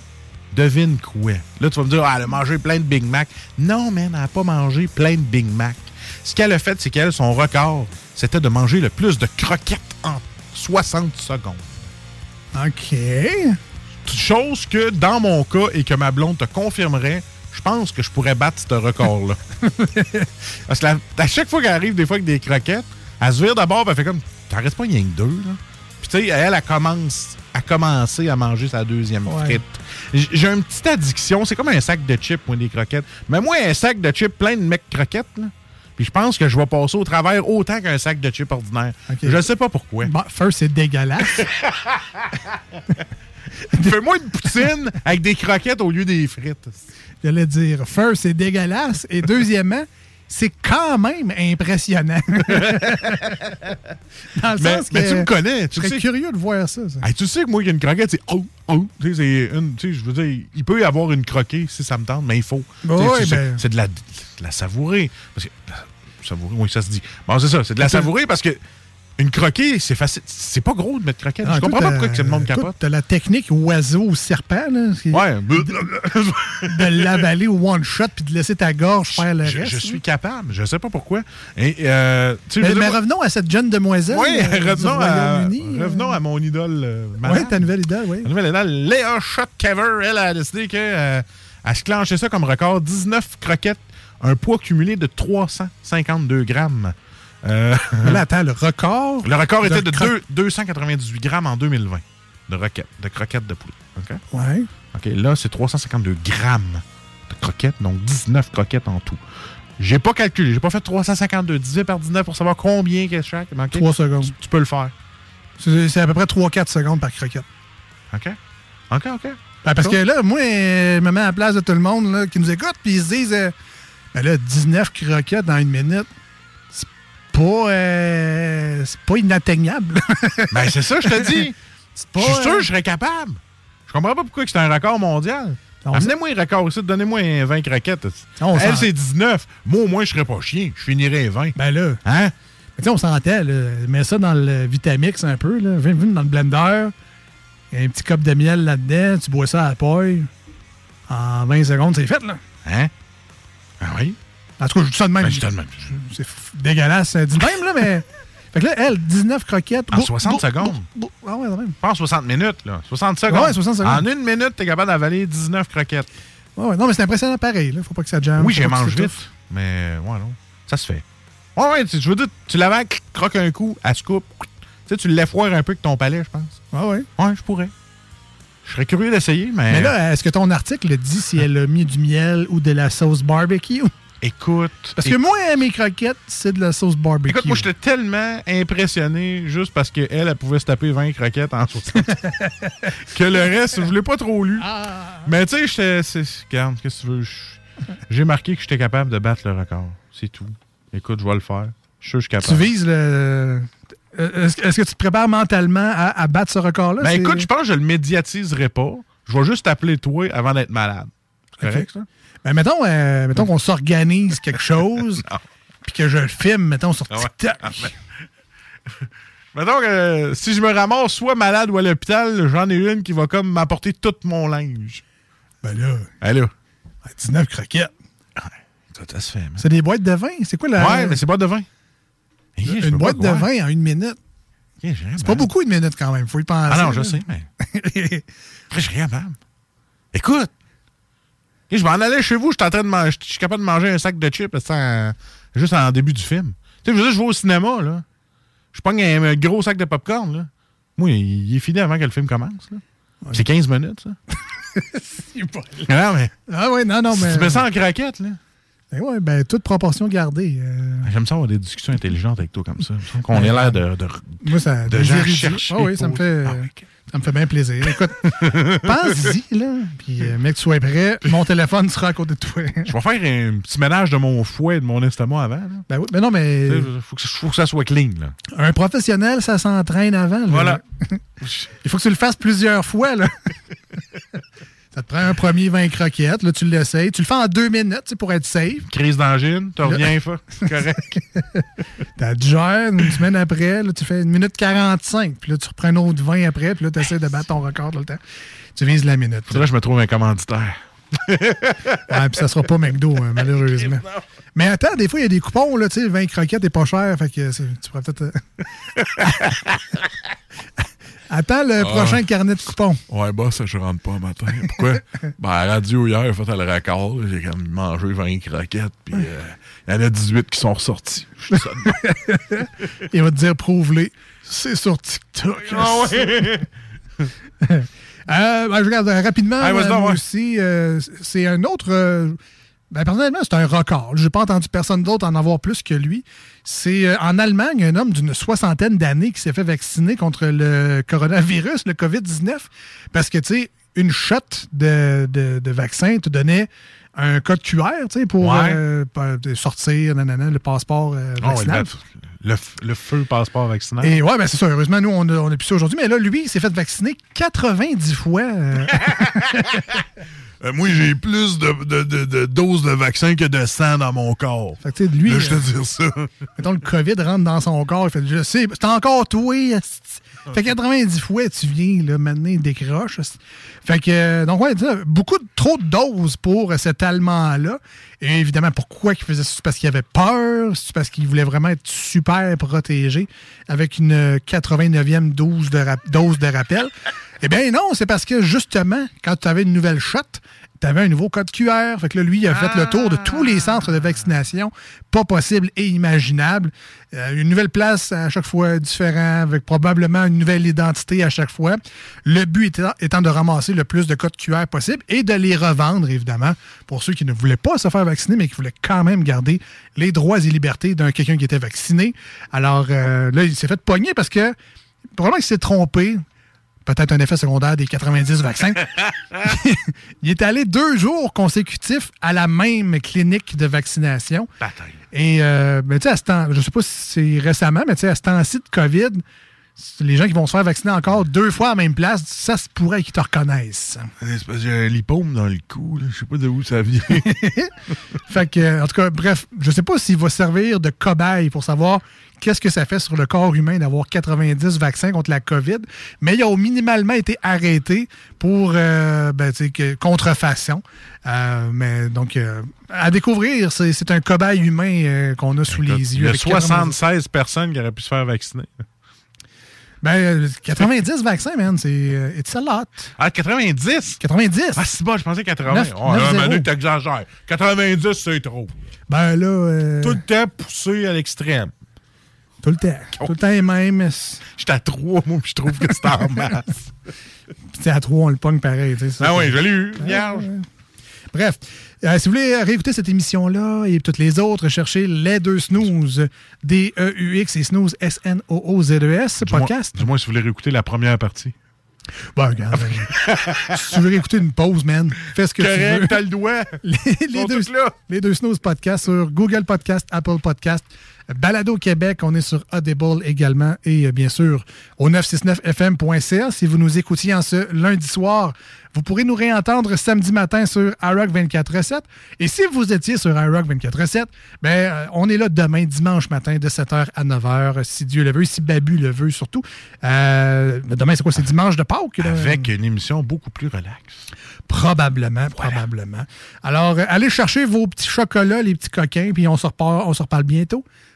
devine quoi? Là, tu vas me dire, ah, elle a mangé plein de Big Mac. Non, man, elle n'a pas mangé plein de Big Mac. Ce qu'elle a fait, c'est qu'elle, son record, c'était de manger le plus de croquettes en 60 secondes. OK. Chose que, dans mon cas, et que ma blonde te confirmerait, je pense que je pourrais battre ce record-là. Parce que la- à chaque fois qu'elle arrive, des fois, avec des croquettes, elle se vire d'abord, elle fait comme, t'en restes pas rien que deux, là. Puis tu sais, elle, elle commence à commencer à manger sa deuxième frite. J'ai une petite addiction, c'est comme un sac de chips, moi, des croquettes. Mais moi, un sac de chips plein de mecs croquettes, là. Puis je pense que je vais passer au travers autant qu'un sac de chips ordinaire. Je sais pas pourquoi. Bon, first, c'est dégueulasse. Fais-moi une poutine avec des croquettes au lieu des frites. J'allais dire, first, c'est dégueulasse. Et deuxièmement, c'est quand même impressionnant. Dans le Mais- sens que mais tu me connais, tu Je serais sais. curieux de voir ça. ça. Hey, tu sais que moi, il y a une croquette, c'est oh, oh. Tu sais, c'est une- tu sais, je veux dire, il peut y avoir une croquée si ça me tente, mais il faut. Ben- C'est de la, de la savourer. Parce que, savourer, oui, ça se dit. Bon, c'est ça, c'est de la savourer parce que une croquée, c'est facile. C'est pas gros de mettre croquette. Ah, je comprends pas pourquoi que le monde capote. T'as la technique oiseau ou serpent, là. Ouais. de l'avaler au one shot puis de laisser ta gorge faire le Je, reste. je suis capable. Je sais pas pourquoi. Et, euh, tu Mais, veux mais dire, revenons à cette jeune demoiselle. Oui, euh, revenons, à, euh. revenons à mon idole. euh, madame. ta nouvelle idole, oui. La nouvelle idole, Léa Shotkever, elle a décidé qu'elle se clenchait ça comme record. 19 croquettes, un poids cumulé de 352 grammes. Euh, là, attends, le record. le record était de cro- deux- 298 grammes en 2020 de, roquettes, de croquettes de poulet. OK? Ouais. OK, là, c'est 352 grammes de croquettes, donc 19 croquettes en tout. J'ai pas calculé, j'ai pas fait 352 divisé par 19 pour savoir combien qu'est chaque. mais OK? Trois secondes. Tu, tu peux le faire. C'est à peu près 3-4 secondes par croquette. OK? OK, OK. Ben, parce Cool. que là, moi, je me mets à la place de tout le monde là, qui nous écoute, puis ils se disent euh, ben là, 19 croquettes dans une minute, pas, euh, c'est pas inatteignable. Ben, c'est ça, je te dis. pas, Je suis sûr euh, que je serais capable. Je comprends pas pourquoi c'est un record mondial. On Amenez-moi un record ici, donnez-moi un 20 croquettes. On Elle, c'est 19. Moi, au moins, je serais pas chien. Je finirais 20. Ben là. Hein? Mais tu sais, on s'entend, mets ça dans le Vitamix un peu, là, viens dans le blender, un petit cop de miel là-dedans, tu bois ça à la paille. En 20 secondes, c'est fait, là. Hein? Ah oui? En tout cas, je dis ça de même. Ben, je dis ça de même. C'est dégueulasse, euh, de même, là, mais. Fait que là, elle, 19 croquettes. En Bou- 60 bou- secondes. Ah ouais, quand même. Pas en 60 minutes, là. 60 secondes. Ouais, 60 secondes. En une minute, t'es capable d'avaler 19 croquettes. Ouais, ouais, non, mais c'est impressionnant pareil, là. Faut pas que ça jamme. oui, j'ai ça vite. Mais, ouais, non. Ça se fait. Ouais, ouais, tu- je veux dire, tu l'avales, croque un coup, elle se coupe. Tu sais, tu l'effoires un peu avec ton palais, je pense. Ouais, ouais. Ouais, je pourrais. Je serais curieux d'essayer, mais. Mais là, est-ce que ton article dit si elle a mis du miel ou de la sauce barbecue? Écoute. Parce que moi, mes croquettes, c'est de la sauce barbecue. Écoute, moi, j'étais tellement impressionné juste parce qu'elle, elle pouvait se taper 20 croquettes en 60 que le reste, je l'ai pas trop lu. Ah. Mais tu sais, j'étais. Regarde, qu'est-ce que tu veux? J'ai marqué que j'étais capable de battre le record. C'est tout. Écoute, je vais le faire. Je suis sûr que je suis Tu capable. vises le. Euh, Est-ce que tu te prépares mentalement à, à battre ce record-là? Ben écoute, je pense que je le médiatiserai pas. Je vais juste t'appeler toi avant d'être malade. C'est correct, ça? Ben, mettons, euh, mettons qu'on s'organise quelque chose, puis que je le filme, mettons, sur Ah. TikTok. Ah, Mettons que euh, si je me ramasse soit malade ou à l'hôpital, j'en ai une qui va comme m'apporter tout mon linge. Ben là. Allô? 19 croquettes. Ça, ça se fait, man. C'est des boîtes de vin? C'est quoi la. Ouais, mais c'est pas de vin. Eh, Une boîte de vin en une minute. C'est pas beaucoup une minute quand même, faut y penser. Ah non, je là. sais, mais. Rien capable. Écoute! Eh, je m'en allais chez vous, je suis en train de manger. Je suis capable de manger un sac de chips sans- juste en début du film. Tu sais, je veux dire, je vais au cinéma, là. Je pogne un, un gros sac de popcorn, là. Moi, il, il est fini avant que le film commence, là. C'est 15 minutes, ça. non, mais. Ah ouais, non, non, mais. Tu mets ça en craquette, là. Ben ouais, ben toute proportion gardée. euh, J'aime ça avoir des discussions intelligentes avec toi comme ça. Il Qu'on ait l'air de, de, Moi, ça. de gens. Ah oui, ça me fait. Ah, Ça me fait bien plaisir. Écoute, pense-y, là. Puis, euh, mec, tu sois prêt. Mon téléphone sera à côté de toi. Je vais faire un petit ménage de mon fouet et de mon estomac avant. Là. Ben oui, mais non, mais. Sais, Faut que, faut que ça soit clean. Là. Un professionnel, ça s'entraîne avant. là. Voilà. Il faut que tu le fasses plusieurs fois. Là. ça te prend un premier 20 croquettes. Là, tu l'essayes. Tu le fais en deux minutes pour être safe. Crise d'angine, tu reviens, correct. T'as digères une semaine après. Là, tu fais une minute 45. Puis là, tu reprends un autre 20 après. Puis là, tu essaies de battre ton record tout le temps. Tu vises la minute. Faudrait que je me trouve un commanditaire. Puis ça sera pas McDo, hein, malheureusement. Mais attends, des fois, il y a des coupons, là, tu sais, 20 croquettes est pas cher, fait que tu pourrais peut-être... attends le Ah. prochain carnet de coupons. Ouais, bah, ça, je rentre pas matin. Pourquoi? ben, à la radio, hier, j'ai fait le record. J'ai comme mangé 20 croquettes, puis euh, il y en a 18 qui sont ressortis. Je ça même. Il va te dire, prouve-les. C'est sur TikTok. Ah ouais? Euh, ben, je regarde euh, rapidement, euh, ouais. aussi, euh, c'est un autre... Ben, personnellement, c'est un record. J'ai pas entendu personne d'autre en avoir plus que lui. C'est euh, en Allemagne un homme d'une soixantaine d'années qui s'est fait vacciner contre le coronavirus, le COVID-19, parce que, tu sais, une shot de, de, de vaccin te donnait un code QR, tu sais, pour Ouais. euh, sortir, nanana, le passeport euh, Ah vaccinal. le, le- le feu passeport vaccinal. Et ouais, ben c'est ça. Heureusement, nous, on a, on a pu ça aujourd'hui. Mais là, lui, il s'est fait vacciner 90 fois. euh, moi, j'ai plus de, de- de- de doses de vaccin que de sang dans mon corps. Fait que, lui. Là, je te euh, dis ça. Mettons, le COVID rentre dans son corps. Il fait Je sais, c'est encore toi. Fait 90 fois, tu viens, là, maintenant, il décroche. Fait que, euh, donc, ouais, beaucoup de, trop de doses pour cet Allemand-là. Et évidemment, pourquoi il faisait ça? C'est parce qu'il avait peur? C'est parce qu'il voulait vraiment être super protégé avec une euh, 89e dose de, rap- dose de rappel? Eh bien, non, c'est parce que justement, quand tu avais une nouvelle shot, tu avais un nouveau code QR. Fait que là, lui, il a fait le tour de tous les centres de vaccination, pas possible et imaginable. Euh, une nouvelle place à chaque fois différent, avec probablement une nouvelle identité à chaque fois. Le but étant, étant de ramasser le plus de codes QR possible et de les revendre, évidemment, pour ceux qui ne voulaient pas se faire vacciner, mais qui voulaient quand même garder les droits et libertés d'un quelqu'un qui était vacciné. Alors euh, là, il s'est fait pogner parce que probablement qu'il s'est trompé peut-être un effet secondaire des 90 vaccins. il est allé deux jours consécutifs à la même clinique de vaccination. Et euh, ben, tu sais, à ce temps, je sais pas si c'est récemment, mais tu sais, à ce temps-ci de COVID, les gens qui vont se faire vacciner encore deux fois à la même place, ça se pourrait qu'ils te reconnaissent. C'est parce que j'ai un lipome dans le cou. Je sais pas de où ça vient. Fait que, en tout cas, bref, je sais pas s'il va servir de cobaye pour savoir qu'est-ce que ça fait sur le corps humain d'avoir 90 vaccins contre la COVID, mais il a minimalement été arrêté pour euh, ben, que- contrefaçon. Euh, mais donc, euh, à découvrir, c'est un cobaye humain qu'on a sous les Il yeux. y a avec 90 76 personnes qui auraient pu se faire vacciner. Ben, euh, 90 vaccins, man, c'est euh, it's a lot. Ah, 90? 90? Ah, c'est bon, je pensais 80. Neuf- oh, neuf là, zéro. Manu, t'exagères. 90, c'est trop. Ben là... euh, Tout le temps poussé à l'extrême. Tout le temps. Tout le temps les mêmes. J'étais à 3, moi, puis je trouve que c'est en masse. Puis à 3, on le pogne pareil. tu sais, Ah oui, je l'ai eu, vierge. Bref, euh, si vous voulez réécouter cette émission-là et toutes les autres, cherchez Les Deux Snooze, D-E-U-X et Snooze, S-N-O-O-Z-E-S, Dis-moi- podcast. Dis-moi si vous voulez réécouter la première partie. Bon, regarde. euh, si tu veux réécouter une pause, man, fais ce que Correct, tu veux. t'as le doigt. Les, les deux, là. les deux Snooze podcast sur Google Podcast, Apple Podcast, Balado Québec, on est sur Audible également et euh, bien sûr au 969fm.ca. Si vous nous écoutiez en ce lundi soir, vous pourrez nous réentendre samedi matin sur iRock 24 recettes. Et si vous étiez sur iRock 24 recettes, ben, euh, on est là demain, dimanche matin, de 7h à 9h, si Dieu le veut, si Babu le veut surtout. Euh, demain, c'est quoi? C'est dimanche de Pâques? là? Avec une émission beaucoup plus relaxe. Probablement, probablement. Alors, allez chercher vos petits chocolats, les petits coquins, puis on se reparle, on se reparle bientôt.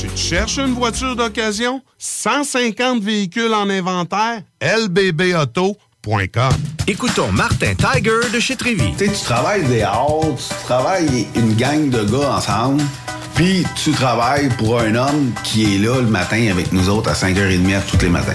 Tu te cherches une voiture d'occasion? 150 véhicules en inventaire? lbbauto.com Écoutons Martin Tiger de chez Trévy. Tu sais, tu travailles des heures, tu travailles une gang de gars ensemble, puis tu travailles pour un homme qui est là le matin avec nous autres à 5h30 tous les matins.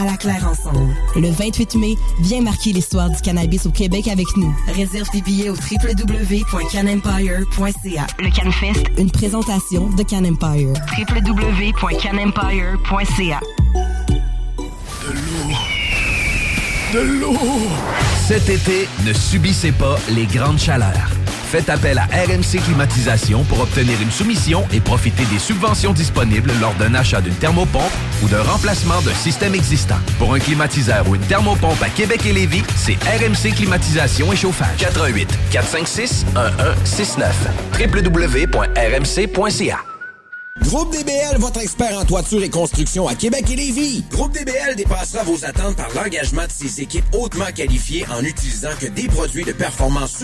À la Claire ensemble. Le 28 mai, viens marquer l'histoire du cannabis au Québec avec nous. Réserve tes billets au www.canempire.ca. Le CanFest, une présentation de Can Empire. www.canempire.ca. De l'eau! Cet été, ne subissez pas les grandes chaleurs. Faites appel à RMC Climatisation pour obtenir une soumission et profiter des subventions disponibles lors d'un achat d'une thermopompe ou d'un remplacement d'un système existant. Pour un climatiseur ou une thermopompe à Québec et Lévis, c'est RMC Climatisation et Chauffage. 88 456 1169 www.rmc.ca Groupe DBL, votre expert en toiture et construction à Québec et Lévis. Groupe DBL dépassera vos attentes par l'engagement de ses équipes hautement qualifiées en utilisant que des produits de performance.